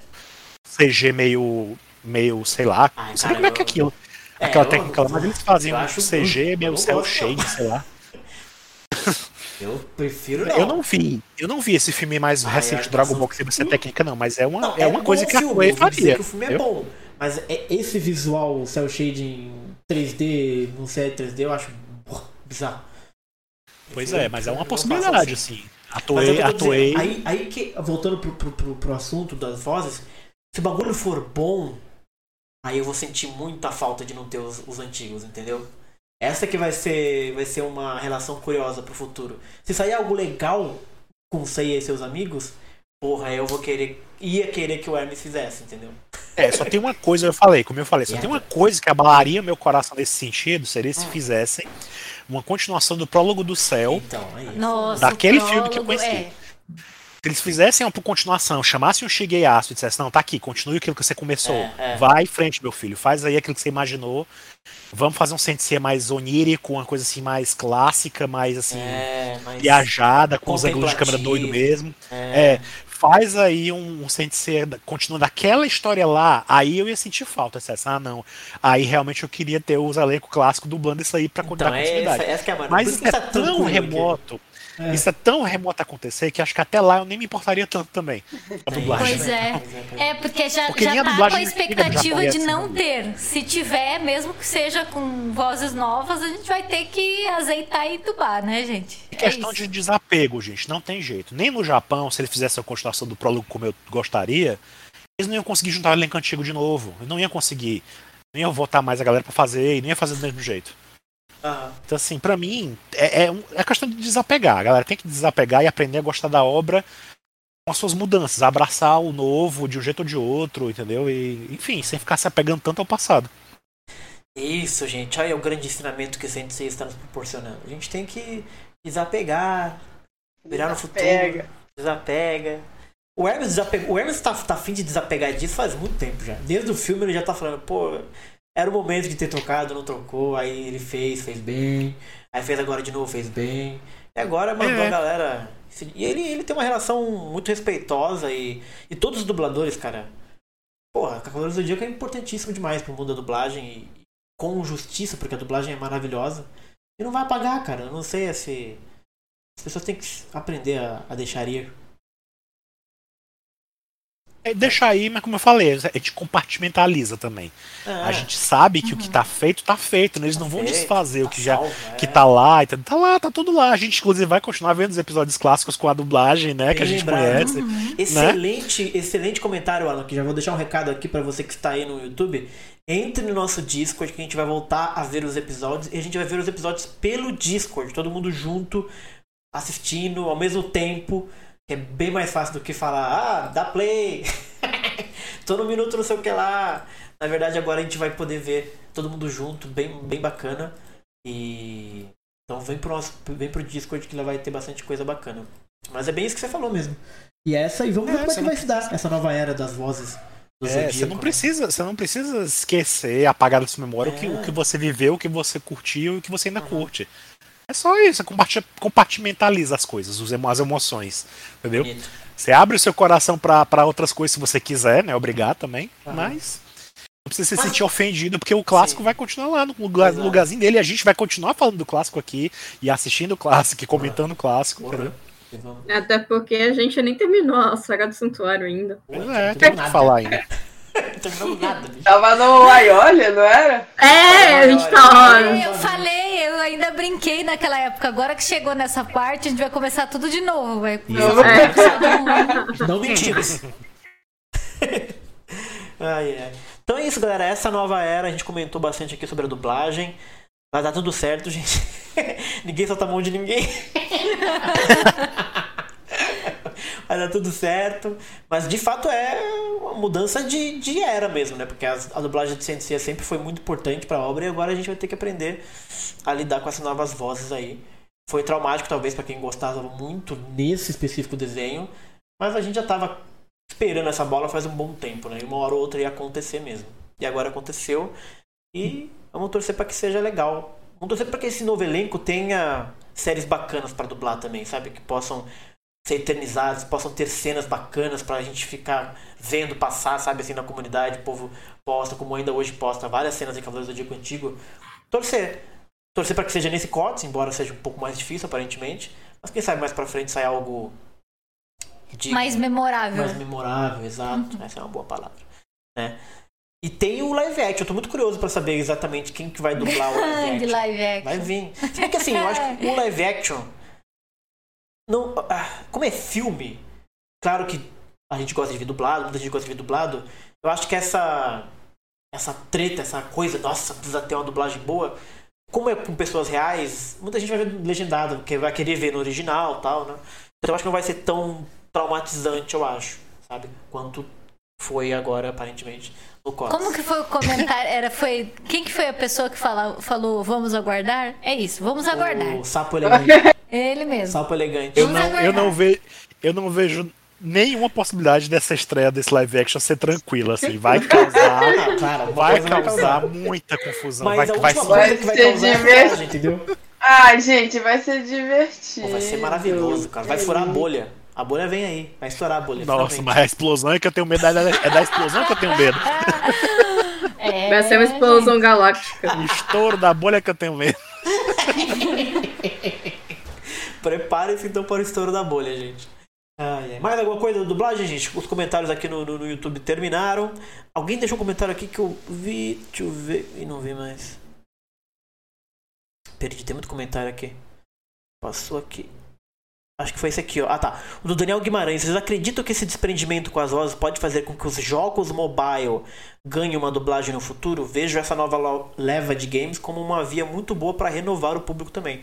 CG meio. meio, sei lá. Ai, não sei como é que é aquilo. É, Aquela eu- técnica lá, mas eles fazem um CG meio cel shade, sei lá. *laughs* Eu prefiro não. Eu não vi. Eu não vi esse filme mais Ah, recente é, do Dragon Ball que teve essa técnica, não, mas é uma, Não, é uma bom coisa que a filme, dizer faria. que o filme é entendeu? bom. Mas é- esse visual cel shading 3D, não sei 3D, eu acho bizarro. Pois é, mas é uma possibilidade, assim. assim. A Mas é dizendo, Aí, aí que, voltando pro, pro, pro, pro assunto das vozes, se o bagulho for bom, Aí eu vou sentir muita falta de não ter os, os antigos, entendeu? Essa que vai ser, vai ser uma relação curiosa pro futuro. Se sair algo legal com Seiya e seus amigos, porra, eu vou querer. ia querer que o Hermes fizesse, entendeu? É, só tem uma coisa, eu falei, como eu falei, só É. tem uma coisa que abalaria meu coração nesse sentido, seria Hum. se fizessem uma continuação do prólogo do céu. Então, é isso. Nossa, Daquele o filme que eu conheci. é. Se eles fizessem uma continuação, chamassem um Shigeyasu e dissessem, não, tá aqui, continue aquilo que você começou. É, é. Vai em frente, meu filho, faz aí aquilo que você imaginou. Vamos fazer um sensei mais onírico, uma coisa assim mais clássica, mais assim, É, mas. viajada, com os ângulos de câmera doido mesmo. É, É, faz aí um, um sensei, continuando aquela história lá, aí eu ia sentir falta. Dissesse, ah, não. Aí realmente eu queria ter os elencos clássicos dublando isso aí pra então, dar é continuidade. essa, essa que é a. Mas isso que é tá tão remoto. É. Isso é tão remoto acontecer que acho que até lá eu nem me importaria tanto também. *laughs* A dublagem. Pois é. É, porque já, Porque nem já a tá com a expectativa de é não assim, ter. Se tiver, mesmo que seja com vozes novas, a gente vai ter que azeitar e dublar, né, gente? É É questão isso. de desapego, gente. Não tem jeito. Nem no Japão, se ele fizesse a continuação do prólogo como eu gostaria, eles não iam conseguir juntar o elenco antigo de novo. Eles não iam conseguir. Não iam votar mais a galera pra fazer e nem ia fazer do mesmo jeito. Aham. Então, assim, pra mim, é, é, um- é questão de desapegar. A galera tem que desapegar e aprender a gostar da obra com as suas mudanças, abraçar o novo de um jeito ou de outro, entendeu? E, enfim, sem ficar se apegando tanto ao passado. Isso, gente. Olha o grande ensinamento que o Sensei está nos proporcionando. A gente tem que desapegar, virar no futuro. Desapega. O Hermes, desapega... o Hermes tá, tá afim de desapegar disso faz muito tempo já. Desde o filme ele já tá falando, pô, era o momento de ter trocado, não trocou. Aí ele fez, fez bem. Aí fez agora de novo, fez bem. E agora mandou É. a galera. E ele, ele tem uma relação muito respeitosa e, e todos os dubladores, cara. Porra, Cavaleiros do Zodíaco é importantíssimo demais pro mundo da dublagem e com justiça, porque a dublagem é maravilhosa. E não vai apagar, cara. Eu não sei se. As pessoas têm que aprender a, a deixar ir. É, deixa aí, mas como eu falei, a gente compartimentaliza também. É, A gente sabe que o que tá feito, tá feito. Né? Eles não vão feito, desfazer o tá que já salvo, que é. tá lá, então, tá lá, tá tudo lá. A gente, inclusive, vai continuar vendo os episódios clássicos com a dublagem, né? Que a Bem gente lembrado. conhece. Excelente, excelente comentário, Alan, que já vou deixar um recado aqui pra você que está aí no YouTube. Entre no nosso Discord que a gente vai voltar a ver os episódios e a gente vai ver os episódios pelo Discord, todo mundo junto, assistindo ao mesmo tempo, é bem mais fácil do que falar, ah, dá play. *laughs* Tô no minuto não sei o que lá. Na verdade, agora a gente vai poder ver todo mundo junto, bem, bem bacana. E então vem pro nosso, vem pro Discord que lá vai ter bastante coisa bacana. Mas é bem isso que você falou mesmo. E essa, e vamos É, ver como é que vai se dar essa nova era das vozes do É, Zodíaco, você não né? precisa, você não precisa esquecer, apagar da sua memória o, que, É. o que você viveu, o que você curtiu e o que você ainda curte. É só isso, é comparti- compartimentaliza as coisas, as emoções, entendeu? Bonito. Você abre o seu coração pra pra outras coisas se você quiser, né? Obrigar também, mas não precisa se Mas- sentir ofendido, porque o clássico Sim. vai continuar lá no, lugar- no Exato. lugarzinho dele. e A gente vai continuar falando do clássico aqui e assistindo o clássico e comentando o clássico, Porra. entendeu? Até porque a gente nem terminou a saga do santuário ainda. Pois é, tem muito o que falar ainda. Não terminamos nada, bicho. Tava no Ayolha, não era? É, a gente tá. olha. Eu falei, eu ainda brinquei naquela época. Agora que chegou nessa parte, a gente vai começar tudo de novo. Vai. É. Não mentimos. Ai, ai. Então é isso, galera. Essa nova era, a gente comentou bastante aqui sobre a dublagem. Vai dar tudo certo, gente. *laughs* ninguém solta a mão de ninguém. *laughs* Dar tudo certo. Mas de fato é uma mudança de, de era mesmo, né? Porque as- a, dublagem de Sensei sempre foi muito importante pra obra e agora a gente vai ter que aprender a lidar com essas novas vozes aí. Foi traumático, talvez, pra quem gostava muito nesse específico desenho. Mas a gente já tava esperando essa bola faz um bom tempo, né? E uma hora ou outra ia acontecer mesmo. E agora aconteceu. E vamos torcer para que seja legal Vamos torcer para que esse novo elenco tenha séries bacanas para dublar também, sabe? Que possam ser eternizadas, possam ter cenas bacanas pra gente ficar vendo passar, sabe, assim, na comunidade. O povo posta, como ainda hoje posta, várias cenas em Cavaleiros do Digo Antigo. Torcer. Torcer para que seja nesse corte, embora seja um pouco mais difícil, aparentemente. Mas quem sabe mais pra frente sai algo. Mais memorável. Mais memorável, exato. Essa é uma boa palavra. Né? E tem o live action. Eu tô muito curioso pra saber exatamente quem que vai dublar o *laughs* live De action. live action. Vai vir. Se bem que assim, eu acho que *laughs* o live action. Não, ah, como é filme, claro que a gente gosta de ver dublado, muita gente gosta de ver dublado. Eu acho que essa. Essa treta, essa coisa, nossa, precisa ter uma dublagem boa. Como é com pessoas reais, muita gente vai ver legendado, porque vai querer ver no original tal, né? Então eu acho que não vai ser tão traumatizante, eu acho, sabe? Quanto foi agora, aparentemente. Como que foi o comentário? Era, foi, quem que foi a pessoa que fala, falou vamos aguardar? É isso, vamos aguardar. O sapo elegante. Ele mesmo. sapo elegante. Eu Vamos não, eu, não ve, eu não vejo nenhuma possibilidade dessa estreia desse live action ser tranquila, assim. Vai causar. Ah, claro, Vai coisa causar muita confusão. Mas vai, a vai, vai que vai ser causar é divertido. Ai, gente, vai ser divertido. Pô, vai ser maravilhoso, cara. Vai furar a bolha. A bolha vem aí. Vai estourar a bolha. Nossa, finalmente. mas a explosão é que eu tenho medo. É da, é da explosão que eu tenho medo. *laughs* É, Vai ser uma explosão galáctica. O estouro da bolha que eu tenho medo. *laughs* Preparem-se então para o estouro da bolha, gente. Ai, ai. Mais alguma coisa da dublagem, gente? Os comentários aqui no, no, no YouTube terminaram. Alguém deixou um comentário aqui que eu vi. Deixa eu ver. E não vi mais. Perdi, tem muito comentário aqui. Passou aqui. Acho que foi esse aqui, ó. Ah, tá. O do Daniel Guimarães. Vocês acreditam que esse desprendimento com as vozes pode fazer com que os jogos mobile ganhem uma dublagem no futuro? Vejo essa nova leva de games como uma via muito boa para renovar o público também.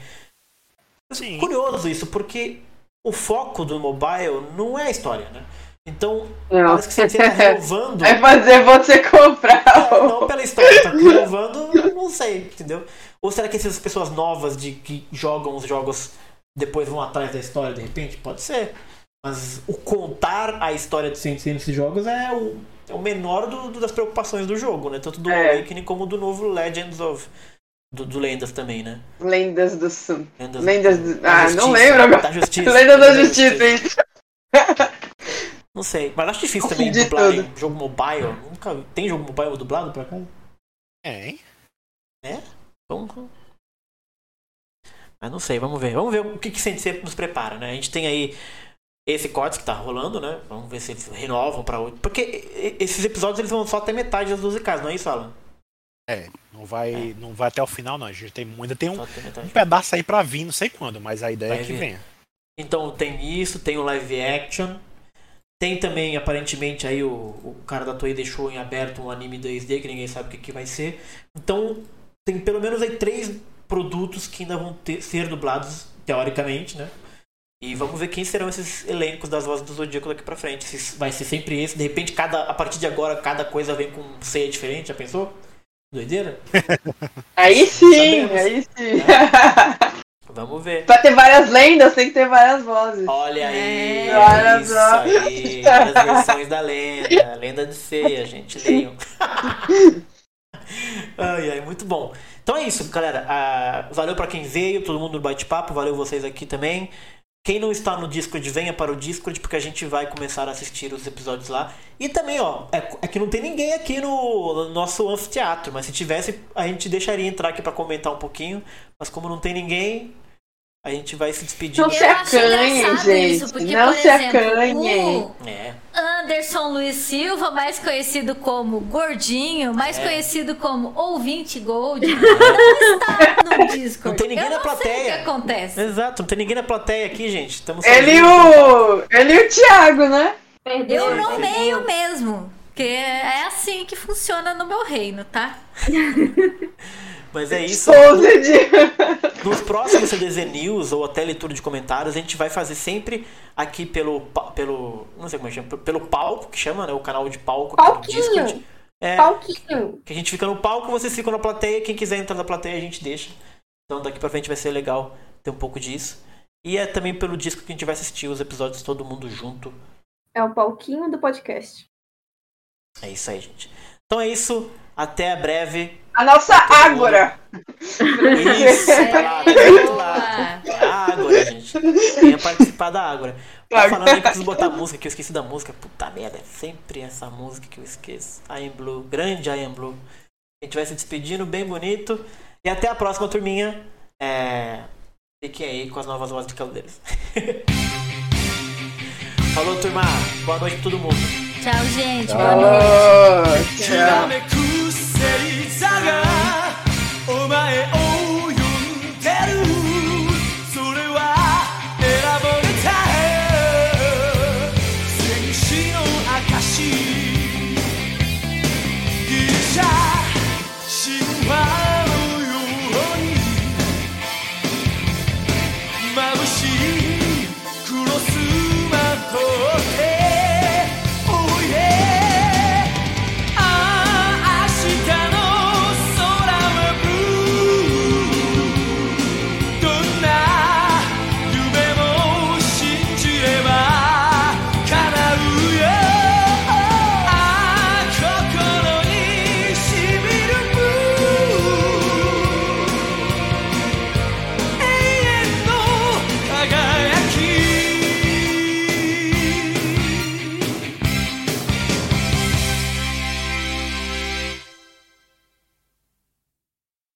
Sim. Curioso isso, porque o foco do mobile não é a história, né? Então, Não. parece que você está renovando. *laughs* Vai fazer você comprar. o- Não pela história, tá renovando, não sei, entendeu? Ou será que essas pessoas novas de que jogam os jogos depois vão atrás da história de repente? Pode ser. Mas o contar a história de Saints nesses jogos é o, é o menor do- do- das preocupações do jogo, né? Tanto do É. Awakening como do novo Legends of. Do, do Lendas também, né? Lendas do Sul. Lendas, Lendas do- Ah, Justiça, não lembro agora. Da Justiça. Lendas da Justiça, isso. Não sei. Mas acho difícil *laughs* também dublar em jogo mobile. Nunca. Tem jogo mobile dublado por acaso? É, hein? Então. Mas não sei, vamos ver. Vamos ver o que, que Sensei nos prepara, né? A gente tem aí esse corte que tá rolando, né? Vamos ver se eles renovam pra outro. Porque esses episódios eles vão só até metade das musicais, não é isso, Alan? É, não vai, não vai até o final, não. A gente tem, ainda tem um, metade. um pedaço aí pra vir, não sei quando, mas a ideia Vai é que vir. venha. Então tem isso, tem o live action. Tem também, aparentemente, aí o, o cara da Toei deixou em aberto um anime 2D que ninguém sabe o que, que vai ser. Então, tem pelo menos aí três produtos que ainda vão ter, ser dublados, teoricamente, né? E vamos ver quem serão esses elencos das vozes do Zodíaco daqui pra frente. Se vai ser sempre esse. De repente, cada, a partir de agora, cada coisa vem com ceia diferente, já pensou? Doideira? *laughs* Aí sim, Sabemos. aí sim. Vamos ver. pra ter várias lendas, tem que ter várias vozes. Olha aí, É. Olha isso só. aí, as versões da lenda, lenda de ceia, gente, leiam. *laughs* *laughs* ai, ai, muito bom. Então é isso, galera. Ah, valeu pra quem veio, todo mundo no bate-papo, valeu vocês aqui também. Quem não está no Discord, venha para o Discord, porque a gente vai começar a assistir os episódios lá. E também, ó, é, é que não tem ninguém aqui no, no nosso anfiteatro, mas se tivesse, a gente deixaria entrar aqui pra comentar um pouquinho. Mas como não tem ninguém, a gente vai se despedir. Não se acanhem, engraçado gente. isso, porque, Não se exemplo, acanhem. o É. Anderson Luiz Silva, mais conhecido como Gordinho, mais É. conhecido como Ouvinte Gold, *laughs* não está no Discord. Não tem ninguém Eu na não sei plateia. o que acontece. Exato, não tem ninguém na plateia aqui, gente. Estamos Ele e o. Ele e o Thiago, né? Perdeu. Eu nomeio mesmo. Porque é assim que funciona no meu reino, tá? *laughs* Mas é isso. Exposed. *laughs* Nos próximos CDZ News ou até leitura de comentários, a gente vai fazer sempre aqui pelo. pelo não sei como é que chama. Pelo palco, que chama, né? O canal de palco. Palquinho. É, Palquinho. que a gente fica no palco, vocês ficam na plateia. Quem quiser entrar na plateia, a gente deixa. Então daqui pra frente vai ser legal ter um pouco disso. E é também pelo disco que a gente vai assistir os episódios todo mundo junto. É o palquinho do podcast. É isso aí, gente. Então é isso. Até breve. A nossa Ágora. *laughs* Isso, tá lá, tá outro lado. Ágora, gente. Venha participar da Ágora. Tá falando aí, preciso botar música, que eu esqueci da música. Puta merda, é sempre essa música que eu esqueço. I Am Blue, grande I Am Blue. A gente vai se despedindo bem bonito. E até a próxima, turminha. É... Fiquem aí com as novas vozes de Caldeiros. *laughs* Falou, turma. Boa noite pra todo mundo. Tchau, gente. Boa noite. Tchau. Tchau.